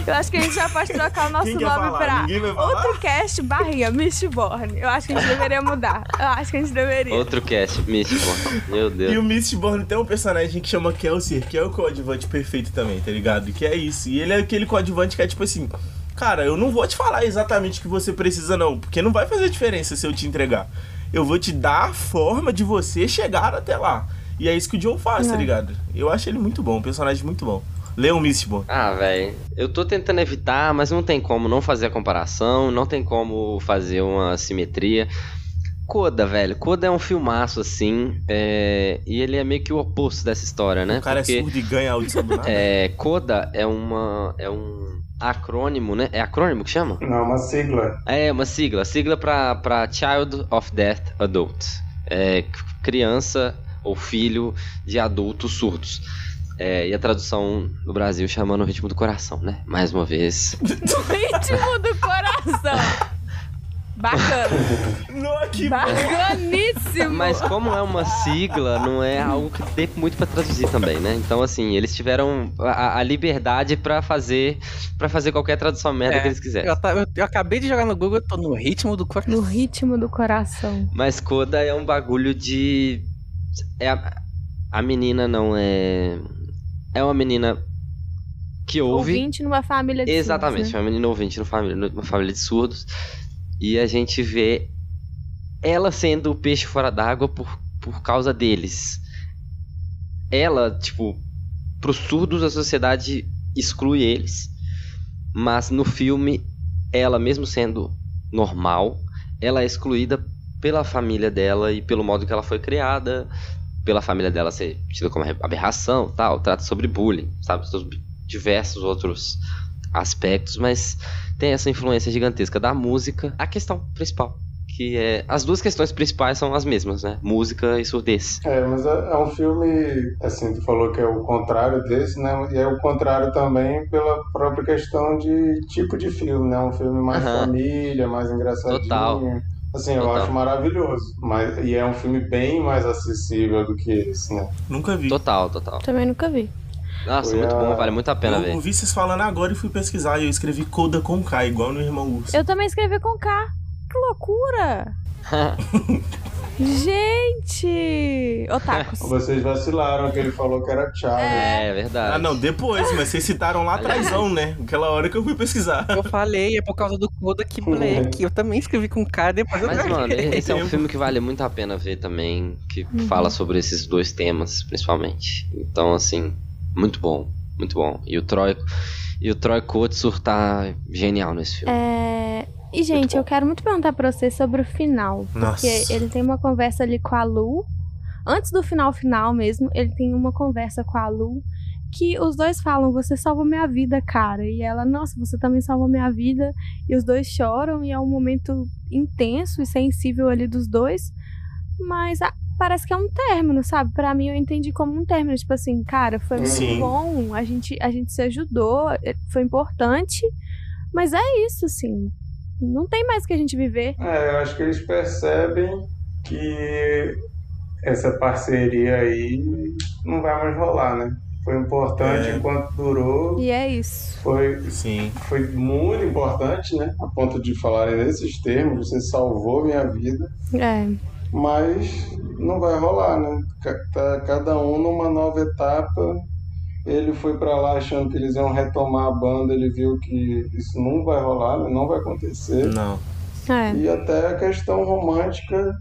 Speaker 2: Eu acho que a gente já pode trocar o nosso
Speaker 1: Quem
Speaker 2: nome
Speaker 1: falar?
Speaker 2: outro cast barrinha Mistborn. Eu acho que a gente deveria mudar. Eu acho que a gente deveria.
Speaker 3: Outro cast, Mistborn. Meu
Speaker 1: E
Speaker 3: Deus.
Speaker 1: o Mistborn tem um personagem que chama Kelsier, que é o coadjuvante perfeito também, tá ligado? Que é isso. E ele é aquele coadjuvante que é tipo assim. Cara, eu não vou te falar exatamente o que você precisa, não, porque não vai fazer diferença se eu te entregar. Eu vou te dar a forma de você chegar até lá. E é isso que o John faz, tá
Speaker 2: É.
Speaker 1: ligado? Eu acho ele muito bom, um personagem muito bom. Leon Mistborn.
Speaker 3: Ah, velho, eu tô tentando evitar, mas não tem como não fazer a comparação, não tem como fazer uma simetria. Coda, velho, Coda é um filmaço, assim, é, e ele é meio que o oposto dessa história, né?
Speaker 1: O cara é surdo e ganha a audição do nada.
Speaker 3: é, Coda é uma. é um acrônimo, né? É acrônimo que chama?
Speaker 4: Não, uma sigla.
Speaker 3: É, uma sigla. Sigla pra, pra Child of Deaf Adults. É, criança ou filho de adultos surdos. É, e a tradução no Brasil chama no ritmo do coração, né? Mais uma vez.
Speaker 2: Do ritmo do coração. Bacana.
Speaker 1: Que
Speaker 2: Bacaníssimo.
Speaker 3: Mas como é uma sigla, não é algo que tem muito pra traduzir também, né? Então, assim, eles tiveram a, a liberdade pra fazer para fazer qualquer tradução merda
Speaker 5: É,
Speaker 3: que eles quiserem.
Speaker 5: Eu, eu- eu acabei de jogar no Google, eu tô no ritmo do coração.
Speaker 2: No ritmo do coração.
Speaker 3: Mas Coda é um bagulho de. É a, a menina não é. É uma menina que ouve.
Speaker 2: Ouvinte numa família de
Speaker 3: Exatamente,
Speaker 2: surdos, né?
Speaker 3: uma menina ouvinte numa família, numa família de surdos. E a gente vê ela sendo o peixe fora d'água por, por causa deles. Ela, tipo, pros surdos a sociedade exclui eles. Mas no filme, ela, mesmo sendo normal, ela é excluída pela família dela e pelo modo que ela foi criada, pela família dela ser tida como aberração, tal, trata sobre bullying, sabe, sobre diversos outros aspectos, mas tem essa influência gigantesca da música, a questão principal, que é as duas questões principais são as mesmas, né? Música e surdez.
Speaker 4: É, mas é, é um filme, assim, tu falou que é o contrário desse, né? E é o contrário também pela própria questão de tipo de filme, né? Um filme mais
Speaker 3: Aham.
Speaker 4: família, mais engraçadinho.
Speaker 3: Total.
Speaker 4: Assim, eu
Speaker 3: Total.
Speaker 4: acho maravilhoso. Mas, e é um filme bem mais acessível do que esse, né?
Speaker 1: Nunca vi.
Speaker 3: Total, total.
Speaker 2: Também nunca vi.
Speaker 3: Nossa,
Speaker 4: Foi
Speaker 3: muito
Speaker 4: a-
Speaker 3: bom, vale muito a pena
Speaker 1: eu
Speaker 3: ver.
Speaker 1: ouvi vocês falando agora e fui pesquisar. E eu escrevi Coda com K, igual no Irmão Urso.
Speaker 2: Eu também escrevi com K. Que loucura! Gente! Otakus.
Speaker 4: Vocês vacilaram que ele falou que era Charlie.
Speaker 3: É, verdade.
Speaker 1: Ah, não, depois, mas vocês citaram lá atrásão, né? Aquela hora que eu fui pesquisar.
Speaker 5: Eu falei, é por causa do Kodak Black. Eu também escrevi com K, depois eu
Speaker 3: Mas, mano,
Speaker 5: troquei.
Speaker 3: esse é um filme que vale muito a pena ver também, que
Speaker 2: Uhum.
Speaker 3: fala sobre esses dois temas, principalmente. Então, assim, muito bom, muito bom. E o Troy, e o Troy Kotsur tá genial nesse filme.
Speaker 2: É... E, gente, eu quero muito perguntar pra você sobre o final.
Speaker 3: Nossa.
Speaker 2: Porque ele tem uma conversa ali com a Lu. Antes do final final mesmo, ele tem uma conversa com a Lu. Que os dois falam, você salvou minha vida, cara. E ela, nossa, você também salvou minha vida. E os dois choram, e é um momento intenso e sensível ali dos dois. Mas ah, parece que é um término, sabe? Pra mim eu entendi como um término. Tipo assim, cara, foi muito
Speaker 1: Sim.
Speaker 2: bom. A gente, a gente se ajudou, eh, foi importante. Mas é isso, assim. Não tem mais que a gente viver.
Speaker 4: É, eu acho que eles percebem que essa parceria aí não vai mais rolar, né? Foi importante
Speaker 1: É.
Speaker 4: enquanto durou.
Speaker 2: E é isso.
Speaker 4: Foi,
Speaker 1: Sim.
Speaker 4: foi muito importante, né? A ponto de falarem nesses termos, você salvou minha vida,
Speaker 2: É.
Speaker 4: mas não vai rolar, né? Tá cada um numa nova etapa. Ele foi pra lá achando que eles iam retomar a banda, ele viu que isso não vai rolar, né? não vai acontecer.
Speaker 1: Não.
Speaker 2: É.
Speaker 4: E até a questão romântica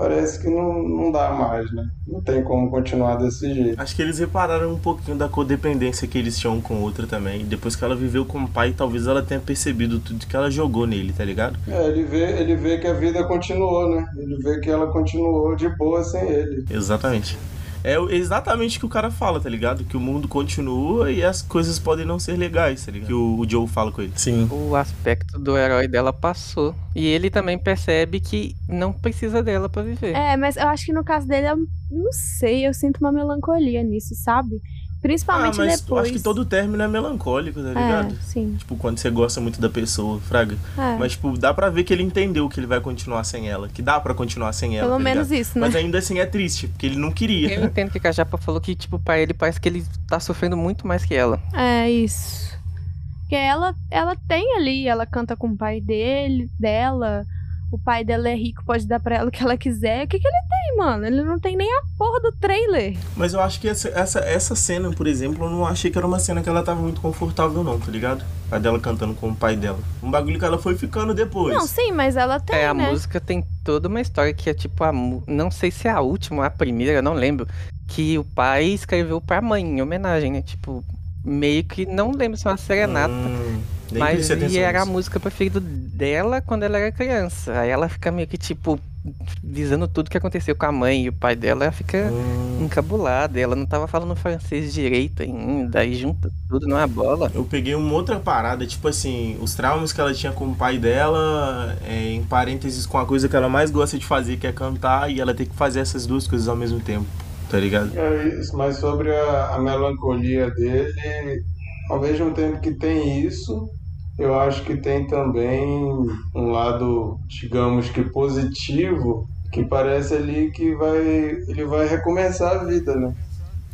Speaker 4: parece que não, não dá mais, né? Não tem como continuar desse jeito.
Speaker 1: Acho que eles repararam um pouquinho da codependência que eles tinham um com o outro também. Depois que ela viveu com o pai, talvez ela tenha percebido tudo que ela jogou nele, tá ligado?
Speaker 4: É, ele vê, ele vê que a vida continuou, né? Ele vê que ela continuou de boa sem ele.
Speaker 1: Exatamente. É exatamente o que o cara fala, tá ligado? Que o mundo continua e as coisas podem não ser legais, tá ligado? Que o, o Joe fala com ele. Sim.
Speaker 5: O aspecto do herói dela passou. E ele também percebe que não precisa dela pra viver.
Speaker 2: É, mas eu acho que no caso dele, eu não sei, eu sinto uma melancolia nisso, sabe?
Speaker 1: Ah,
Speaker 2: Principalmente
Speaker 1: mas eu
Speaker 2: depois.
Speaker 1: acho que todo término é melancólico, tá ligado?
Speaker 2: É, sim.
Speaker 1: Tipo, quando você gosta muito da pessoa, fraga.
Speaker 2: É.
Speaker 1: Mas, tipo, dá pra ver que ele entendeu que ele vai continuar sem ela. Que dá pra continuar sem ela.
Speaker 2: Pelo
Speaker 1: tá
Speaker 2: menos
Speaker 1: ligado?
Speaker 2: isso, né?
Speaker 1: Mas ainda assim é triste, porque ele não queria.
Speaker 5: Eu entendo que a Japa falou que, tipo, pra ele parece que ele tá sofrendo muito mais que ela.
Speaker 2: É isso. Porque ela, ela tem ali, ela canta com o pai dele, dela. O pai dela é rico, pode dar pra ela o que ela quiser. O que, que ele tem, mano? Ele não tem nem a porra do trailer.
Speaker 1: Mas eu acho que essa, essa, essa cena, por exemplo, eu não achei que era uma cena que ela tava muito confortável, não, tá ligado? A dela cantando com o pai dela. Um bagulho que ela foi ficando depois.
Speaker 2: Não, sim, mas ela tem,
Speaker 5: É, a
Speaker 2: né?
Speaker 5: música tem toda uma história que é tipo a. Não sei se é a última ou a primeira, eu não lembro. Que o pai escreveu pra mãe em homenagem, né? Tipo, meio que. Não lembro se é uma serenata.
Speaker 1: Hum, nem
Speaker 5: mas e
Speaker 1: atenção
Speaker 5: era a
Speaker 1: nisso.
Speaker 5: música preferida dela quando ela era criança. Aí ela fica meio que, tipo, visando tudo que aconteceu com a mãe e o pai dela, ela fica
Speaker 1: Hum.
Speaker 5: encabulada. Ela não tava falando francês direito ainda, aí junta tudo numa bola.
Speaker 1: Eu peguei uma outra parada, tipo assim, os traumas que ela tinha com o pai dela, é, em parênteses com a coisa que ela mais gosta de fazer, que é cantar, e ela tem que fazer essas duas coisas ao mesmo tempo, tá ligado?
Speaker 4: É isso, mas sobre a, a melancolia dele, ao mesmo tempo que tem isso, eu acho que tem também um lado, digamos que positivo, que parece ali que vai ele vai recomeçar a vida, né?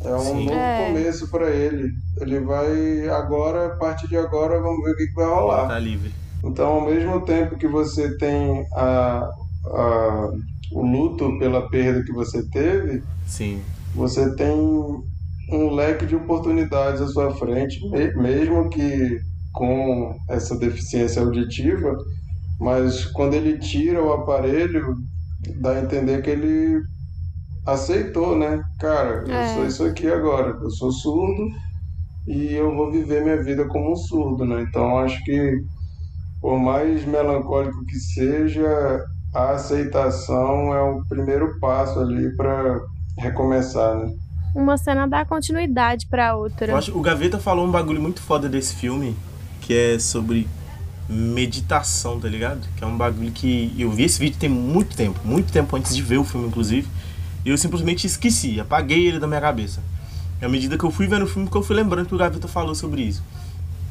Speaker 4: É um
Speaker 1: Sim.
Speaker 4: novo
Speaker 2: É.
Speaker 4: começo para ele. Ele vai agora, a partir de agora, vamos ver o que, que vai rolar.
Speaker 1: Tá livre.
Speaker 4: Então, ao mesmo tempo que você tem a, a- o luto pela perda que você teve,
Speaker 1: Sim.
Speaker 4: você tem um leque de oportunidades à sua frente, me- mesmo que com essa deficiência auditiva, mas quando ele tira o aparelho, dá a entender que ele aceitou, né? Cara, eu
Speaker 2: É.
Speaker 4: sou isso aqui agora, eu sou surdo e eu vou viver minha vida como um surdo, né? Então acho que por mais melancólico que seja, a aceitação é o primeiro passo ali para recomeçar, né?
Speaker 2: Uma cena dá continuidade pra outra.
Speaker 1: Eu acho, o Gaveta falou um bagulho muito foda desse filme, que é sobre meditação, tá ligado? Que é um bagulho que eu vi esse vídeo tem muito tempo, muito tempo antes de ver o filme, inclusive. E eu simplesmente esqueci, apaguei ele da minha cabeça. E à medida que eu fui vendo o filme, que eu fui lembrando que o Gaveta falou sobre isso.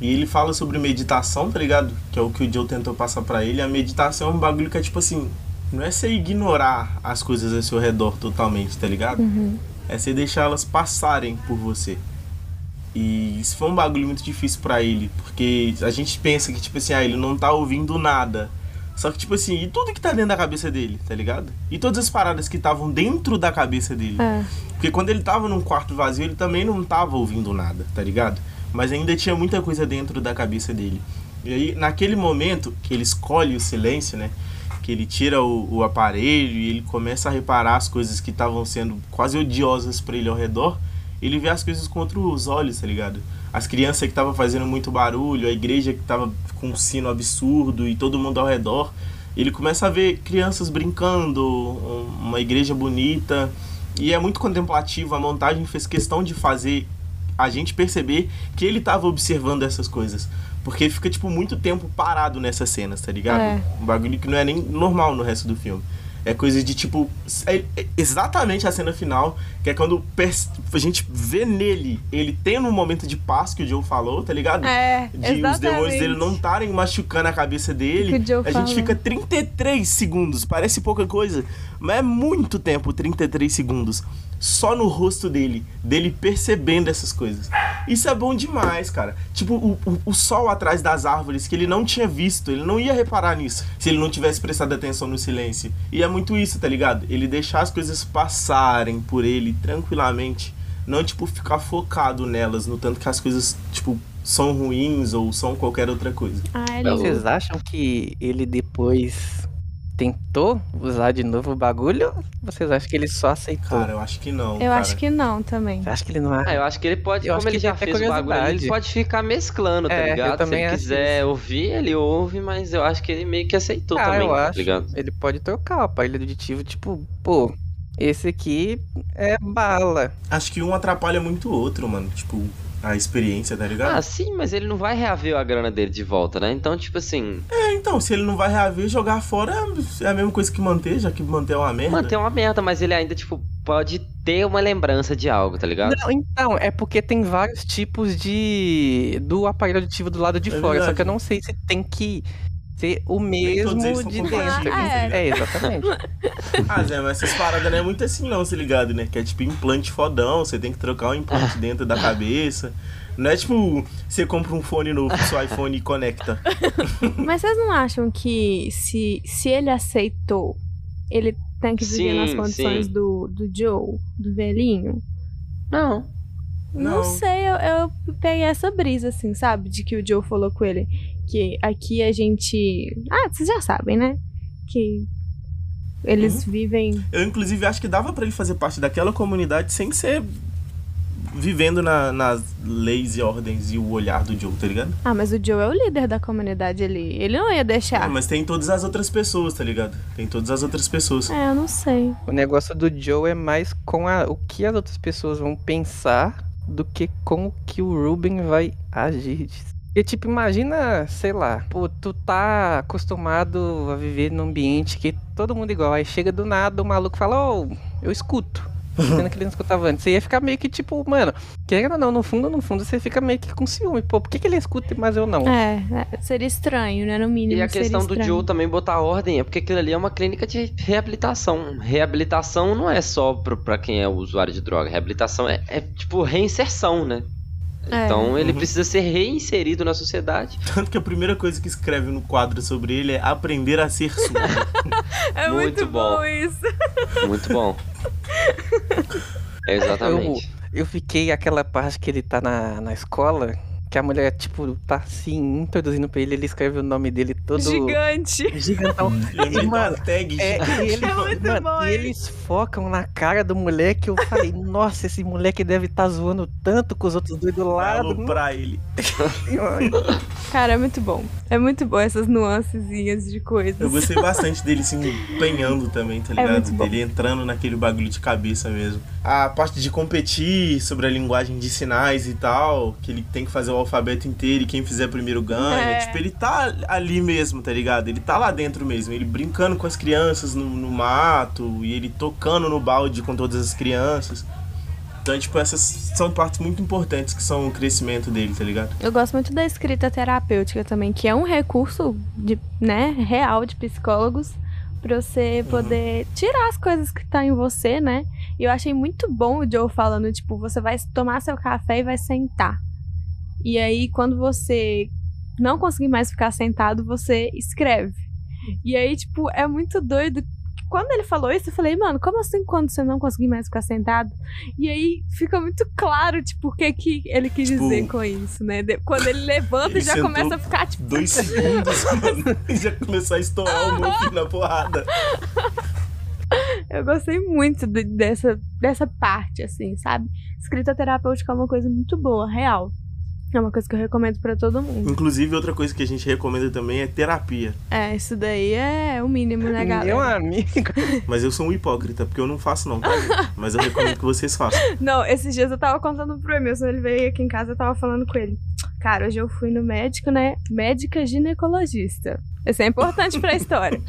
Speaker 1: E ele fala sobre meditação, tá ligado? Que é o que o Joe tentou passar pra ele. A meditação é um bagulho que é tipo assim, não é você ignorar as coisas ao seu redor totalmente, tá ligado? É você deixar elas passarem por você. E isso foi um bagulho muito difícil pra ele, porque a gente pensa que, tipo assim, ah, ele não tá ouvindo nada. Só que, tipo assim, e tudo que tá dentro da cabeça dele, tá ligado? E todas as paradas que estavam dentro da cabeça dele.
Speaker 2: É.
Speaker 1: Porque quando ele tava num quarto vazio, ele também não tava ouvindo nada, tá ligado? Mas ainda tinha muita coisa dentro da cabeça dele. E aí, naquele momento que ele escolhe o silêncio, né? Que ele tira o, o aparelho e ele começa a reparar as coisas que estavam sendo quase odiosas pra ele ao redor, ele vê as coisas com outros olhos, tá ligado? As crianças que estavam fazendo muito barulho, a igreja que tava com um sino absurdo e todo mundo ao redor. Ele começa a ver crianças brincando, um- uma igreja bonita. E é muito contemplativo. A montagem fez questão de fazer a gente perceber que ele tava observando essas coisas. Porque fica, tipo, muito tempo parado nessas cenas, tá ligado?
Speaker 2: É.
Speaker 1: Um bagulho que não é nem normal no resto do filme. É coisa de tipo. é- é exatamente a cena final, que é quando a gente vê nele, ele tendo um momento de paz que o Joe falou, tá ligado?
Speaker 2: É,
Speaker 1: de os demônios
Speaker 2: exatamente.
Speaker 1: dele não estarem machucando a cabeça dele.
Speaker 2: Que o Joe
Speaker 1: a gente fica 33 segundos, parece pouca coisa, mas é muito tempo 33 segundos só no rosto dele, dele percebendo essas coisas. Isso é bom demais, cara. Tipo, o, o, o sol atrás das árvores que ele não tinha visto, ele não ia reparar nisso se ele não tivesse prestado atenção no silêncio. E é muito isso, tá ligado? Ele deixar as coisas passarem por ele tranquilamente, não, tipo, ficar focado nelas, no tanto que as coisas, tipo, são ruins ou são qualquer outra coisa.
Speaker 2: Ah, ele...
Speaker 5: Vocês acham que ele depois tentou usar de novo o bagulho? Ou vocês acham que ele só aceitou?
Speaker 1: Cara, eu acho que não.
Speaker 2: Eu
Speaker 1: cara.
Speaker 2: acho que não também.
Speaker 5: Você acha que ele não
Speaker 3: Ah, eu acho que ele pode,
Speaker 5: Eu
Speaker 3: como
Speaker 5: acho
Speaker 3: ele já fez o bagulho, ele pode ficar mesclando, tá
Speaker 5: É, eu
Speaker 3: ligado? Se ele
Speaker 5: acho
Speaker 3: quiser ouvir, ele ouve, mas eu acho que ele meio que aceitou
Speaker 5: Ah,
Speaker 3: também,
Speaker 5: eu
Speaker 3: tá
Speaker 5: acho.
Speaker 3: ligado?
Speaker 5: Ele pode trocar o aparelho auditivo, tipo, pô, esse aqui é bala.
Speaker 1: Acho que um atrapalha muito o outro, mano. Tipo, a experiência, tá ligado?
Speaker 3: Ah, sim, mas ele não vai reaver a grana dele de volta, né? Então, tipo assim,
Speaker 1: É, então, se ele não vai reaver, jogar fora é a mesma coisa que manter, já que manter é uma merda.
Speaker 3: manter uma merda, mas ele ainda, tipo, pode ter uma lembrança de algo, tá ligado?
Speaker 5: Não, então, é porque tem vários tipos de. do aparelho auditivo do lado de
Speaker 1: É
Speaker 5: fora. Só
Speaker 1: verdade.
Speaker 5: que eu não sei se tem que ser o mesmo de dentro.
Speaker 2: tá ligado?
Speaker 5: É, exatamente.
Speaker 1: Ah, Zé, mas essas paradas não é muito assim não, se ligado, né? Que é tipo implante fodão, você tem que trocar um implante dentro da cabeça. Não é tipo, você compra um fone novo pro seu iPhone e conecta.
Speaker 2: Mas vocês não acham que se, se ele aceitou, ele tem que viver
Speaker 3: Sim,
Speaker 2: nas condições
Speaker 3: sim.
Speaker 2: do, do Joe, do velhinho?
Speaker 3: Não.
Speaker 2: Não,
Speaker 1: Não.
Speaker 2: sei, eu, eu peguei essa brisa, assim, sabe? De que o Joe falou com ele. Que aqui a gente. Ah, vocês já sabem, né? Que eles
Speaker 1: Uhum.
Speaker 2: vivem.
Speaker 1: Eu, inclusive, acho que dava pra ele fazer parte daquela comunidade sem ser vivendo na- nas leis e ordens e o olhar do Joe, tá ligado?
Speaker 2: Ah, mas o Joe é o líder da comunidade ali. Ele não ia deixar.
Speaker 1: É, mas tem todas as outras pessoas, tá ligado? Tem todas as outras pessoas.
Speaker 2: É, eu não sei.
Speaker 5: O negócio do Joe é mais com a- o que as outras pessoas vão pensar do que com o que o Ruben vai agir. E tipo, imagina, sei lá, pô, tu tá acostumado a viver num ambiente que todo mundo é igual. Aí chega do nada o maluco fala, ô, eu escuto. Sendo que ele não escutava antes. Você ia ficar meio que tipo, mano, querendo ou não, no fundo, no fundo, você fica meio que com ciúme. Pô, por que, que ele escuta mas eu não?
Speaker 2: É, é, seria estranho, né? No mínimo.
Speaker 3: E a
Speaker 2: seria
Speaker 3: questão do
Speaker 2: estranho.
Speaker 3: Joe também botar ordem é porque aquilo ali é uma clínica de reabilitação. Reabilitação não é só pro- pra quem é usuário de droga. Reabilitação é, é, tipo reinserção, né?
Speaker 2: É.
Speaker 3: Então ele
Speaker 1: Uhum.
Speaker 3: precisa ser reinserido na sociedade.
Speaker 1: Tanto que a primeira coisa que escreve no quadro sobre ele é aprender a ser surdo.
Speaker 2: É muito,
Speaker 3: Muito
Speaker 2: bom.
Speaker 3: bom.
Speaker 2: isso.
Speaker 3: Muito bom. Exatamente.
Speaker 5: Eu, eu fiquei aquela parte que ele tá na, na escola, que a mulher, tipo, tá assim, introduzindo pra ele, ele escreve o nome dele todo.
Speaker 2: Gigante.
Speaker 5: Gigantão.
Speaker 1: Ele
Speaker 5: E, mano,
Speaker 1: uma tag
Speaker 5: É, e eles,
Speaker 2: É muito
Speaker 5: mano,
Speaker 2: bom
Speaker 5: e eles focam na cara do moleque. Eu falei, nossa, esse moleque deve estar zoando tanto com os outros dois do lado.
Speaker 1: pra ele.
Speaker 2: Cara, é muito bom. É muito bom essas nuancezinhas de coisas.
Speaker 1: Eu gostei bastante dele se empenhando também, tá
Speaker 2: É
Speaker 1: ligado?
Speaker 2: muito bom.
Speaker 1: dele entrando naquele bagulho de cabeça mesmo. A parte de competir sobre a linguagem de sinais e tal, que ele tem que fazer o alfabeto inteiro e quem fizer primeiro ganha.
Speaker 2: É.
Speaker 1: Tipo, ele tá ali mesmo, tá ligado? Ele tá lá dentro mesmo. Ele brincando com as crianças no, no mato e ele tocando no balde com todas as crianças. Então, tipo, essas são partes muito importantes que são o crescimento dele, tá ligado?
Speaker 2: Eu gosto muito da escrita terapêutica também, que é um recurso de, né, real de psicólogos pra você poder tirar as coisas que tá em você, né? E eu achei muito bom o Joe falando, tipo, você vai tomar seu café e vai sentar. E aí, quando você não conseguir mais ficar sentado, você escreve. E aí, tipo, é muito doido. Quando ele falou isso, eu falei, mano, como assim quando você não conseguir mais ficar sentado? E aí fica muito claro, tipo, o que, que ele quis
Speaker 1: Tipo,
Speaker 2: dizer com isso, né? De- Quando ele levanta
Speaker 1: ele
Speaker 2: e já começa a ficar, tipo.
Speaker 1: Dois segundos, mano, e já começou a estourar o muffin na porrada.
Speaker 2: Eu gostei muito de- dessa, dessa parte, assim, sabe? Escrita terapêutica é uma coisa muito boa, real. É uma coisa que eu recomendo pra todo mundo.
Speaker 1: Inclusive, outra coisa que a gente recomenda também é terapia.
Speaker 2: É, isso daí é o mínimo, né, galera?
Speaker 5: Meu amigo.
Speaker 1: Mas eu sou um hipócrita, porque eu não faço não, tá? Mas eu recomendo que vocês façam.
Speaker 2: Não, esses dias eu tava contando pro Emerson, ele veio aqui em casa, eu tava falando com ele. Cara, hoje eu fui no médico, né? Médica ginecologista. Isso é importante pra história.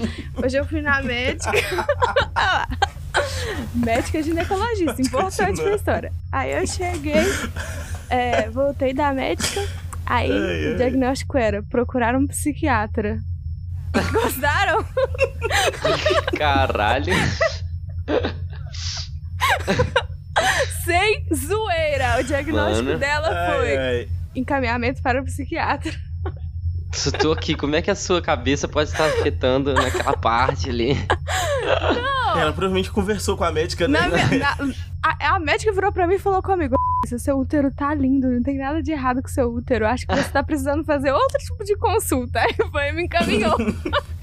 Speaker 2: Hoje eu fui na médica. Olha lá. médica ginecologista, importante pra história. Aí eu cheguei, é, voltei da médica, aí
Speaker 1: Ai, ai.
Speaker 2: o diagnóstico era procurar um psiquiatra. Gostaram?
Speaker 3: Caralho.
Speaker 2: Sem zoeira. O diagnóstico
Speaker 3: Mano.
Speaker 2: dela foi
Speaker 1: ai.
Speaker 2: encaminhamento para o psiquiatra.
Speaker 3: Tô aqui, como é que a sua cabeça pode estar afetando naquela parte ali?
Speaker 1: Ela provavelmente conversou com a médica, né?
Speaker 2: Na na- a, a médica virou pra mim e falou comigo: "Seu- seu útero tá lindo, não tem nada de errado com seu útero. Acho que você tá precisando fazer outro tipo de consulta. Aí foi me encaminhou.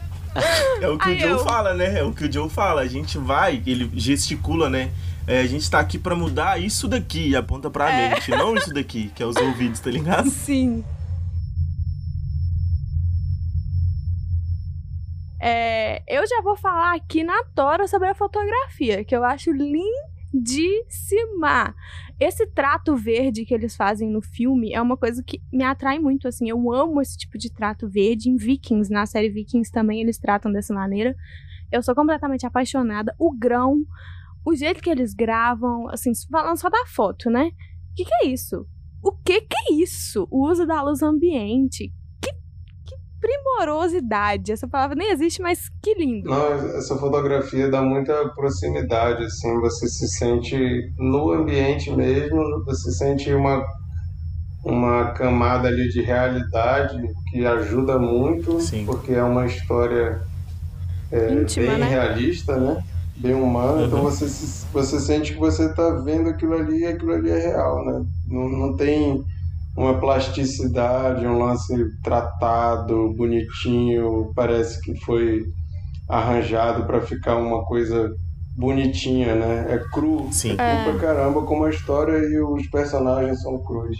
Speaker 1: É o que
Speaker 2: Aí
Speaker 1: o Joe
Speaker 2: eu-
Speaker 1: fala, né? É o que o Joe fala. A gente vai, ele gesticula, né? É, a gente tá aqui pra mudar isso daqui, e aponta pra
Speaker 2: É.
Speaker 1: mente, não isso daqui, que é os ouvidos, tá ligado?
Speaker 2: Sim. É, eu já vou falar aqui na tora sobre a fotografia, que eu acho lindíssima. Esse trato verde que eles fazem no filme é uma coisa que me atrai muito, assim. Eu amo esse tipo de trato verde. Em Vikings, na série Vikings também eles tratam dessa maneira. Eu sou completamente apaixonada. O grão, o jeito que eles gravam, assim, falando só da foto, né? O que, que é isso? O que que é isso? O uso da luz ambiente. Primorosidade. Essa palavra nem existe, mas que lindo.
Speaker 4: Não, essa fotografia dá muita proximidade, assim, você se sente no ambiente mesmo, você sente uma, uma camada ali de realidade que ajuda muito, porque é uma história é,
Speaker 2: Íntima,
Speaker 4: bem
Speaker 2: né?
Speaker 4: realista, né? Bem humana, então você, se- você sente que você está vendo aquilo ali e aquilo ali é real, né? Não, não tem uma plasticidade, um lance tratado, bonitinho, parece que foi arranjado para ficar uma coisa bonitinha, né? É cru,
Speaker 1: Sim.
Speaker 4: é cru
Speaker 2: É.
Speaker 4: pra caramba, como a história e os personagens são crus.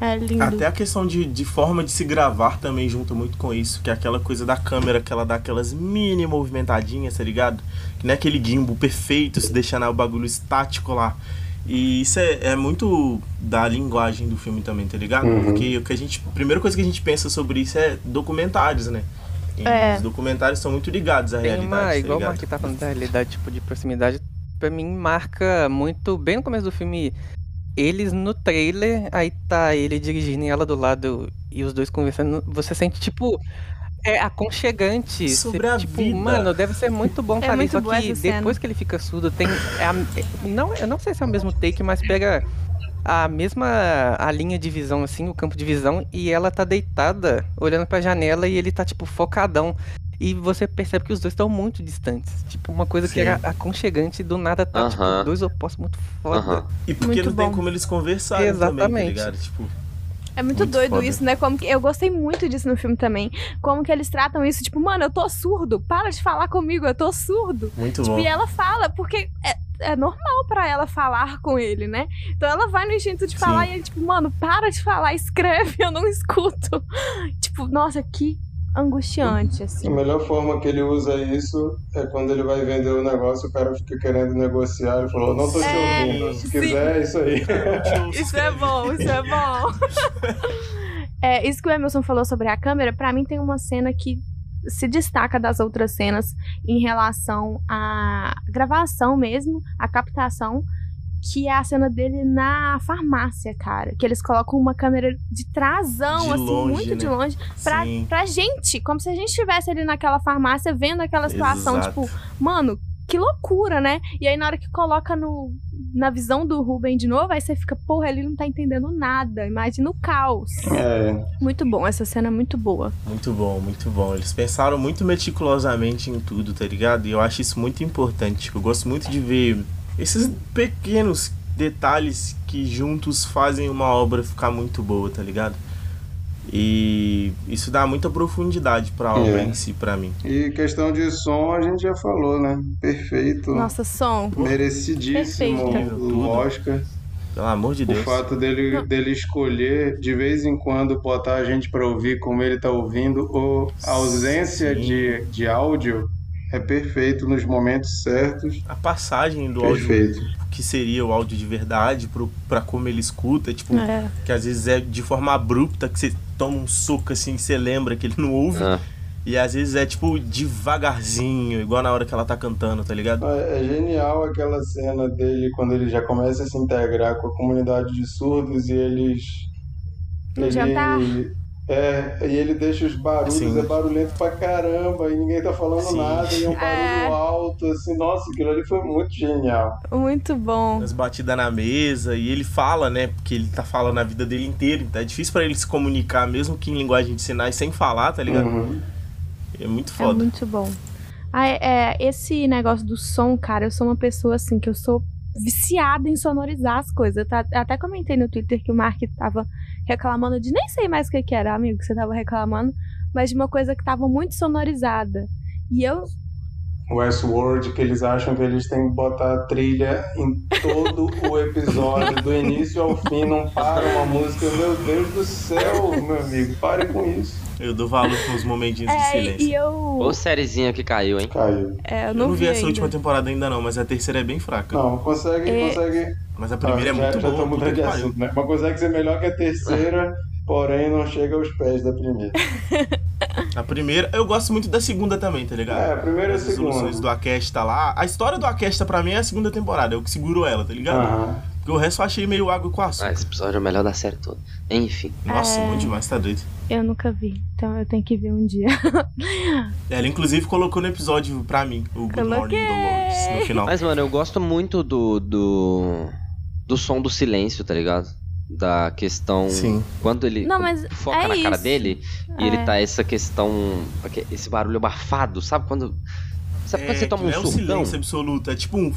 Speaker 2: É lindo.
Speaker 1: Até a questão de, de forma de se gravar também junta muito com isso, que é aquela coisa da câmera que ela dá aquelas mini movimentadinhas, tá ligado? Que não é aquele gimbal perfeito, se deixar o bagulho estático lá. E isso é, é muito da linguagem do filme também, tá ligado?
Speaker 4: Uhum.
Speaker 1: Porque o que a gente. A primeira coisa que a gente pensa sobre isso é documentários, né? E
Speaker 2: É.
Speaker 1: os documentários são muito ligados à
Speaker 5: Tem
Speaker 1: realidade.
Speaker 5: uma,
Speaker 1: tá
Speaker 5: igual o? Mark tá falando da realidade, tipo, de proximidade. pra mim marca muito, bem no começo do filme, eles no trailer, aí tá ele dirigindo e ela do lado e os dois conversando, você sente tipo é aconchegante.
Speaker 1: Sobre
Speaker 5: Você,
Speaker 1: a
Speaker 5: tipo,
Speaker 1: vida.
Speaker 5: Mano, deve ser muito bom
Speaker 2: É
Speaker 5: fazer
Speaker 2: muito
Speaker 5: Só que depois que ele fica surdo, tem. é a- é- não, eu não sei se é o mesmo take, mas pega a mesma a linha de visão, assim, o campo de visão, e ela tá deitada, olhando pra janela, e ele tá, tipo, focadão. E você percebe que os dois estão muito distantes. Tipo, uma coisa que
Speaker 1: Sim.
Speaker 5: era aconchegante, do nada tá, tipo,
Speaker 3: Aham.
Speaker 5: dois opostos muito foda.
Speaker 3: Aham.
Speaker 1: E porque
Speaker 2: Muito
Speaker 1: não tem
Speaker 2: bom.
Speaker 1: como eles conversarem também, tá
Speaker 5: Exatamente.
Speaker 1: ligado? Tipo,
Speaker 2: É muito,
Speaker 1: Muito
Speaker 2: doido
Speaker 1: foda.
Speaker 2: isso, né? Como que, eu gostei muito disso no filme também. Como que eles tratam isso, tipo, mano, eu tô surdo, para de falar comigo, eu tô surdo.
Speaker 1: muito
Speaker 2: Tipo,
Speaker 1: bom.
Speaker 2: e ela fala, porque é, é normal pra ela falar com ele, né? Então ela vai no instinto de falar
Speaker 1: Sim.
Speaker 2: e ele, tipo, mano, para de falar, escreve, eu não escuto. tipo, nossa, que angustiante,
Speaker 4: A
Speaker 2: assim.
Speaker 4: melhor forma que ele usa isso é quando ele vai vender o negócio, o cara fica querendo negociar. Ele falou: Não tô te
Speaker 2: É,
Speaker 4: ouvindo. Se
Speaker 2: sim.
Speaker 4: quiser, é isso aí.
Speaker 2: Isso é bom, isso é bom. é, isso que o Emerson falou sobre a câmera, pra mim tem uma cena que se destaca das outras cenas em relação à gravação mesmo, à captação, que é a cena dele na farmácia, cara. Que eles colocam uma câmera de trasão,
Speaker 1: De
Speaker 2: assim,
Speaker 1: longe,
Speaker 2: muito de
Speaker 1: né?
Speaker 2: longe, pra,
Speaker 1: Sim.
Speaker 2: pra gente, como se a gente estivesse ali naquela farmácia vendo aquela situação,
Speaker 1: Exato.
Speaker 2: tipo, mano, que loucura, né? E aí na hora que coloca no, na visão do Ruben de novo, aí você fica, porra, ele não tá entendendo nada. Imagina o caos.
Speaker 4: É,
Speaker 2: Muito bom, essa cena é muito boa.
Speaker 1: Muito bom, muito bom. Eles pensaram muito meticulosamente em tudo, tá ligado? E eu acho isso muito importante. Tipo, eu gosto muito de ver esses pequenos detalhes que juntos fazem uma obra ficar muito boa, tá ligado? E isso dá muita profundidade pra obra
Speaker 4: É.
Speaker 1: em si, pra mim.
Speaker 4: e questão de som, a gente já falou, né? Perfeito.
Speaker 2: Nossa, som.
Speaker 4: Merecidíssimo
Speaker 2: Perfeito.
Speaker 4: o Oscar.
Speaker 1: Pelo amor de
Speaker 4: O
Speaker 1: Deus.
Speaker 4: fato dele, dele escolher de vez em quando botar a gente pra ouvir como ele tá ouvindo, ou a ausência
Speaker 1: Sim.
Speaker 4: de, de áudio é perfeito nos momentos certos.
Speaker 1: A passagem do áudio
Speaker 4: Perfeito.
Speaker 1: que seria o áudio de verdade pro, pra como ele escuta, tipo,
Speaker 2: É.
Speaker 1: que às vezes é de forma abrupta, que você toma um soco assim, que você lembra que ele não ouve.
Speaker 3: Ah,
Speaker 1: E às vezes é tipo devagarzinho, igual na hora que ela tá cantando, tá ligado?
Speaker 4: É é genial aquela cena dele quando ele já começa a se integrar com a comunidade de surdos e eles.
Speaker 2: No jantar?
Speaker 4: É, e ele deixa os barulhos,
Speaker 1: Sim.
Speaker 4: é barulhento pra caramba, e ninguém tá falando
Speaker 1: Sim.
Speaker 4: nada, e é um barulho
Speaker 2: É.
Speaker 4: alto, assim, nossa, aquilo ali foi muito genial.
Speaker 2: Muito bom.
Speaker 1: As batidas na mesa, e ele fala, né? Porque ele tá falando a vida dele inteira, então é difícil pra ele se comunicar, mesmo que em linguagem de sinais, sem falar, tá ligado?
Speaker 4: Uhum.
Speaker 1: É muito
Speaker 2: É
Speaker 1: foda.
Speaker 2: muito bom. Ah, é, é, esse negócio do som, cara, eu sou uma pessoa assim que eu sou viciada em sonorizar as coisas. Eu tá- até comentei no Twitter que o Mark tava reclamando de nem sei mais o que, que era, amigo, que você tava reclamando, mas de uma coisa que tava muito sonorizada. E eu.
Speaker 4: Westworld, que eles acham que eles têm que botar a trilha em todo o episódio, do início ao fim, não para uma música. Meu Deus do céu, meu amigo, pare com isso.
Speaker 1: Eu dou valor pros momentinhos de
Speaker 2: É,
Speaker 1: silêncio.
Speaker 2: e eu.
Speaker 3: Ô, sériezinha que caiu, hein?
Speaker 4: Caiu.
Speaker 2: É, eu
Speaker 1: Eu
Speaker 2: não,
Speaker 1: não vi essa
Speaker 2: ainda.
Speaker 1: última temporada ainda não, mas a terceira é bem fraca.
Speaker 4: Não, consegue,
Speaker 2: É.
Speaker 4: consegue.
Speaker 1: Mas a primeira
Speaker 4: Ah,
Speaker 1: é
Speaker 4: já,
Speaker 1: muito
Speaker 4: já
Speaker 1: boa.
Speaker 4: tô
Speaker 1: puta
Speaker 4: mudando
Speaker 1: que
Speaker 4: de assunto, né? Mas consegue ser melhor que a terceira, porém não chega aos pés da primeira.
Speaker 1: A primeira, eu gosto muito da segunda também, tá ligado?
Speaker 4: É, a primeira e a
Speaker 1: As resoluções
Speaker 4: segunda.
Speaker 1: do Aquesta lá. A história do Aquesta pra mim é a segunda temporada, eu que seguro ela, tá ligado?
Speaker 4: Aham.
Speaker 1: Porque o resto eu achei meio água com açúcar.
Speaker 3: Ah, esse episódio é o melhor da série toda. Enfim.
Speaker 1: Nossa,
Speaker 2: É.
Speaker 1: bom demais, tá doido.
Speaker 2: Eu nunca vi, então eu tenho que ver um dia.
Speaker 1: Ela inclusive colocou no episódio pra mim, o Good Morning
Speaker 2: Coloquei.
Speaker 1: Dolores, no final.
Speaker 3: Mas, mano, eu gosto muito do, do. Do som do silêncio, tá ligado? Da questão.
Speaker 1: Sim.
Speaker 3: Quando ele
Speaker 2: Não, mas
Speaker 3: foca
Speaker 2: é
Speaker 3: na cara
Speaker 2: isso.
Speaker 3: dele e ele
Speaker 2: É.
Speaker 3: tá essa questão. Esse barulho abafado, sabe? Quando. Sabe quando você toma um
Speaker 1: não é um
Speaker 3: surtão?
Speaker 1: silêncio absoluto, é tipo um.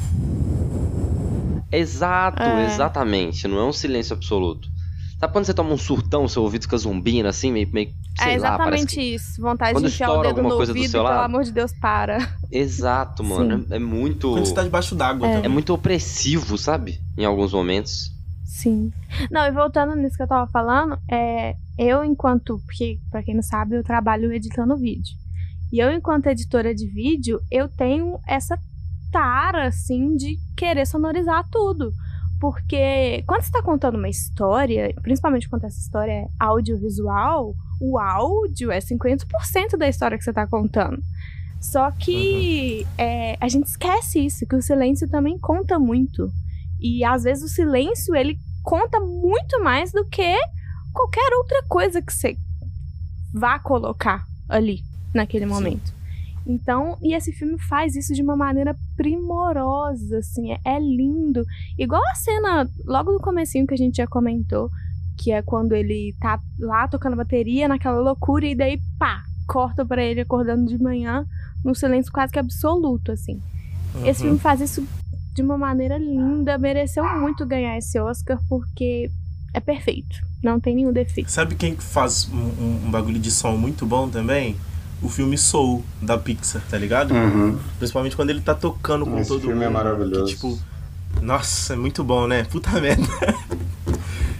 Speaker 3: Exato,
Speaker 2: É.
Speaker 3: exatamente. Não é um silêncio absoluto. Sabe quando você toma um surtão, seu ouvido fica zumbindo assim, meio. meio sei
Speaker 2: é
Speaker 3: lá,
Speaker 2: exatamente
Speaker 3: que...
Speaker 2: isso. Vontade
Speaker 3: Quando
Speaker 2: de enfiar o dedo
Speaker 3: alguma
Speaker 2: no
Speaker 3: coisa do
Speaker 2: ouvido, pelo amor de Deus, para.
Speaker 3: Exato, mano. É, é muito.
Speaker 1: Quando você tá debaixo d'água
Speaker 2: É.
Speaker 1: também.
Speaker 3: É muito opressivo, sabe? Em alguns momentos.
Speaker 2: Sim. Não, e voltando nisso que eu tava falando, é, eu enquanto, porque pra quem não sabe, eu trabalho editando vídeo. E eu enquanto editora de vídeo, eu tenho essa tara assim de querer sonorizar tudo. Porque quando você tá contando uma história, principalmente quando essa história é audiovisual, o áudio é 50% da história que você tá contando. Só que é, a gente esquece isso, que o silêncio também conta muito. E às vezes o silêncio, ele conta muito mais do que qualquer outra coisa que você vá colocar ali, naquele momento. Então, e esse filme faz isso de uma maneira primorosa, assim, é, é lindo. Igual a cena logo no comecinho que a gente já comentou, que é quando ele tá lá tocando bateria naquela loucura e daí pá, corta pra ele acordando de manhã num silêncio quase que absoluto, assim. Esse
Speaker 1: Uhum.
Speaker 2: filme faz isso de uma maneira linda, mereceu muito ganhar esse Oscar porque é perfeito, não tem nenhum defeito.
Speaker 1: Sabe quem que faz um, um- bagulho de som muito bom também? O filme Soul, da Pixar, tá ligado?
Speaker 4: Uhum.
Speaker 1: Principalmente quando ele tá tocando com
Speaker 4: Esse
Speaker 1: todo
Speaker 4: filme é
Speaker 1: mundo.
Speaker 4: maravilhoso.
Speaker 1: que, tipo, nossa, é muito bom, né? Puta merda.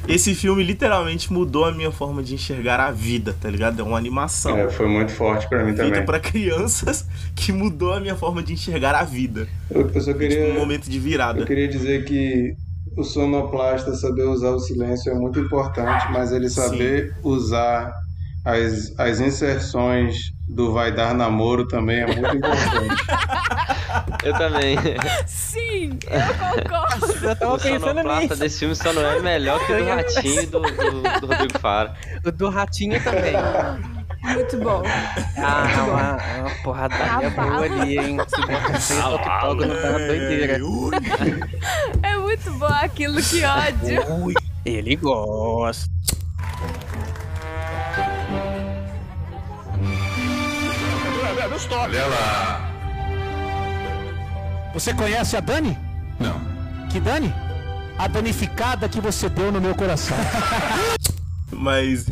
Speaker 1: Esse filme literalmente mudou a minha forma de enxergar a vida, tá ligado? É uma animação.
Speaker 4: É, foi muito forte pra mim
Speaker 1: feita
Speaker 4: também.
Speaker 1: pra crianças que mudou a minha forma de enxergar a vida.
Speaker 4: Eu, eu só queria,
Speaker 1: Tipo, um momento de virada.
Speaker 4: eu queria dizer que o sonoplasta saber usar o silêncio é muito importante, mas ele saber usar as, as inserções do vai dar namoro também é muito importante.
Speaker 3: Eu também.
Speaker 2: Sim, eu concordo.
Speaker 5: Eu tava
Speaker 3: o
Speaker 5: pensando nisso.
Speaker 3: desse filme só não é melhor que o do Ratinho e do, do, do Rodrigo Faro.
Speaker 5: O do Ratinho também.
Speaker 2: Muito bom.
Speaker 5: Ah, uma, uma porradaria boa ali, hein? Se bota sem toque toque não tá doideira.
Speaker 2: É muito bom aquilo, que ódio.
Speaker 5: Ui, ele gosta.
Speaker 11: Olha lá.
Speaker 7: Você conhece a Dani?
Speaker 11: Não.
Speaker 7: Que Dani? A danificada que você deu no meu coração.
Speaker 1: Mas.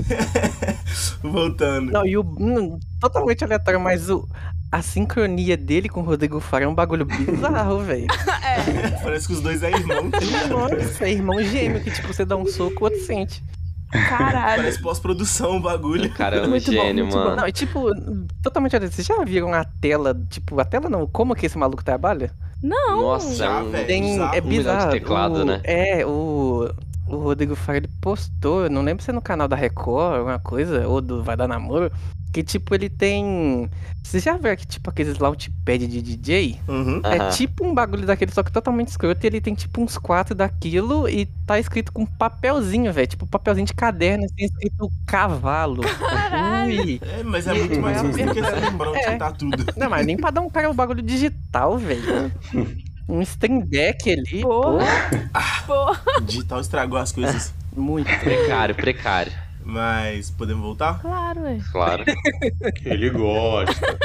Speaker 1: Voltando.
Speaker 5: Não, e o. hum, totalmente aleatório, mas o. A sincronia dele com o Rodrigo Faro é um bagulho bizarro, velho.
Speaker 1: Parece que os dois é irmão.
Speaker 5: Nossa, é irmão gêmeo que, tipo, você dá um soco, o outro sente.
Speaker 2: Caralho.
Speaker 1: Parece pós-produção o bagulho.
Speaker 3: Cara, é um
Speaker 2: Muito bom,
Speaker 3: gênio,
Speaker 2: muito bom.
Speaker 3: mano.
Speaker 5: Não, e tipo, totalmente. Vocês já viram a tela? Tipo, a tela não, como que esse maluco trabalha?
Speaker 2: Não.
Speaker 3: Nossa, é
Speaker 1: Já,
Speaker 3: um,
Speaker 1: velho.
Speaker 5: Tem,
Speaker 1: bizarro.
Speaker 5: é
Speaker 3: Um
Speaker 5: bizarro.
Speaker 3: teclado,
Speaker 5: o,
Speaker 3: né?
Speaker 5: É, o, o Rodrigo Faro postou, não lembro se é no canal da Record, alguma coisa, ou do Vai Dar Namoro, que tipo, ele tem. Vocês já viram que tipo aqueles launchpad de DJ?
Speaker 1: Uhum.
Speaker 5: É tipo um bagulho daquele, só que totalmente escroto, e ele tem tipo uns quatro daquilo e tá escrito com papelzinho, velho. Tipo papelzinho de caderno, assim, escrito cavalo. Ui.
Speaker 1: É, mas é muito mais fácil do que esse lembrão de
Speaker 5: É.
Speaker 1: tentar tudo.
Speaker 5: Não, mas nem pra dar um cara o bagulho digital, velho. Um stream deck ali.
Speaker 2: Porra.
Speaker 5: pô,
Speaker 2: Pô.
Speaker 1: Digital estragou as coisas.
Speaker 5: muito.
Speaker 3: Precário, precário.
Speaker 1: Mas podemos voltar?
Speaker 2: Claro, ué.
Speaker 3: Claro.
Speaker 4: Ele gosta.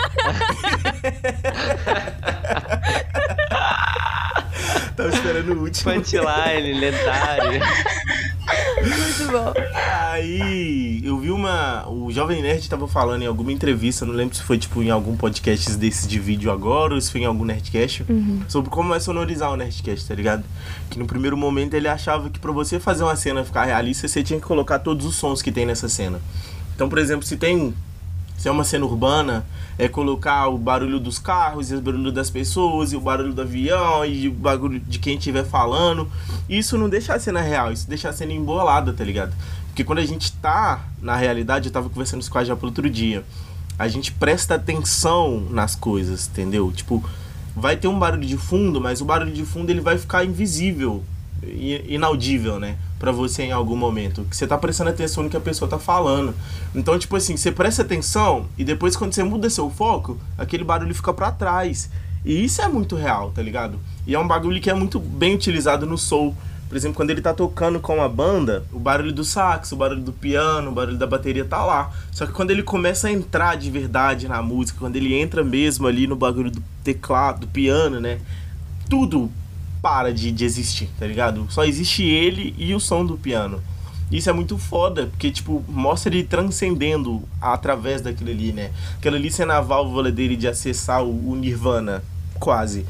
Speaker 1: Tava esperando o último.
Speaker 3: Punchline, lendário.
Speaker 2: Muito bom.
Speaker 1: Aí eu vi uma. O Jovem Nerd tava falando em alguma entrevista, não lembro se foi tipo em algum podcast desse de vídeo agora ou se foi em algum Nerdcast, sobre como é sonorizar o Nerdcast, tá ligado? Que no primeiro momento ele achava que pra você fazer uma cena ficar realista, você tinha que colocar todos os sons que tem nessa cena. Então, por exemplo, se tem. Se é uma cena urbana, é colocar o barulho dos carros, e o barulho das pessoas, e o barulho do avião, e o barulho de quem estiver falando. Isso não deixa a cena real, isso deixa a cena embolada, tá ligado? Porque quando a gente tá na realidade, eu tava conversando isso com a pro outro dia, a gente presta atenção nas coisas, entendeu? Tipo, vai ter um barulho de fundo, mas o barulho de fundo ele vai ficar invisível, inaudível, né? Pra você em algum momento. Que você tá prestando atenção no que a pessoa tá falando. Então, tipo assim, você presta atenção e depois quando você muda seu foco, aquele barulho fica pra trás. E isso é muito real, tá ligado? E é um bagulho que é muito bem utilizado no soul. Por exemplo, quando ele tá tocando com a banda, o barulho do sax, o barulho do piano, o barulho da bateria tá lá. Só que quando ele começa a entrar de verdade na música, quando ele entra mesmo ali no bagulho do teclado, do piano, né? Tudo para de, de existir, tá ligado? Só existe ele e o som do piano. Isso é muito foda, porque, tipo, mostra ele transcendendo através daquilo ali, né? Aquilo ali sendo a válvula dele de acessar o, o Nirvana, quase.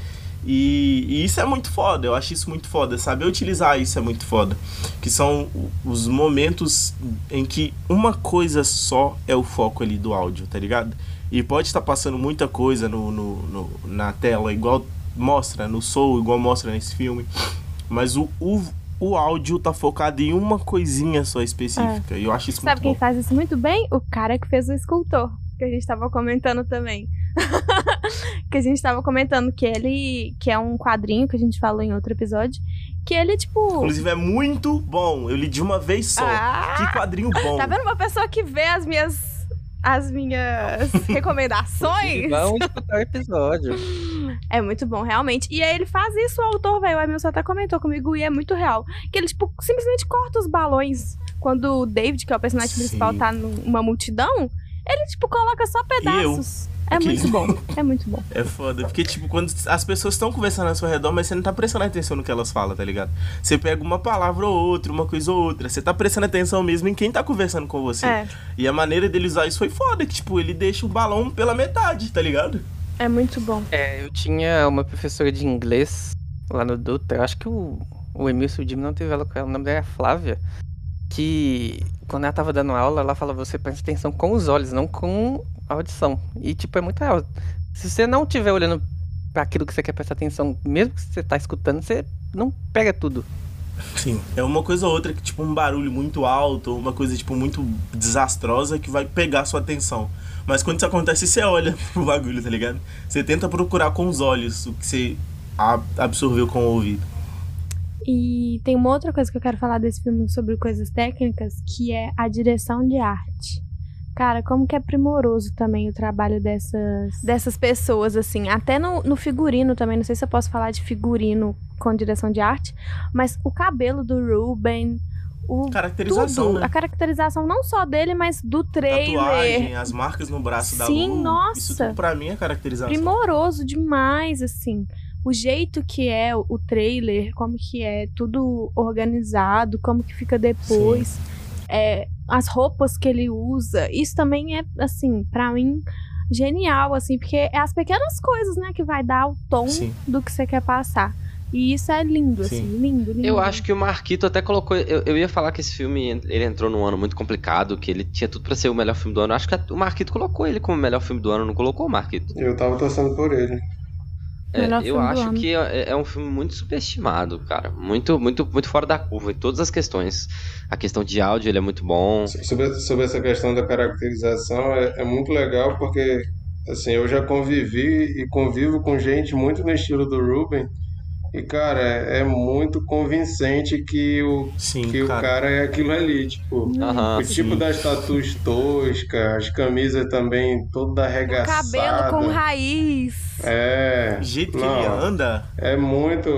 Speaker 1: E, e isso é muito foda, eu acho isso muito foda. Saber utilizar isso é muito foda. Que são os momentos em que uma coisa só é o foco ali do áudio, tá ligado? E pode estar passando muita coisa no, no- no- na tela, igual mostra no Soul, igual mostra nesse filme. Mas o, o, o áudio tá focado em uma coisinha só específica. E eu acho isso
Speaker 2: Sabe
Speaker 1: muito
Speaker 2: quem
Speaker 1: bom.
Speaker 2: faz isso muito bem? O cara que fez o escultor, que a gente tava comentando também. que a gente tava comentando que ele. que é um quadrinho que a gente falou em outro episódio. Que ele, tipo.
Speaker 1: Inclusive é muito bom. Eu li de uma vez só.
Speaker 2: Ah!
Speaker 1: Que quadrinho bom.
Speaker 2: Tá vendo uma pessoa que vê as minhas. as minhas recomendações?
Speaker 5: Vamos escutar o episódio.
Speaker 2: É muito bom, realmente. E aí ele faz isso, o autor, velho. O Emilson até comentou comigo e é muito real. Que ele, tipo, simplesmente corta os balões. Quando o David, que é o personagem
Speaker 1: Sim.
Speaker 2: principal, tá numa multidão, ele, tipo, coloca só pedaços. É
Speaker 1: Aquele-
Speaker 2: muito bom. É muito bom.
Speaker 1: É foda. Porque, tipo, quando as pessoas estão conversando ao seu redor, mas você não tá prestando atenção no que elas falam, tá ligado? Você pega uma palavra ou outra, uma coisa ou outra. Você tá prestando atenção mesmo em quem tá conversando com você.
Speaker 2: É.
Speaker 1: E a maneira dele usar isso foi foda, que, tipo, ele deixa o balão pela metade, tá ligado?
Speaker 2: É muito bom.
Speaker 5: É, eu tinha uma professora de inglês lá no Dutra, eu acho que o, o Emilson Jimmy não teve ela com ela, o nome dela é Flávia, que quando ela tava dando aula, ela falava, você presta atenção com os olhos, não com a audição. E tipo, é muito real. Se você não estiver olhando para aquilo que você quer prestar atenção, mesmo que você tá escutando, você não pega tudo.
Speaker 1: Sim. É uma coisa ou outra que, tipo, um barulho muito alto, ou uma coisa, tipo, muito desastrosa que vai pegar sua atenção. Mas quando isso acontece, você olha pro bagulho, tá ligado? Você tenta procurar com os olhos o que você absorveu com o ouvido.
Speaker 2: E tem uma outra coisa que eu quero falar desse filme sobre coisas técnicas, que é a direção de arte. Cara, como que é primoroso também o trabalho dessas, dessas pessoas, assim. Até no, no figurino também, não sei se eu posso falar de figurino com direção de arte, mas o cabelo do Ruben, o
Speaker 1: Caracterização,
Speaker 2: tudo,
Speaker 1: né?
Speaker 2: a caracterização não só dele, mas do trailer.
Speaker 1: Tatuagem, as marcas no braço da
Speaker 2: Sim,
Speaker 1: Lu.
Speaker 2: nossa.
Speaker 1: Isso tudo pra mim é caracterização.
Speaker 2: primoroso demais, assim. O jeito que é o trailer, como que é tudo organizado, como que fica depois, é, as roupas que ele usa, isso também é, assim, pra mim, genial, assim, porque é as pequenas coisas, né, que vai dar o tom
Speaker 3: Sim.
Speaker 2: do que você quer passar. E isso é lindo, assim, lindo, lindo.
Speaker 3: Eu acho que o Marquito até colocou. Eu, eu ia falar que esse filme ele entrou num ano muito complicado, que ele tinha tudo pra ser o melhor filme do ano. Eu acho que o Marquito colocou ele como o melhor filme do ano, não colocou o Marquito?
Speaker 4: Eu tava torcendo por ele.
Speaker 3: É, eu acho que é, é um filme muito subestimado, cara. Muito, muito, muito fora da curva em todas as questões. A questão de áudio ele é muito bom.
Speaker 4: Sobre, sobre essa questão da caracterização, é, é muito legal porque assim, eu já convivi e convivo com gente muito no estilo do Ruben. E, cara, é, é muito convincente que o, que o
Speaker 1: cara.
Speaker 4: cara é aquilo ali. Tipo,
Speaker 3: Aham,
Speaker 4: o tipo
Speaker 3: sim.
Speaker 4: das tatuas toscas, as camisas também toda arregaçada.
Speaker 2: Cabelo com raiz.
Speaker 4: É.
Speaker 1: O jeito que
Speaker 4: não,
Speaker 1: ele anda.
Speaker 4: É muito.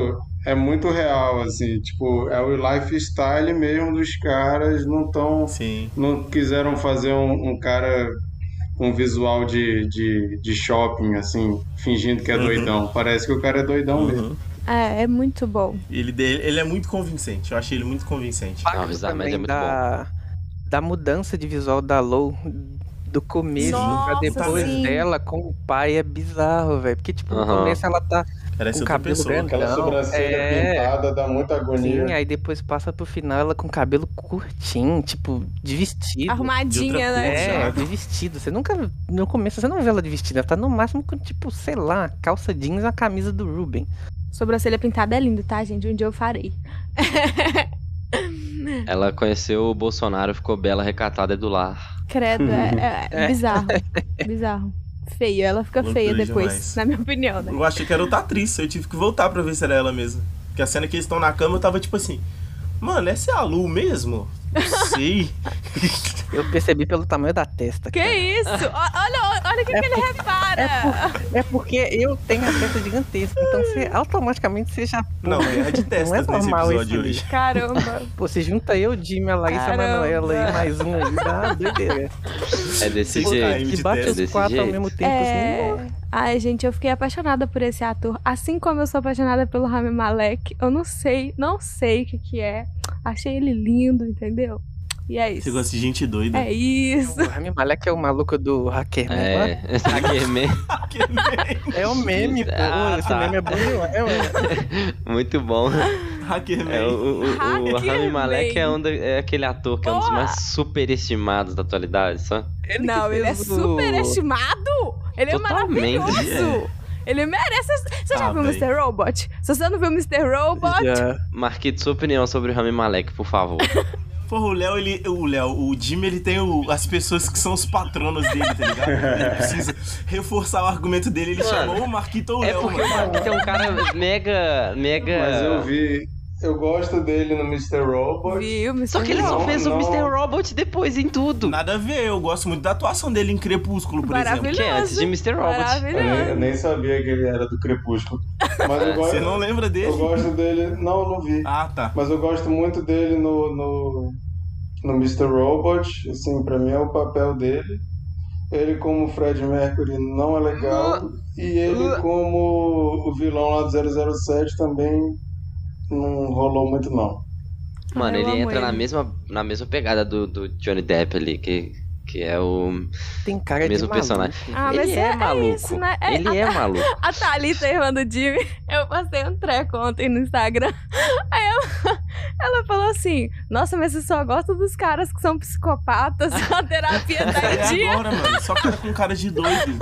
Speaker 4: É muito real, assim, tipo, é o lifestyle mesmo dos caras, não tão. Não quiseram fazer um, um cara com visual de, de, de shopping, assim, fingindo que é
Speaker 1: Uhum.
Speaker 4: doidão. Parece que o cara é doidão mesmo.
Speaker 2: É, é muito bom.
Speaker 1: Ele, ele é muito convincente. Eu achei ele muito convincente.
Speaker 3: Não,
Speaker 5: também da, da mudança de visual da Low do começo
Speaker 1: Nossa,
Speaker 5: pra depois
Speaker 1: sim.
Speaker 5: dela com o pai é bizarro, velho. Porque, tipo, no começo ela tá
Speaker 1: Parece
Speaker 5: com
Speaker 1: outra
Speaker 5: cabelo
Speaker 1: pessoa.
Speaker 5: grandão.
Speaker 4: Aquela sobrancelha
Speaker 5: é...
Speaker 4: pintada dá muita agonia.
Speaker 5: Sim, aí depois passa pro final ela com cabelo curtinho, tipo, de vestido.
Speaker 2: Arrumadinha,
Speaker 5: De
Speaker 2: né?
Speaker 5: É, de vestido. Você nunca, no começo, você não vê ela de vestido. Ela tá no máximo com, tipo, sei lá, calça jeans e a camisa do Ruben.
Speaker 2: Sobrancelha pintada é lindo, tá, gente? Um dia eu farei.
Speaker 3: Ela conheceu o Bolsonaro, ficou bela, recatada e do lar.
Speaker 2: Credo, é, é
Speaker 3: É.
Speaker 2: bizarro. bizarro. Feio, ela fica
Speaker 1: Loucura
Speaker 2: feia depois,
Speaker 1: demais.
Speaker 2: na minha opinião, né?
Speaker 1: Eu achei que era outra atriz. Eu tive que voltar pra ver se era ela mesmo. Porque a cena que eles estão na cama, eu tava tipo assim... Mano, essa é a Lu mesmo? Não sei.
Speaker 5: Eu percebi pelo tamanho da testa.
Speaker 2: Que isso? O- Olha, olha o que, que ele repara.
Speaker 5: É porque eu tenho a testa gigantesca, então você automaticamente você já.
Speaker 1: Não, é de
Speaker 5: Não
Speaker 1: testas
Speaker 5: é
Speaker 1: nesse
Speaker 5: normal
Speaker 1: episódio
Speaker 5: isso ali.
Speaker 1: hoje.
Speaker 2: Caramba.
Speaker 5: Pô, se junta eu, Jimmy, a Larissa
Speaker 2: Caramba.
Speaker 5: Manoela e mais um aí, dá doideira.
Speaker 3: É desse
Speaker 5: Pô,
Speaker 3: jeito.
Speaker 5: Se bate
Speaker 3: é
Speaker 5: os quatro ao
Speaker 3: jeito.
Speaker 5: mesmo tempo, assim.
Speaker 2: É... Ai, gente, eu fiquei apaixonada por esse ator. Assim como eu sou apaixonada pelo Rami Malek. Eu não sei, não sei o que que é. Achei ele lindo, entendeu? E é isso.
Speaker 1: Você gosta de gente doida.
Speaker 2: É isso.
Speaker 5: O Rami Malek é o maluco do Hackerman.
Speaker 3: É,
Speaker 5: né?
Speaker 3: Hackerman.
Speaker 5: É o meme, pô.
Speaker 3: Ah,
Speaker 5: Esse
Speaker 3: tá.
Speaker 5: meme é bom mano.
Speaker 3: Muito bom.
Speaker 1: Hackerman.
Speaker 3: É, o o, o. Rami Malek é, um da- é aquele ator que é um dos mais superestimados da atualidade, só.
Speaker 2: não, ele é
Speaker 5: fez o-
Speaker 2: Ele é
Speaker 3: Totalmente.
Speaker 2: maravilhoso. Ele merece. Você já
Speaker 3: Ah,
Speaker 2: viu o. Mr. Robot? Se você não viu o Mr. Robot,
Speaker 3: Marquito, sua opinião sobre o Rami Malek, por favor.
Speaker 1: Porra, o Léo, ele. O Léo, o Jimmy, ele tem o- as pessoas que são os patronos dele, tá ligado? Ele precisa reforçar o argumento dele, ele
Speaker 3: Mano,
Speaker 1: chamou o Marquito ou o
Speaker 3: É
Speaker 1: Léo,
Speaker 3: porque o
Speaker 1: mano.
Speaker 3: Marquito é um cara mega. mega.
Speaker 4: Mas eu vi. Eu gosto dele no Mr. Robot.
Speaker 2: Viu, Mr.
Speaker 3: Só que ele só
Speaker 4: Não,
Speaker 3: fez o
Speaker 4: não.
Speaker 3: Mr. Robot depois em tudo.
Speaker 1: Nada a ver, eu gosto muito da atuação dele em Crepúsculo, por exemplo.
Speaker 2: Maravilhoso.
Speaker 3: Que é antes de Mr. Robot.
Speaker 4: Eu nem, eu nem sabia que ele era do Crepúsculo. Mas eu gosto,
Speaker 1: Você não lembra
Speaker 4: eu
Speaker 1: dele?
Speaker 4: gosto dele. Não, não vi.
Speaker 1: Ah, tá.
Speaker 4: Mas eu gosto muito dele no, no, no Mr. Robot. Assim, pra mim é o papel dele. Ele como Fred Mercury não é legal. E ele como o vilão lá do 007 também não rolou muito não.
Speaker 3: Mano,
Speaker 2: eu
Speaker 3: ele entra na
Speaker 2: ele.
Speaker 3: mesma, na mesma pegada do, do Johnny Depp ali, que, que é o
Speaker 5: Tem cara
Speaker 3: mesmo
Speaker 5: de
Speaker 3: personagem.
Speaker 5: maluco.
Speaker 2: Ah, mas
Speaker 3: ele é,
Speaker 2: é- é
Speaker 3: maluco.
Speaker 2: isso, né? É-
Speaker 3: Ele é maluco.
Speaker 2: A Thalita, irmã do Jimmy, eu postei um treco ontem no Instagram. Aí ela, ela falou assim: Nossa, mas você só gosta dos caras que são psicopatas, a terapia tá
Speaker 1: É
Speaker 2: dia.
Speaker 1: agora, mano. Só cara com cara de doido.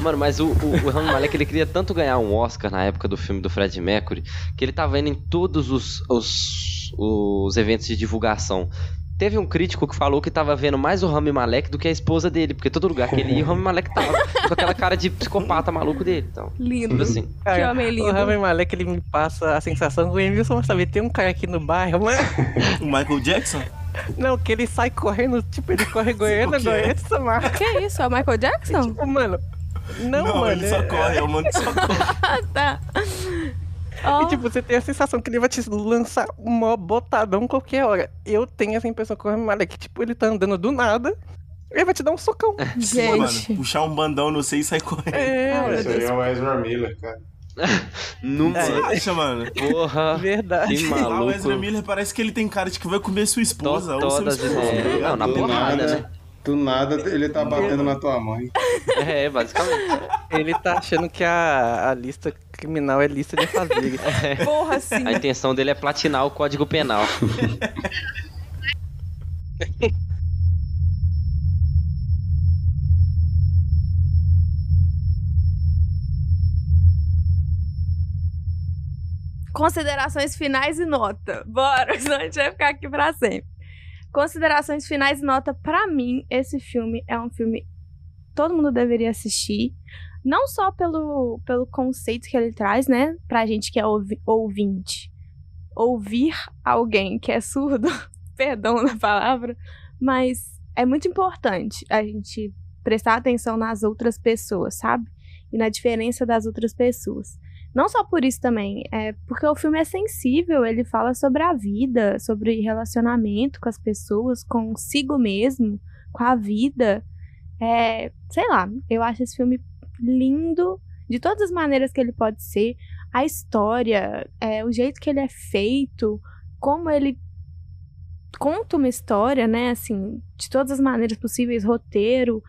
Speaker 3: Mano, mas o, o, o Rami Malek, ele queria tanto ganhar um Oscar na época do filme do Fred Mercury, que ele tava indo em todos os, os, os eventos de divulgação. Teve um crítico que falou que tava vendo mais o Rami Malek do que a esposa dele, porque todo lugar que ele ia, o Rami Malek tava com aquela cara de psicopata maluco dele. Então,
Speaker 2: Lindo.
Speaker 3: tipo assim.
Speaker 2: Que
Speaker 5: Cara,
Speaker 2: homem
Speaker 5: o
Speaker 2: lindo.
Speaker 5: Rami Malek, ele me passa a sensação que o Emilson sabe, tem um cara aqui no bairro, mano.
Speaker 1: O Michael Jackson?
Speaker 5: Não, que ele sai correndo, tipo, ele corre Goiânia,
Speaker 1: O?
Speaker 5: Goiânia, essa marca.
Speaker 2: Que isso? É o Michael Jackson?
Speaker 5: Tipo, mano. Não, mano.
Speaker 1: ele só
Speaker 5: é-
Speaker 1: corre, é o mano que só corre.
Speaker 2: Ah, tá. Ó,
Speaker 5: E tipo, você tem a sensação que ele vai te lançar um botadão qualquer hora. Eu tenho essa impressão com o Malek, tipo, ele tá andando do nada, ele vai te dar um socão.
Speaker 1: Pô,
Speaker 2: gente.
Speaker 1: mano, puxar um bandão no seio e sair correndo.
Speaker 5: É,
Speaker 4: Esse aí é o Ezra Miller, cara.
Speaker 3: Nunca.
Speaker 1: Você acha, mano?
Speaker 3: Porra.
Speaker 5: verdade.
Speaker 3: Que
Speaker 1: Ah, o
Speaker 3: maluco.
Speaker 1: Ezra Miller parece que ele tem cara de que vai comer sua esposa
Speaker 3: To-
Speaker 1: ou seu esposo. tá ligado?
Speaker 3: Não, na porrada,
Speaker 4: nada,
Speaker 3: né?
Speaker 4: Do nada ele tá batendo na tua mãe.
Speaker 3: É, basicamente.
Speaker 5: Ele tá achando que a, a lista criminal é lista de fazeres.
Speaker 2: Porra, sim.
Speaker 3: A intenção dele é platinar o código penal.
Speaker 2: Considerações finais e nota. Bora, senão a gente vai ficar aqui pra sempre. Considerações finais e nota. Pra mim, esse filme é um filme todo mundo deveria assistir. Não só pelo, pelo conceito que ele traz, né? Pra gente que é ouvi- ouvinte. Ouvir alguém que é surdo, perdão na palavra, mas é muito importante a gente prestar atenção nas outras pessoas, sabe? E na diferença das outras pessoas. Não só por isso também, é porque o filme é sensível, ele fala sobre a vida, sobre relacionamento com as pessoas, consigo mesmo, com a vida. É, sei lá, eu acho esse filme lindo de todas as maneiras que ele pode ser. A história, é, o jeito que ele é feito, como ele conta uma história, né? Assim, de todas as maneiras possíveis, roteiro,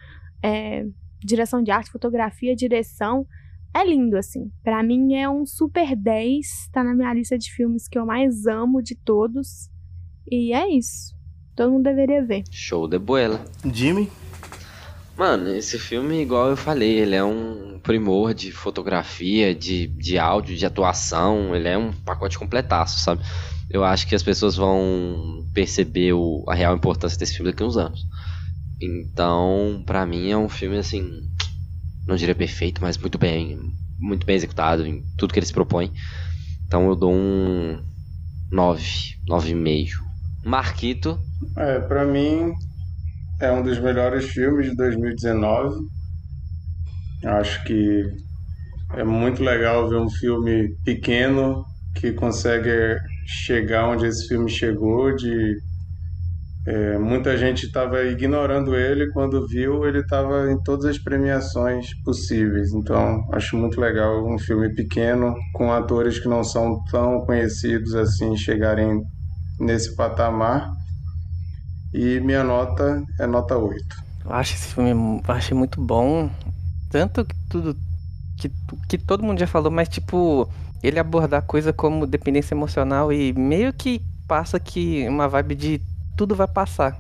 Speaker 2: é, direção de arte, fotografia, direção. É lindo, assim. Pra mim é um super 10. Tá na minha lista de filmes que eu mais amo de todos. E é isso. Todo mundo deveria ver.
Speaker 3: Show de boela.
Speaker 1: Jimmy?
Speaker 3: Mano, esse filme, igual eu falei, ele é um primor de fotografia, de, de áudio, de atuação, ele é um pacote completaço, sabe? Eu acho que as pessoas vão perceber o- a real importância desse filme daqui a uns anos. Então, pra mim é um filme assim, não diria perfeito, mas muito bem, muito bem executado em tudo que ele se propõe. Então eu dou um 9, 9,5. Marquito,
Speaker 4: É, pra mim é um dos melhores filmes de 2019. Acho que é muito legal ver um filme pequeno que consegue chegar onde esse filme chegou. De é, muita gente estava ignorando ele quando viu ele estava em todas as premiações possíveis. Então acho muito legal um filme pequeno com atores que não são tão conhecidos assim chegarem nesse patamar. E minha nota é nota 8.
Speaker 5: Eu acho esse filme achei muito bom. Tanto que tudo. Que, que todo mundo já falou, mas tipo, ele abordar coisa como dependência emocional e meio que passa que uma vibe de tudo vai passar.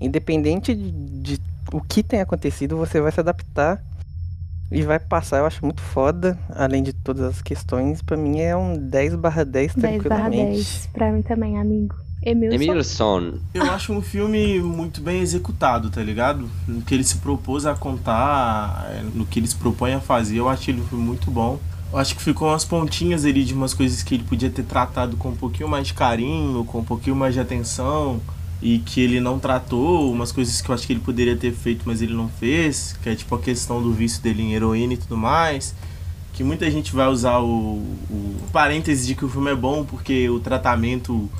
Speaker 5: Independente de, de o que tem acontecido, você vai se adaptar e vai passar. Eu acho muito foda, além de todas as questões. Pra mim é um 10 barra 10
Speaker 2: 10 barra
Speaker 5: tranquilamente.
Speaker 2: 10. Pra mim também, amigo. Emilson.
Speaker 3: Emilson.
Speaker 1: Eu acho um filme muito bem executado, tá ligado? No que ele se propôs a contar, no que ele se propõe a fazer, eu acho ele um filme muito bom. Eu acho que ficou umas pontinhas ali de umas coisas que ele podia ter tratado com um pouquinho mais de carinho, com um pouquinho mais de atenção, e que ele não tratou, umas coisas que eu acho que ele poderia ter feito, mas ele não fez, que é tipo a questão do vício dele em heroína e tudo mais. Que muita gente vai usar o, o parêntese de que o filme é bom porque o tratamento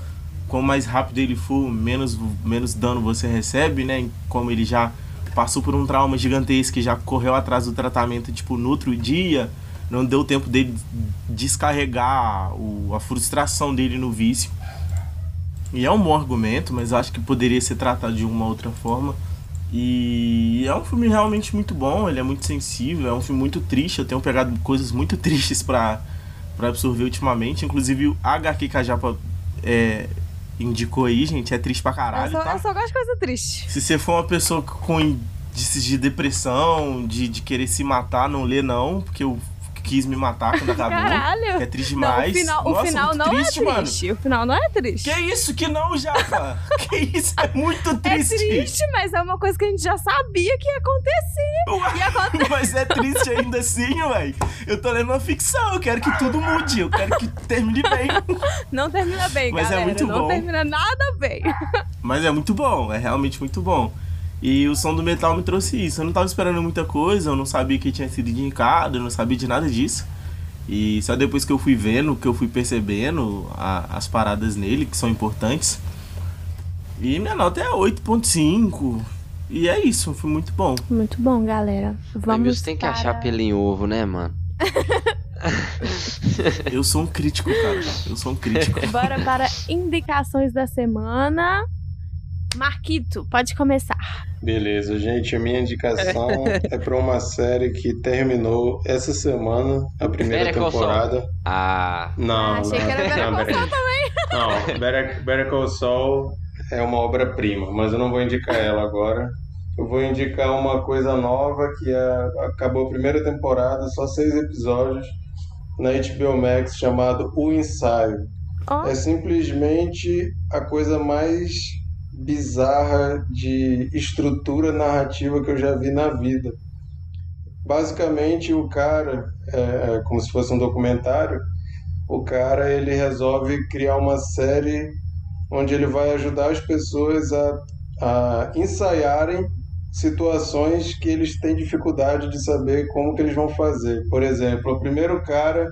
Speaker 1: quanto mais rápido ele for, menos, menos dano você recebe, né? Como ele já passou por um trauma gigantesco e já correu atrás do tratamento, tipo, no outro dia, não deu tempo dele descarregar o, a frustração dele no vício. E é um bom argumento, mas acho que poderia ser tratado de uma outra forma. E é um filme realmente muito bom, ele é muito sensível, é um filme muito triste, eu tenho pegado coisas muito tristes pra, pra absorver ultimamente. Inclusive o HQ que a Japa é, indicou aí, gente, é triste pra caralho,
Speaker 2: eu, só,
Speaker 1: tá?
Speaker 2: eu só gosto de coisa triste.
Speaker 1: Se você for uma pessoa com índices de depressão, de, de querer se matar, não lê não, porque eu quis me matar quando acabou.
Speaker 2: Caralho!
Speaker 1: Que é triste
Speaker 2: Não,
Speaker 1: demais.
Speaker 2: o final, o
Speaker 1: Nossa,
Speaker 2: final
Speaker 1: muito
Speaker 2: não
Speaker 1: triste,
Speaker 2: é
Speaker 1: mano.
Speaker 2: triste. O final não é triste.
Speaker 1: Que isso que não, Japa? que isso? É muito
Speaker 2: É
Speaker 1: triste.
Speaker 2: triste, mas é uma coisa que a gente já sabia que ia acontecer. E acontece.
Speaker 1: Mas é triste ainda assim, velho. Eu tô lendo uma ficção, eu quero que tudo mude, eu quero que termine bem.
Speaker 2: Não termina bem,
Speaker 1: Mas é
Speaker 2: galera.
Speaker 1: muito
Speaker 2: não
Speaker 1: bom.
Speaker 2: termina nada bem.
Speaker 1: Mas é muito bom, é realmente muito bom. E o som do metal me trouxe isso. Eu não tava esperando muita coisa, eu não sabia que tinha sido indicado, eu não sabia de nada disso. E só depois que eu fui vendo, que eu fui percebendo a- as paradas nele, que são importantes. E minha nota é 8.5. E é isso, foi muito bom.
Speaker 2: Muito bom, galera.
Speaker 3: O
Speaker 2: Vamos
Speaker 3: Emilson tem que
Speaker 2: para...
Speaker 3: achar pelo em ovo, né, mano?
Speaker 1: Eu sou um crítico, cara. Eu sou um crítico.
Speaker 2: Bora para indicações da semana. Marquito, pode começar.
Speaker 4: Beleza, gente. A minha indicação é para uma série que terminou essa semana, a primeira
Speaker 3: Better
Speaker 4: temporada.
Speaker 3: Ah.
Speaker 4: Não,
Speaker 2: Achei
Speaker 4: não,
Speaker 2: que era Better
Speaker 4: não,
Speaker 2: Call Saul também.
Speaker 4: Não, Better, Better Call Saul é uma obra-prima, mas eu não vou indicar ela agora. Eu vou indicar uma coisa nova que é, acabou a primeira temporada, só seis episódios, na HBO Max, chamado O Ensaio.
Speaker 2: Ó.
Speaker 4: É simplesmente a coisa mais bizarra de estrutura narrativa que eu já vi na vida. Basicamente, o cara, é, é como se fosse um documentário, o cara ele resolve criar uma série onde ele vai ajudar as pessoas a, a ensaiarem situações que eles têm dificuldade de saber como que eles vão fazer. Por exemplo, o primeiro cara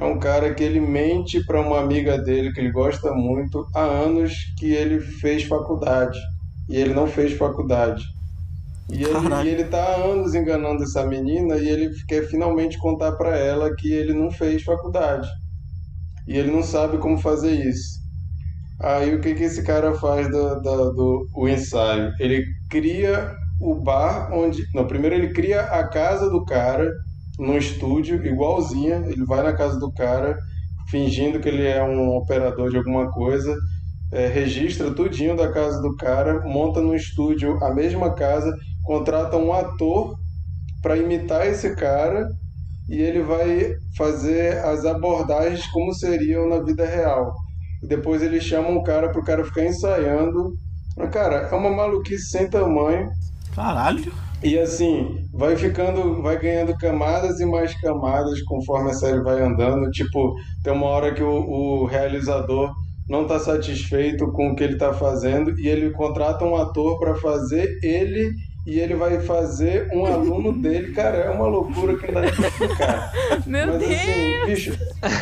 Speaker 4: é um cara que ele mente para uma amiga dele que ele gosta muito há anos que ele fez faculdade e ele não fez faculdade. E ele, e ele tá há anos enganando essa menina e ele quer finalmente contar para ela que ele não fez faculdade. E ele não sabe como fazer isso. Aí o que, que esse cara faz do, do, do o ensaio? Ele cria o bar onde. Não, primeiro ele cria a casa do cara num estúdio, igualzinha. Ele vai na casa do cara, fingindo que ele é um operador de alguma coisa, é, registra tudinho da casa do cara, monta no estúdio a mesma casa, contrata um ator para imitar esse cara e ele vai fazer as abordagens como seriam na vida real. E depois ele chama um cara pro cara ficar ensaiando. Cara, é uma maluquice sem tamanho.
Speaker 1: Caralho.
Speaker 4: E assim, vai ficando, vai ganhando camadas e mais camadas conforme a série vai andando. Tipo, tem uma hora que o, o realizador não está satisfeito com o que ele está fazendo e ele contrata um ator para fazer ele e ele vai fazer um aluno dele. Cara, é uma loucura que não dá pra explicar.
Speaker 2: Meu
Speaker 4: Mas
Speaker 2: Deus!
Speaker 4: assim, bicho,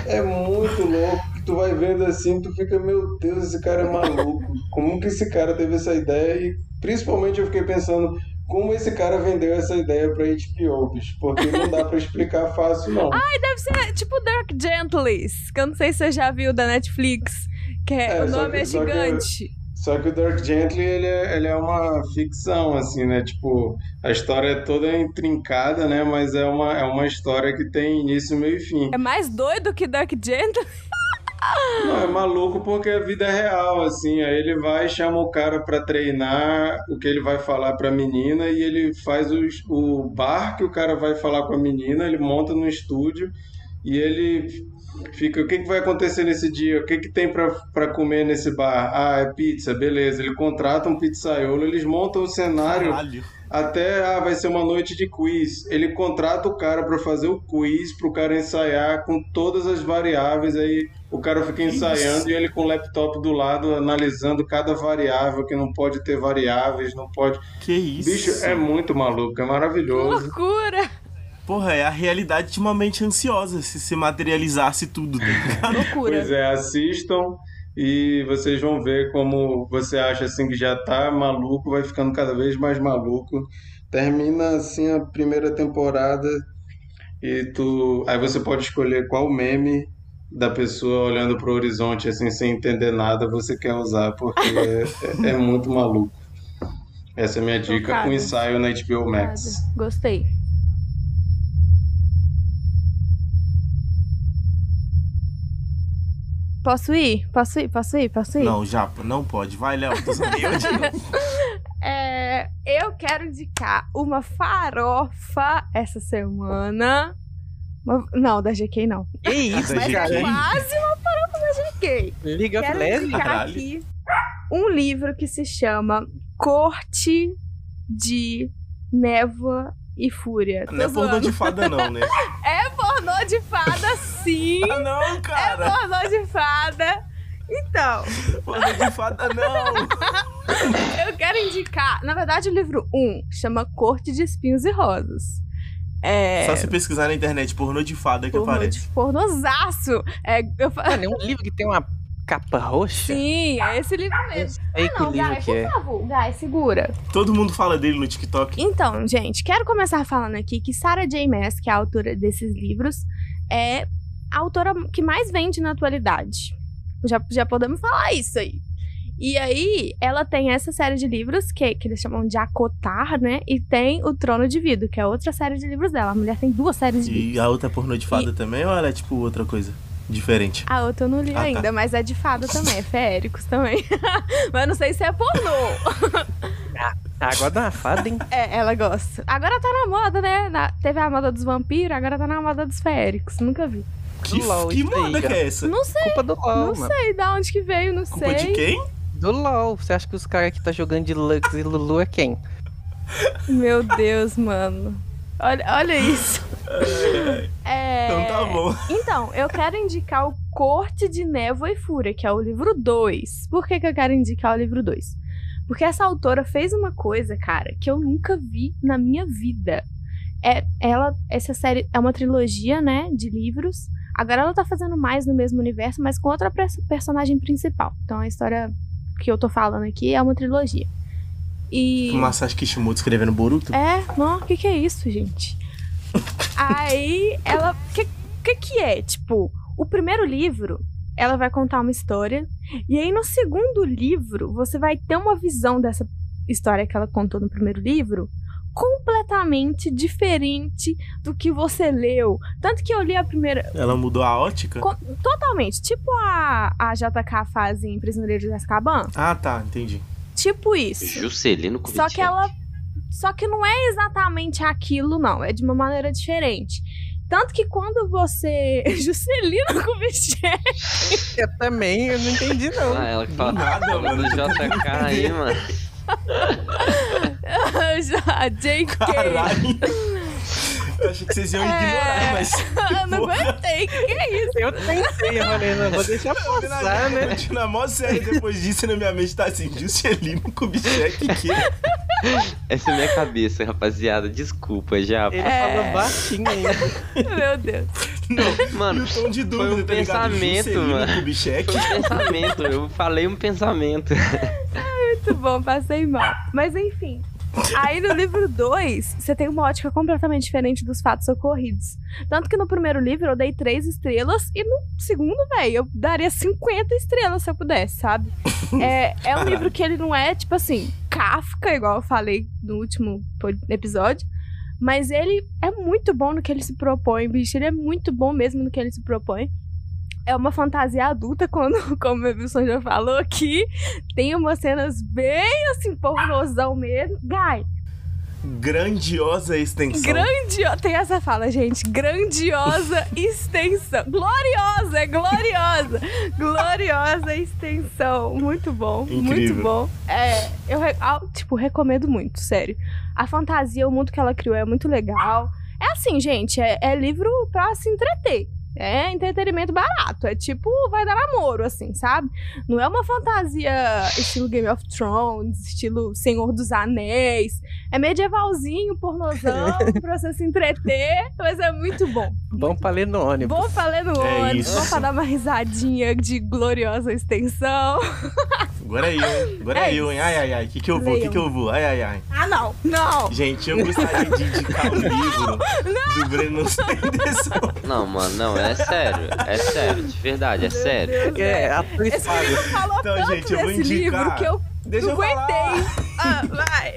Speaker 4: é muito louco que tu vai vendo assim, tu fica, meu Deus, esse cara é maluco. Como que esse cara teve essa ideia? E principalmente eu fiquei pensando como esse cara vendeu essa ideia pra HBO, bicho. Porque não dá pra explicar fácil, não.
Speaker 2: Ai, deve ser tipo Dark Gentles, que eu não sei se você já viu da Netflix, que é,
Speaker 4: É,
Speaker 2: o nome
Speaker 4: que-
Speaker 2: é
Speaker 4: só que-
Speaker 2: gigante.
Speaker 4: Só que o Dark Gently, ele é, ele é uma ficção, assim, né? Tipo, a história é toda intrincada, né? Mas é uma, é uma história que tem início, meio e fim.
Speaker 2: É mais doido que Dark Gentles?
Speaker 4: Não, é maluco porque a vida é real, assim. Aí ele vai chama o cara pra treinar o que ele vai falar pra menina e ele faz os- o bar que o cara vai falar com a menina, ele monta no estúdio e ele fica, o que, que vai acontecer nesse dia? O que, que tem pra pra comer nesse bar? Ah, é pizza, beleza. Ele contrata um pizzaiolo, eles montam o cenário
Speaker 1: Caralho.
Speaker 4: Até, ah, vai ser uma noite de quiz. Ele contrata o cara pra fazer o quiz, pro cara ensaiar com todas as variáveis, aí o cara fica ensaiando e ele com o laptop do lado analisando cada variável, que não pode ter variáveis, não pode...
Speaker 1: Que isso?
Speaker 4: Bicho, é muito maluco, é maravilhoso.
Speaker 2: Loucura!
Speaker 1: Porra, é a realidade de uma mente ansiosa se se materializasse tudo, ligado?
Speaker 2: Loucura.
Speaker 4: Pois é, assistam e vocês vão ver como você acha assim que já tá maluco, vai ficando cada vez mais maluco. Termina assim a primeira temporada e tu, aí você pode escolher qual meme da pessoa olhando pro horizonte assim sem entender nada você quer usar, porque é, é- muito maluco. Essa é a minha dica,
Speaker 2: Chocada.
Speaker 4: um ensaio na HBO Max.
Speaker 2: Gostei. Posso ir? Posso ir? Posso ir? Posso ir?
Speaker 1: Não, Japa, não pode. Vai, Léo, tô sabendo.
Speaker 2: É, eu quero indicar uma farofa essa semana. Uma- não, da GK não.
Speaker 5: Que isso,
Speaker 2: Mas é quase uma farofa da GK.
Speaker 5: Of
Speaker 2: Quero indicar
Speaker 1: Caralho.
Speaker 2: aqui um livro que se chama Corte de Névoa e Fúria.
Speaker 1: Não é de fada, não, né?
Speaker 2: É pornô de fada, sim.
Speaker 1: Ah, não,
Speaker 2: É
Speaker 1: cara.
Speaker 2: pornô de fada. Então,
Speaker 1: Pornô de fada, não.
Speaker 2: eu quero indicar. Na verdade, o livro 1 chama Corte de Espinhos e Rosas. É.
Speaker 1: Só se pesquisar na internet pornô de fada que
Speaker 2: pornô
Speaker 1: aparece.
Speaker 2: de pornozaço. É, eu
Speaker 5: Mano, é um livro que tem uma capa roxa?
Speaker 2: Sim, é esse livro mesmo.
Speaker 5: Sei que
Speaker 2: Não,
Speaker 5: livro
Speaker 2: Gai,
Speaker 5: que
Speaker 2: por
Speaker 5: é.
Speaker 2: favor, Gai, segura.
Speaker 1: Todo mundo fala dele no TikTok.
Speaker 2: Então, gente, quero começar falando aqui que Sarah J. Maas, que é a autora desses livros, é a autora que mais vende na atualidade. Já, já podemos falar isso aí. E aí, ela tem essa série de livros que, que eles chamam de Acotar, né? E tem o Trono de Vidro, que é outra série de livros dela. A mulher tem duas séries de livros.
Speaker 1: E a outra é pornô de fada também ou ela é tipo outra coisa? Diferente.
Speaker 2: A outra eu não li
Speaker 1: Ah, tá.
Speaker 2: ainda, mas é de fada também, é feéricos também. mas não sei se é pornô.
Speaker 5: Água da fada, hein?
Speaker 2: É, ela gosta. Agora tá na moda, né? Na- teve a moda dos vampiros, agora tá na moda dos feéricos. Nunca vi.
Speaker 1: Que,
Speaker 5: LOL,
Speaker 1: que
Speaker 5: aí,
Speaker 1: moda que é essa?
Speaker 2: Não sei,
Speaker 5: Culpa do LOL,
Speaker 2: não
Speaker 5: mano.
Speaker 2: sei da onde que veio, não
Speaker 1: Culpa
Speaker 2: sei.
Speaker 1: de quem?
Speaker 5: Do LOL. Você acha que os caras que tá jogando de Lux e Lulu é quem?
Speaker 2: Meu Deus, mano. Olha, olha isso. É...
Speaker 1: Então tá bom.
Speaker 2: Então, eu quero indicar o Corte de Névoa e Fúria, que é o livro 2. Por que, que eu quero indicar o livro 2? Porque essa autora fez uma coisa, cara, que eu nunca vi na minha vida. É, ela, essa série é uma trilogia, né, de livros. Agora ela tá fazendo mais no mesmo universo, mas com outra pers- personagem principal. Então a história que eu tô falando aqui é uma trilogia. E.
Speaker 1: Masashi Kishimoto escrevendo Boruto?
Speaker 2: É, não, o que, que é isso, gente? Aí ela. O que, que que é? Tipo, o primeiro livro, ela vai contar uma história. E aí no segundo livro, você vai ter uma visão dessa história que ela contou no primeiro livro completamente diferente do que você leu. Tanto que eu li a primeira.
Speaker 1: Ela mudou a ótica?
Speaker 2: co- Totalmente. Tipo a, a JK faz em Prisioneiro de Azkaban.
Speaker 1: Ah, tá, entendi.
Speaker 2: Tipo isso.
Speaker 3: Juscelino
Speaker 2: Só
Speaker 3: Kubitschek.
Speaker 2: que ela. Só que não é exatamente aquilo, não. É de uma maneira diferente. Tanto que quando você. Juscelino Kubitschek.
Speaker 5: Eu também, eu não entendi, não.
Speaker 3: Ah, ela que fala
Speaker 1: Nada,
Speaker 3: fala
Speaker 1: mano.
Speaker 3: do JK aí, mano.
Speaker 2: Já, JK.
Speaker 1: Caralho. Eu achei que vocês iam
Speaker 2: É.
Speaker 1: ignorar, mas.
Speaker 2: Eu não aguentei. Que que é isso?
Speaker 5: Eu tentei, eu falei, não, vou deixar passar, né?
Speaker 1: Na mó série depois disso, na minha mente tá assim: Juscelino Kubitschek, que?
Speaker 3: Essa é minha cabeça, rapaziada. Desculpa, já.
Speaker 5: Ele
Speaker 2: É.
Speaker 5: falou baixinho ainda.
Speaker 2: Meu Deus.
Speaker 1: Não,
Speaker 3: Mano,
Speaker 1: e o tom de
Speaker 3: foi
Speaker 1: dúvida,
Speaker 3: um
Speaker 1: tá
Speaker 3: pensamento,
Speaker 1: Juscelino
Speaker 3: mano.
Speaker 1: Kubitschek.
Speaker 3: Foi um pensamento. Eu falei um pensamento.
Speaker 2: Muito bom, passei mal. Mas enfim. Aí no livro 2, você tem uma ótica completamente diferente dos fatos ocorridos. Tanto que no primeiro livro eu dei três estrelas e no segundo, velho, eu daria 50 estrelas se eu pudesse, sabe? É, é um livro que ele não é, tipo assim, Kafka, igual eu falei no último episódio. Mas ele é muito bom no que ele se propõe, bicho. Ele é muito bom mesmo no que ele se propõe. É uma fantasia adulta, quando, como o Wilson já falou aqui. Tem umas cenas bem assim, pornozão mesmo. Guy,
Speaker 1: Grandiosa extensão.
Speaker 2: Grandiosa. Tem essa fala, gente. Grandiosa extensão. Gloriosa, é gloriosa. gloriosa extensão. Muito bom. Muito
Speaker 1: Incrível.
Speaker 2: bom. É, eu, ah, tipo, recomendo muito, sério. A fantasia, o mundo que ela criou é muito legal. É assim, gente, é, é livro pra se entreter. É entretenimento barato. É tipo, vai dar namoro, assim, sabe? Não é uma fantasia estilo Game of Thrones, estilo Senhor dos Anéis. É medievalzinho, pornozão, pra você se entreter, mas é muito bom.
Speaker 5: Bom pra ler no ônibus.
Speaker 2: Bom pra ler no
Speaker 1: É
Speaker 2: ônibus,
Speaker 1: isso.
Speaker 2: bom pra dar uma risadinha de gloriosa extensão.
Speaker 1: Agora é eu, hein? Agora é,
Speaker 2: É
Speaker 1: eu, hein? Ai, ai, ai. O que que eu vou? O que que eu vou? Ai, ai, ai.
Speaker 2: Ah, não, não.
Speaker 1: Gente, eu gostaria de indicar o livro do Breno Sanderson.
Speaker 3: Não, mano, não, é sério. É sério, de verdade, é sério.
Speaker 5: É, atriz
Speaker 2: Esse menino falou
Speaker 1: Então,
Speaker 2: tanto
Speaker 1: gente, eu vou
Speaker 2: desse
Speaker 1: indicar.
Speaker 2: livro que eu
Speaker 1: Deixa
Speaker 2: não
Speaker 1: eu
Speaker 2: aguentei. Ah, vai.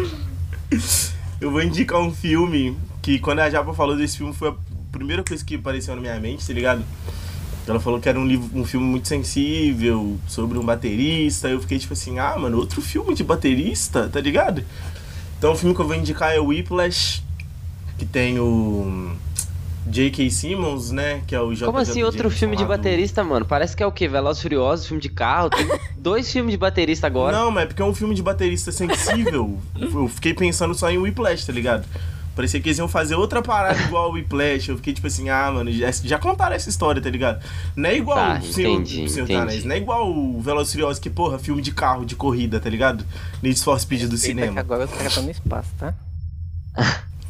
Speaker 1: Eu vou indicar um filme que quando a Japa falou desse filme foi a primeira coisa que apareceu na minha mente, tá ligado? Ela falou que era um, livro, um filme muito sensível, sobre um baterista. Eu fiquei tipo assim, ah, mano, outro filme de baterista, tá ligado? Então o filme que eu vou indicar é o Whiplash, que tem o J.K. Simmons, né? Que é o J.
Speaker 3: Como assim outro filme de baterista, mano? Parece que é o quê? Velozes e Furiosos, filme de carro. Tem dois filmes de baterista agora.
Speaker 1: Não, mas é porque é um filme de baterista sensível. eu fiquei pensando só em Whiplash, tá ligado? Parecia que eles iam fazer outra parada igual ao Whiplash. Eu fiquei tipo assim, ah, mano, já, já contaram essa história, tá ligado? Não é igual
Speaker 3: Tá,
Speaker 1: o Senhor,
Speaker 3: entendi,
Speaker 1: o Senhor
Speaker 3: entendi.
Speaker 1: não é igual o Velozes e Furiosos, que, porra, filme de carro, de corrida, tá ligado? Need for Speed do
Speaker 5: Eita, que
Speaker 1: cinema.
Speaker 5: agora os caras estão no espaço, tá?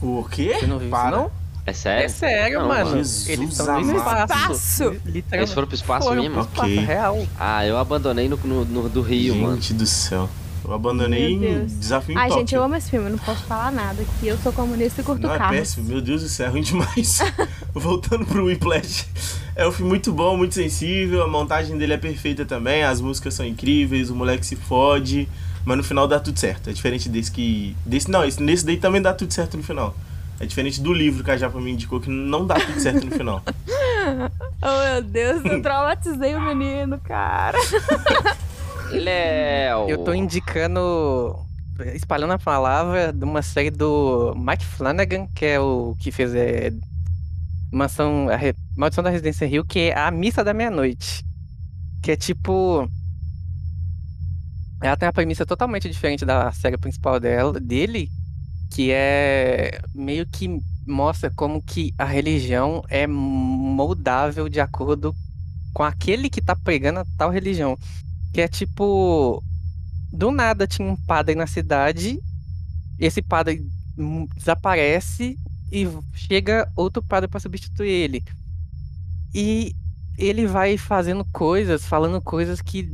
Speaker 1: O quê?
Speaker 5: Você não viu isso,
Speaker 1: Para.
Speaker 5: não?
Speaker 3: É sério?
Speaker 5: É sério,
Speaker 3: Não,
Speaker 5: mano.
Speaker 1: Jesus
Speaker 5: Eles estão no espaço. Literalmente.
Speaker 3: Eles foram pro espaço
Speaker 5: Foram
Speaker 3: mesmo?
Speaker 5: pro espaço,
Speaker 1: Ok.
Speaker 5: real.
Speaker 3: Ah, eu abandonei no, no, no- do Rio, mano.
Speaker 1: Gente do céu. Eu abandonei em desafio em
Speaker 2: Ai,
Speaker 1: Tóquio.
Speaker 2: gente, eu amo esse filme, eu não posso falar nada, que eu sou comunista e curto
Speaker 1: Não, é péssimo, meu Deus do céu, é ruim demais. Voltando pro Whiplash. É um filme muito bom, muito sensível, a montagem dele é perfeita também, as músicas são incríveis, o moleque se fode, mas no final dá tudo certo. É diferente desse que. Desse, não, esse, nesse daí também dá tudo certo no final. É diferente do livro que a Japa me indicou que não dá tudo certo no final.
Speaker 2: Oh, meu Deus, eu traumatizei o menino, cara.
Speaker 3: Léo!
Speaker 5: Eu tô indicando, espalhando a palavra de uma série do Mike Flanagan, que é o que fez é, Mansão, a Re- Maldição da Residência Rio, que é a Missa da Meia-Noite. Que é tipo. Ela tem uma premissa totalmente diferente da série principal dela, dele, que é meio que mostra como que a religião é moldável de acordo com aquele que tá pregando a tal religião. Que é tipo. Do nada tinha um padre na cidade, esse padre hum, desaparece e chega outro padre para substituir ele. E ele vai fazendo coisas, falando coisas que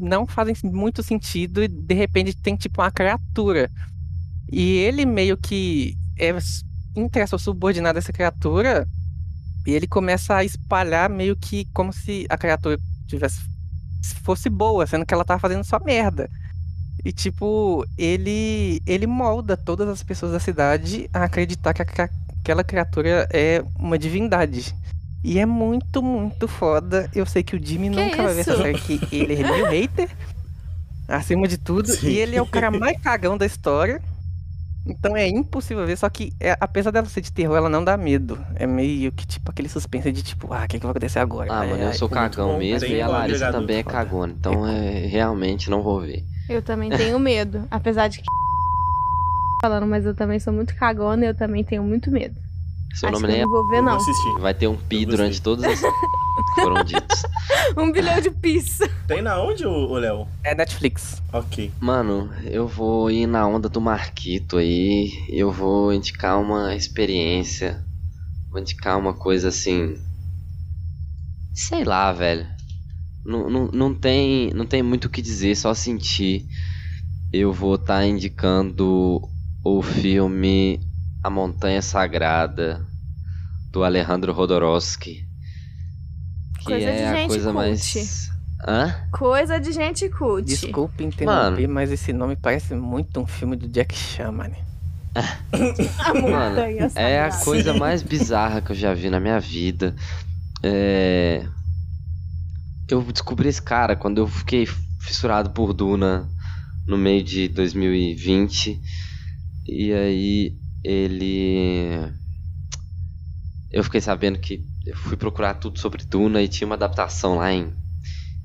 Speaker 5: não fazem muito sentido e de repente tem tipo uma criatura. E ele meio que é, entre aspas, subordinado a essa criatura e ele começa a espalhar meio que como se a criatura tivesse fosse boa, sendo que ela tava fazendo só merda. E tipo, ele ele molda todas as pessoas da cidade a acreditar que a- aquela criatura é uma divindade. E é muito, muito foda. Eu sei que o Jimmy
Speaker 2: Que
Speaker 5: nunca vai ver essa
Speaker 2: isso?
Speaker 5: série, que ele é meio hater, acima de tudo.
Speaker 1: Sim.
Speaker 5: E ele é o cara mais cagão da história. Então é impossível ver, só que é, apesar dela ser de terror, ela não dá medo. É meio que tipo aquele suspense de tipo, ah, o que, que vai acontecer agora?
Speaker 3: Ah,
Speaker 5: Ai,
Speaker 3: mano, eu
Speaker 5: ai,
Speaker 3: sou
Speaker 5: é
Speaker 3: cagão
Speaker 5: bom.
Speaker 3: mesmo e a
Speaker 1: um
Speaker 3: Larissa também é cagona. Então é, realmente não vou ver.
Speaker 2: Eu também tenho medo. Apesar de que. Falando, mas eu também sou muito cagona e eu também tenho muito medo.
Speaker 3: Seu
Speaker 2: Acho
Speaker 3: nome
Speaker 2: que
Speaker 3: nem
Speaker 2: eu não vou ver, não.
Speaker 1: vou.
Speaker 3: Vai ter um pi durante todos os foram ditos.
Speaker 2: Um bilhão de pizza.
Speaker 1: Tem na onde, ô Léo?
Speaker 5: É Netflix.
Speaker 1: Ok.
Speaker 3: Mano, eu vou ir na onda do Marquito aí. Eu vou indicar uma experiência. Vou indicar uma coisa assim. Sei lá, velho. Não, não, não, tem, não tem muito o que dizer, só sentir. Eu vou estar indicando o filme A Montanha Sagrada do Alejandro Rodorovsky. Que
Speaker 2: Coisa de
Speaker 3: é a
Speaker 2: gente
Speaker 3: coisa
Speaker 2: cult.
Speaker 3: mais. Hã?
Speaker 2: Coisa de gente cult.
Speaker 5: Desculpe interromper, mas esse nome parece muito um filme do Jack Chan, mano.
Speaker 2: A
Speaker 3: Mano, é a coisa mais bizarra que eu já vi na minha vida. É... Eu descobri esse cara quando eu fiquei fissurado por Duna no meio de 2020. E aí ele. Eu fiquei sabendo que. Eu fui procurar tudo sobre Duna e tinha uma adaptação lá em,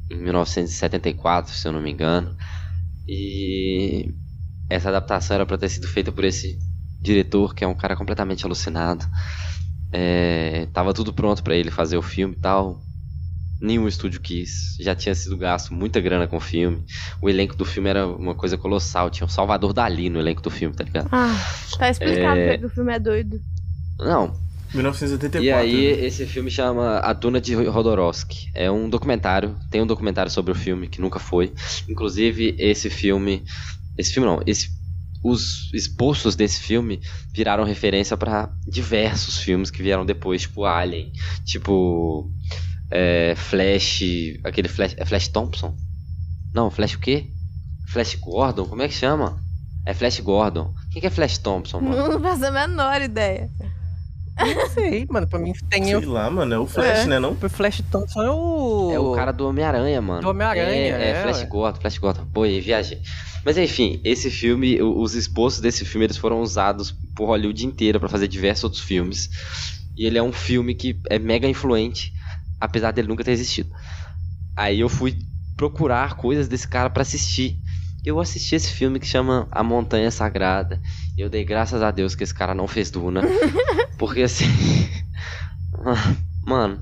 Speaker 3: em 1974, se eu não me engano. E essa adaptação era pra ter sido feita por esse diretor, que é um cara completamente alucinado. É, tava tudo pronto pra ele fazer o filme e tal. Nenhum estúdio quis. Já tinha sido gasto muita grana com o filme. O elenco do filme era uma coisa colossal. Tinha o Salvador Dali no elenco do filme, tá ligado?
Speaker 2: Ah, tá explicado
Speaker 3: É.
Speaker 2: porque o filme é doido.
Speaker 3: Não.
Speaker 1: 1984.
Speaker 3: E aí,
Speaker 1: né?
Speaker 3: esse filme chama A Duna de Rodorovsky. É um documentário. Tem um documentário sobre o filme que nunca foi. Inclusive, esse filme. Esse filme não. Esse, os esboços desse filme viraram referência pra diversos filmes que vieram depois, tipo Alien, tipo. É, Flash. Aquele Flash. É Flash Thompson? Não, Flash o quê? Flash Gordon? Como é que chama? É Flash Gordon. Quem que é Flash Thompson, mano?
Speaker 2: Não faço a menor ideia.
Speaker 5: Não sei, mano. Pra mim tem
Speaker 1: Sei
Speaker 5: o.
Speaker 1: lá, mano, é o Flash,
Speaker 5: É.
Speaker 1: né, não?
Speaker 5: O Flash Thompson é o.
Speaker 3: É o cara do Homem-Aranha, mano.
Speaker 5: Do Homem-Aranha,
Speaker 3: É, é,
Speaker 5: é,
Speaker 3: Flash
Speaker 5: ué.
Speaker 3: Gordon, Flash Gordon. Pô, aí viajei. Mas enfim, esse filme, os esboços desse filme, eles foram usados por Hollywood inteira pra fazer diversos outros filmes. E ele é um filme que é mega influente, apesar dele nunca ter existido. Aí eu fui procurar coisas desse cara pra assistir. Eu assisti esse filme que chama A Montanha Sagrada. E eu dei graças a Deus que esse cara não fez Duna. porque assim. Mano,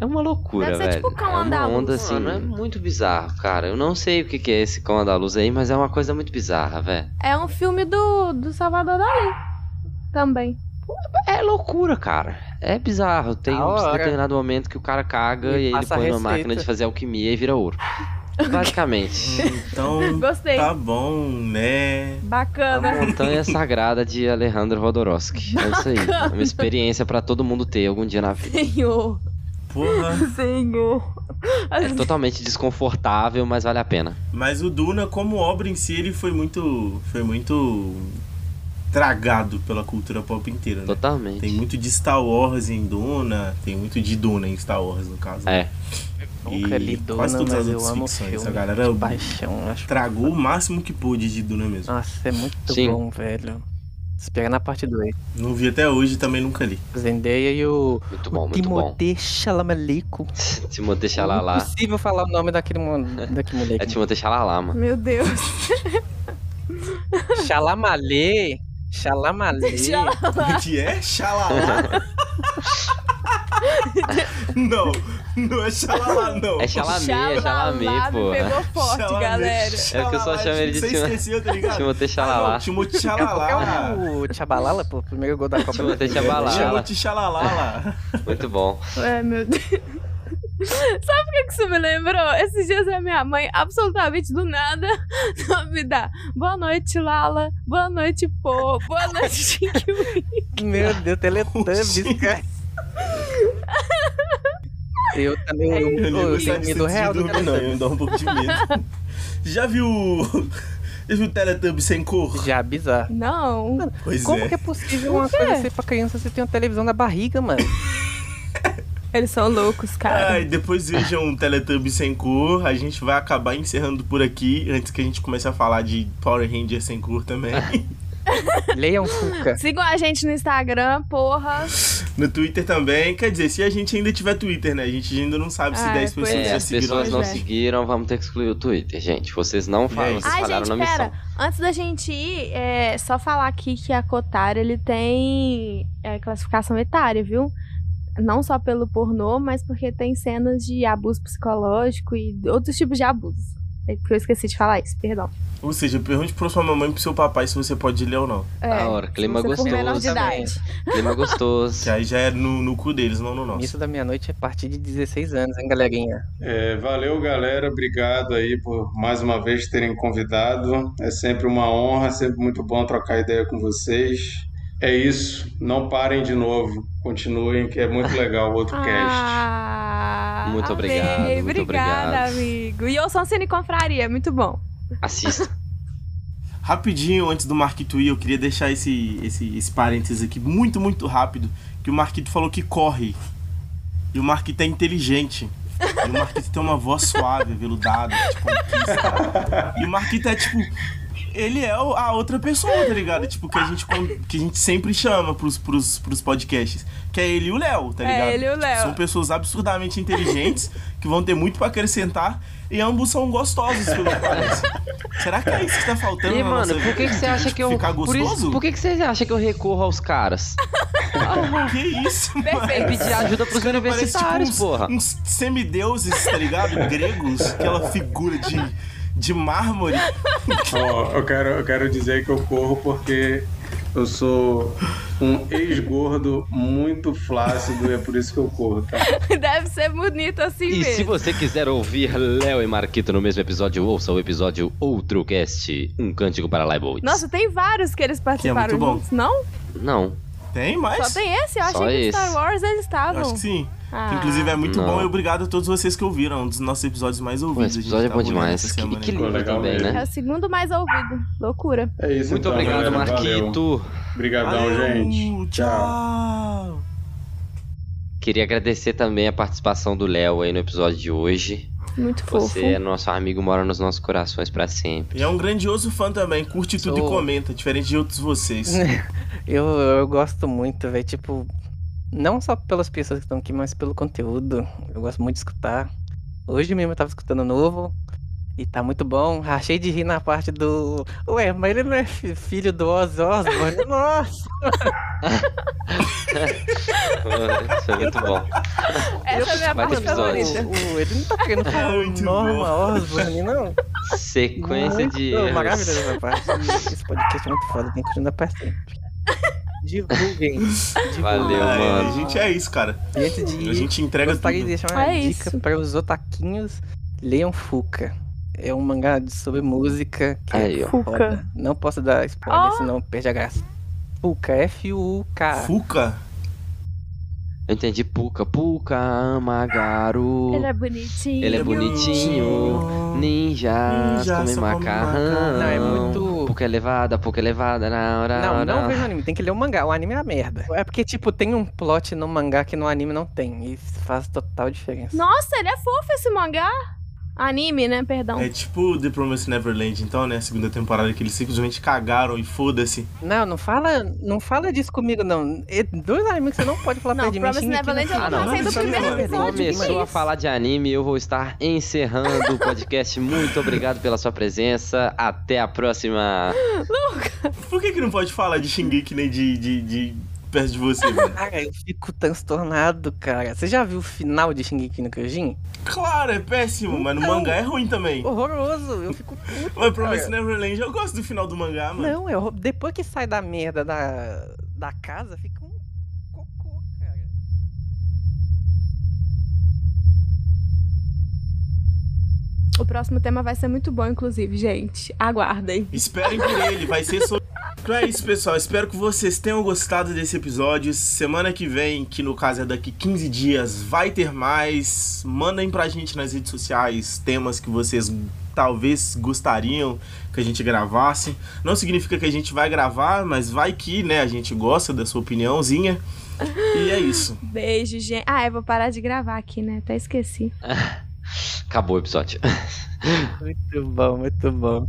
Speaker 3: é uma loucura,
Speaker 2: Deve ser
Speaker 3: velho.
Speaker 2: tipo Cão
Speaker 3: é uma
Speaker 2: Andaluz,
Speaker 3: onda assim,
Speaker 2: mano.
Speaker 3: é muito bizarro, cara. Eu não sei o que que é esse cão andaluz aí, mas é uma coisa muito bizarra, velho.
Speaker 2: É um filme do, do Salvador Dali. Também.
Speaker 3: É loucura, cara. É bizarro. Tem um
Speaker 5: hora.
Speaker 3: determinado momento que o cara caga
Speaker 5: E
Speaker 3: e, aí ele
Speaker 5: a
Speaker 3: põe
Speaker 5: receita.
Speaker 3: máquina de fazer alquimia e vira ouro. Basicamente.
Speaker 1: Então,
Speaker 2: Gostei.
Speaker 1: tá bom, né?
Speaker 3: A
Speaker 2: Bacana.
Speaker 3: Montanha Sagrada de Alejandro Rodorovsky. É isso aí. É uma experiência pra todo mundo ter algum dia na vida.
Speaker 2: Senhor.
Speaker 1: Porra.
Speaker 2: Senhor.
Speaker 3: É totalmente desconfortável, mas vale a pena.
Speaker 1: Mas o Duna, como obra em si, ele foi muito. Foi muito. Tragado pela cultura pop inteira, né?
Speaker 3: Totalmente.
Speaker 1: Tem muito de Star Wars em Duna, tem muito de Duna em Star Wars, no caso.
Speaker 3: É.
Speaker 5: Nunca li Duna,
Speaker 1: quase todas
Speaker 5: mas
Speaker 1: as outras ficções.
Speaker 5: filme.
Speaker 1: A galera
Speaker 5: paixão, acho.
Speaker 1: tragou o máximo que pôde de Duna mesmo.
Speaker 5: Nossa, é muito
Speaker 3: Sim.
Speaker 5: bom, velho. Espera na parte 2.
Speaker 1: Não vi até hoje também nunca li.
Speaker 5: Zendaya e o,
Speaker 3: Muito bom,
Speaker 5: o
Speaker 3: muito bom.
Speaker 5: Timothée Chalamet.
Speaker 3: Timothée
Speaker 5: É
Speaker 3: Xalala.
Speaker 5: impossível falar o nome daquele, daquele moleque.
Speaker 3: É Timothée Xalala, mano.
Speaker 2: Meu Deus.
Speaker 5: Chalamalê.
Speaker 1: Como é que é? Xalala? não, não é xalala, não.
Speaker 3: É Chalamet, é Chalamet, pô.
Speaker 2: pegou forte,
Speaker 1: Chalamet,
Speaker 2: galera.
Speaker 3: É porque eu só chamo ele de
Speaker 1: Você
Speaker 3: Timo-
Speaker 1: esqueceu, tá ligado?
Speaker 3: Timothée
Speaker 1: Ah,
Speaker 3: Xalala.
Speaker 1: não, Timothée
Speaker 5: É
Speaker 1: Xalala.
Speaker 5: o Tchabalala, pô. Primeiro gol da Copa.
Speaker 3: Timothée Xalala.
Speaker 1: Timothée Xalala.
Speaker 3: Muito bom.
Speaker 2: É, meu Deus. Sabe o que que isso me lembrou? Esses dias a minha mãe, absolutamente do nada, só me dá boa noite, Lala, boa noite, Pô, boa noite, Winky.
Speaker 5: Meu Deus, Teletubbies, cara. Eu também. Eu,
Speaker 1: Eu
Speaker 5: eu, eu tenho
Speaker 1: de
Speaker 5: medo real
Speaker 1: dormir, não.
Speaker 5: Teletubbies.
Speaker 1: Me dá um pouco de medo. Já viu. Já viu Teletubbies sem cor?
Speaker 5: Já, bizarro.
Speaker 2: Não.
Speaker 1: Pois
Speaker 5: Como
Speaker 1: é.
Speaker 5: que é possível uma coisa ser pra criança se tem uma televisão na barriga, mano?
Speaker 2: Eles são loucos, cara.
Speaker 1: Ai, depois vejam Teletubbies sem cor. A gente vai acabar encerrando por aqui, antes que a gente comece a falar de Power Rangers sem cor também.
Speaker 5: Leiam Fuca.
Speaker 2: Sigam a gente no Instagram, porra.
Speaker 1: No Twitter também. Quer dizer, se a gente ainda tiver Twitter, né? A gente ainda não sabe se
Speaker 2: Ah,
Speaker 1: 10
Speaker 2: pois
Speaker 1: pessoas
Speaker 3: É,
Speaker 1: já
Speaker 3: as
Speaker 1: seguiram
Speaker 3: pessoas não
Speaker 2: é.
Speaker 3: seguiram, vamos ter que excluir o Twitter, gente. Vocês não falam,
Speaker 1: É
Speaker 3: vocês
Speaker 2: Ai,
Speaker 3: falharam
Speaker 2: gente,
Speaker 3: na missão.
Speaker 2: pera. Antes da gente ir, é só falar aqui que a Cotar, ele tem é, classificação etária, viu? Não só pelo pornô, mas porque tem cenas de abuso psicológico e outros tipos de abuso. É porque eu esqueci de falar isso, perdão.
Speaker 1: Ou seja, pergunte pra sua mamãe e pro seu papai se você pode ler ou não.
Speaker 2: É,
Speaker 3: Da hora, clima gostoso
Speaker 2: menor de
Speaker 5: também.
Speaker 2: idade.
Speaker 3: Clima gostoso.
Speaker 1: Que aí já é no, no cu deles, não no nosso.
Speaker 5: Isso da meia-noite é a partir de 16 anos, hein, galerinha?
Speaker 4: É, valeu, galera. Obrigado aí por mais uma vez terem convidado. É sempre uma honra, sempre muito bom trocar ideia com vocês. É isso. Não parem de novo. Continuem, que é muito legal o outro cast.
Speaker 2: Ah,
Speaker 3: Muito
Speaker 2: amei.
Speaker 3: obrigado, muito
Speaker 2: Obrigada,
Speaker 3: obrigado.
Speaker 2: amigo. E ouçam Cine Confraria, muito bom.
Speaker 3: Assista.
Speaker 1: Rapidinho, antes do Marquito ir, eu queria deixar esse, esse, esse parênteses aqui muito, muito rápido. Que o Marquito falou que corre. E o Marquito é inteligente. E o Marquito tem uma voz suave, veludada, conquista. E o Marquito é tipo. Ele é a outra pessoa, tá ligado? Tipo, que a gente, que a gente sempre chama pros, pros, pros podcasts. Que é ele e o Léo, tá
Speaker 2: É
Speaker 1: ligado?
Speaker 2: ele e o Léo.
Speaker 1: São pessoas absurdamente inteligentes, que vão ter muito pra acrescentar, e ambos são gostosos, pelo que parece. Será que é isso que tá faltando
Speaker 3: E,
Speaker 1: na
Speaker 3: mano,
Speaker 1: nossa
Speaker 3: por que, que você acha que eu.
Speaker 1: Ficar
Speaker 3: Por,
Speaker 1: gostoso?
Speaker 3: isso, por que, que você acha que eu recorro aos caras?
Speaker 1: Que isso, mano?
Speaker 3: É pedir ajuda pros
Speaker 1: Os caras
Speaker 3: universitários,
Speaker 1: parecem, tipo,
Speaker 3: porra.
Speaker 1: uns, uns semideuses, tá ligado? Gregos, aquela figura de, de mármore.
Speaker 4: Ó, eu quero, eu quero dizer que eu corro porque eu sou um ex-gordo muito flácido e é por isso que eu corro, tá?
Speaker 2: Deve ser bonito assim
Speaker 3: E
Speaker 2: mesmo.
Speaker 3: se você quiser ouvir Léo e Marquito no mesmo episódio, ouça o episódio Outro Cast, um cântico para Live
Speaker 2: Nossa, tem vários que eles participaram
Speaker 1: muito bom.
Speaker 2: juntos, não?
Speaker 3: Não.
Speaker 1: Tem mais?
Speaker 2: Só tem esse? Eu
Speaker 3: Só
Speaker 2: achei que
Speaker 3: esse.
Speaker 2: Star Wars eles estavam.
Speaker 1: Acho que sim.
Speaker 2: Ah.
Speaker 1: Que, inclusive é muito
Speaker 3: Não.
Speaker 1: bom e obrigado a todos vocês que ouviram. Um dos nossos episódios mais ouvidos.
Speaker 3: esse episódio é
Speaker 1: tá
Speaker 3: bom demais. Que,
Speaker 1: semana
Speaker 3: que livro
Speaker 4: legal
Speaker 3: também,
Speaker 4: mesmo.
Speaker 2: É
Speaker 3: né?
Speaker 2: o segundo mais ouvido. Loucura.
Speaker 4: É isso,
Speaker 3: Muito
Speaker 4: então,
Speaker 3: obrigado,
Speaker 4: galera. Valeu.
Speaker 3: Marquito.
Speaker 4: Obrigadão,
Speaker 1: Valeu,
Speaker 4: gente.
Speaker 1: Tchau.
Speaker 3: Queria agradecer também a participação do Léo aí no episódio de hoje.
Speaker 2: Muito fofo.
Speaker 3: Você é nosso amigo, mora nos nossos corações pra sempre.
Speaker 1: E é um grandioso fã também. Curte tudo
Speaker 5: Sou.
Speaker 1: e comenta, diferente de outros vocês.
Speaker 5: Eu, eu gosto muito, velho. Tipo, não só pelas pessoas que estão aqui, mas pelo conteúdo. Eu gosto muito de escutar. Hoje mesmo eu tava escutando novo. E tá muito bom. Rachei de rir na parte do. Ué, mas ele não é fi- filho do Ozzy Osbourne? Nossa!
Speaker 3: Isso é muito bom.
Speaker 2: Essa é a minha
Speaker 3: Vai
Speaker 2: parte
Speaker 3: ter episódio.
Speaker 2: favorita.
Speaker 5: O- ele não tá querendo falar
Speaker 1: Muito
Speaker 5: Norma Osborne, não.
Speaker 3: Sequência de
Speaker 5: Muito
Speaker 3: erros.
Speaker 5: Maravilhosa essa parte. Esse podcast é muito foda, tem que continuar pra sempre. Divulguem. divulguem.
Speaker 3: Valeu,
Speaker 1: é,
Speaker 3: mano.
Speaker 1: a gente é isso, cara.
Speaker 5: E antes de
Speaker 1: A gente entrega
Speaker 5: gostaria
Speaker 1: tudo.
Speaker 5: de deixar uma
Speaker 2: É
Speaker 5: dica
Speaker 2: isso.
Speaker 5: para os otaquinhos. Leiam Fuca. É um mangá sobre música que
Speaker 3: Aí,
Speaker 5: é
Speaker 3: ó.
Speaker 2: Fuca.
Speaker 5: foda. Não posso dar spoiler,
Speaker 2: Ó.
Speaker 5: senão perde a graça. Fuca, F-U-K.
Speaker 1: Fuca?
Speaker 3: Eu entendi Puka. Puka ama garu.
Speaker 2: Ele é bonitinho.
Speaker 3: Ele é bonitinho. Ninja,
Speaker 1: Ninja,
Speaker 3: come macarrão.
Speaker 5: Não, é muito-
Speaker 3: Puka elevada, Puka elevada na hora.
Speaker 5: Não, não vejo anime, tem que ler o mangá. O anime é a merda. É porque, tipo, tem um plot no mangá que no anime não tem. E faz total diferença.
Speaker 2: Nossa, ele é fofo esse mangá. Anime, né? Perdão.
Speaker 1: É tipo The Promised Neverland, então, né? A segunda temporada que eles simplesmente cagaram e foda-se.
Speaker 5: Não, não fala, não fala disso comigo, não. É dois animes que você não pode falar
Speaker 2: Não,
Speaker 5: perto de mim.
Speaker 2: Promised Neverland eu
Speaker 3: Ah, não.
Speaker 2: comecei do primeiro episódio. que
Speaker 3: Começou a
Speaker 2: isso?
Speaker 3: falar de anime, eu vou estar encerrando o podcast. Muito obrigado pela sua presença. Até a próxima.
Speaker 1: Por que, que não pode falar de Shingeki nem de, de, de perto de você, mano?
Speaker 5: Cara, eu fico transtornado, cara. Você já viu o final de Shingeki no Kyojin?
Speaker 1: Claro, é péssimo, mas no
Speaker 5: Então.
Speaker 1: mangá é ruim também.
Speaker 5: Horroroso, eu fico puto.
Speaker 1: Mas Promised
Speaker 5: cara.
Speaker 1: Neverland, eu gosto do final do mangá, mano.
Speaker 5: Não, eu, depois que sai da merda da, da casa, fica um cocô, cara.
Speaker 2: O próximo tema vai ser muito bom, inclusive, gente. Aguardem.
Speaker 1: Esperem por ele, vai ser sobre. Então é isso, pessoal. Espero que vocês tenham gostado desse episódio. Semana que vem, que no caso é daqui 15 dias, vai ter mais. Mandem pra gente nas redes sociais temas que vocês talvez gostariam que a gente gravasse. Não significa que a gente vai gravar, mas vai que, né, a gente gosta da sua opiniãozinha. E é isso.
Speaker 2: Beijo, gente. Ah, eu vou parar de gravar aqui, né? Até esqueci.
Speaker 3: Acabou o episódio.
Speaker 5: Muito bom, muito bom.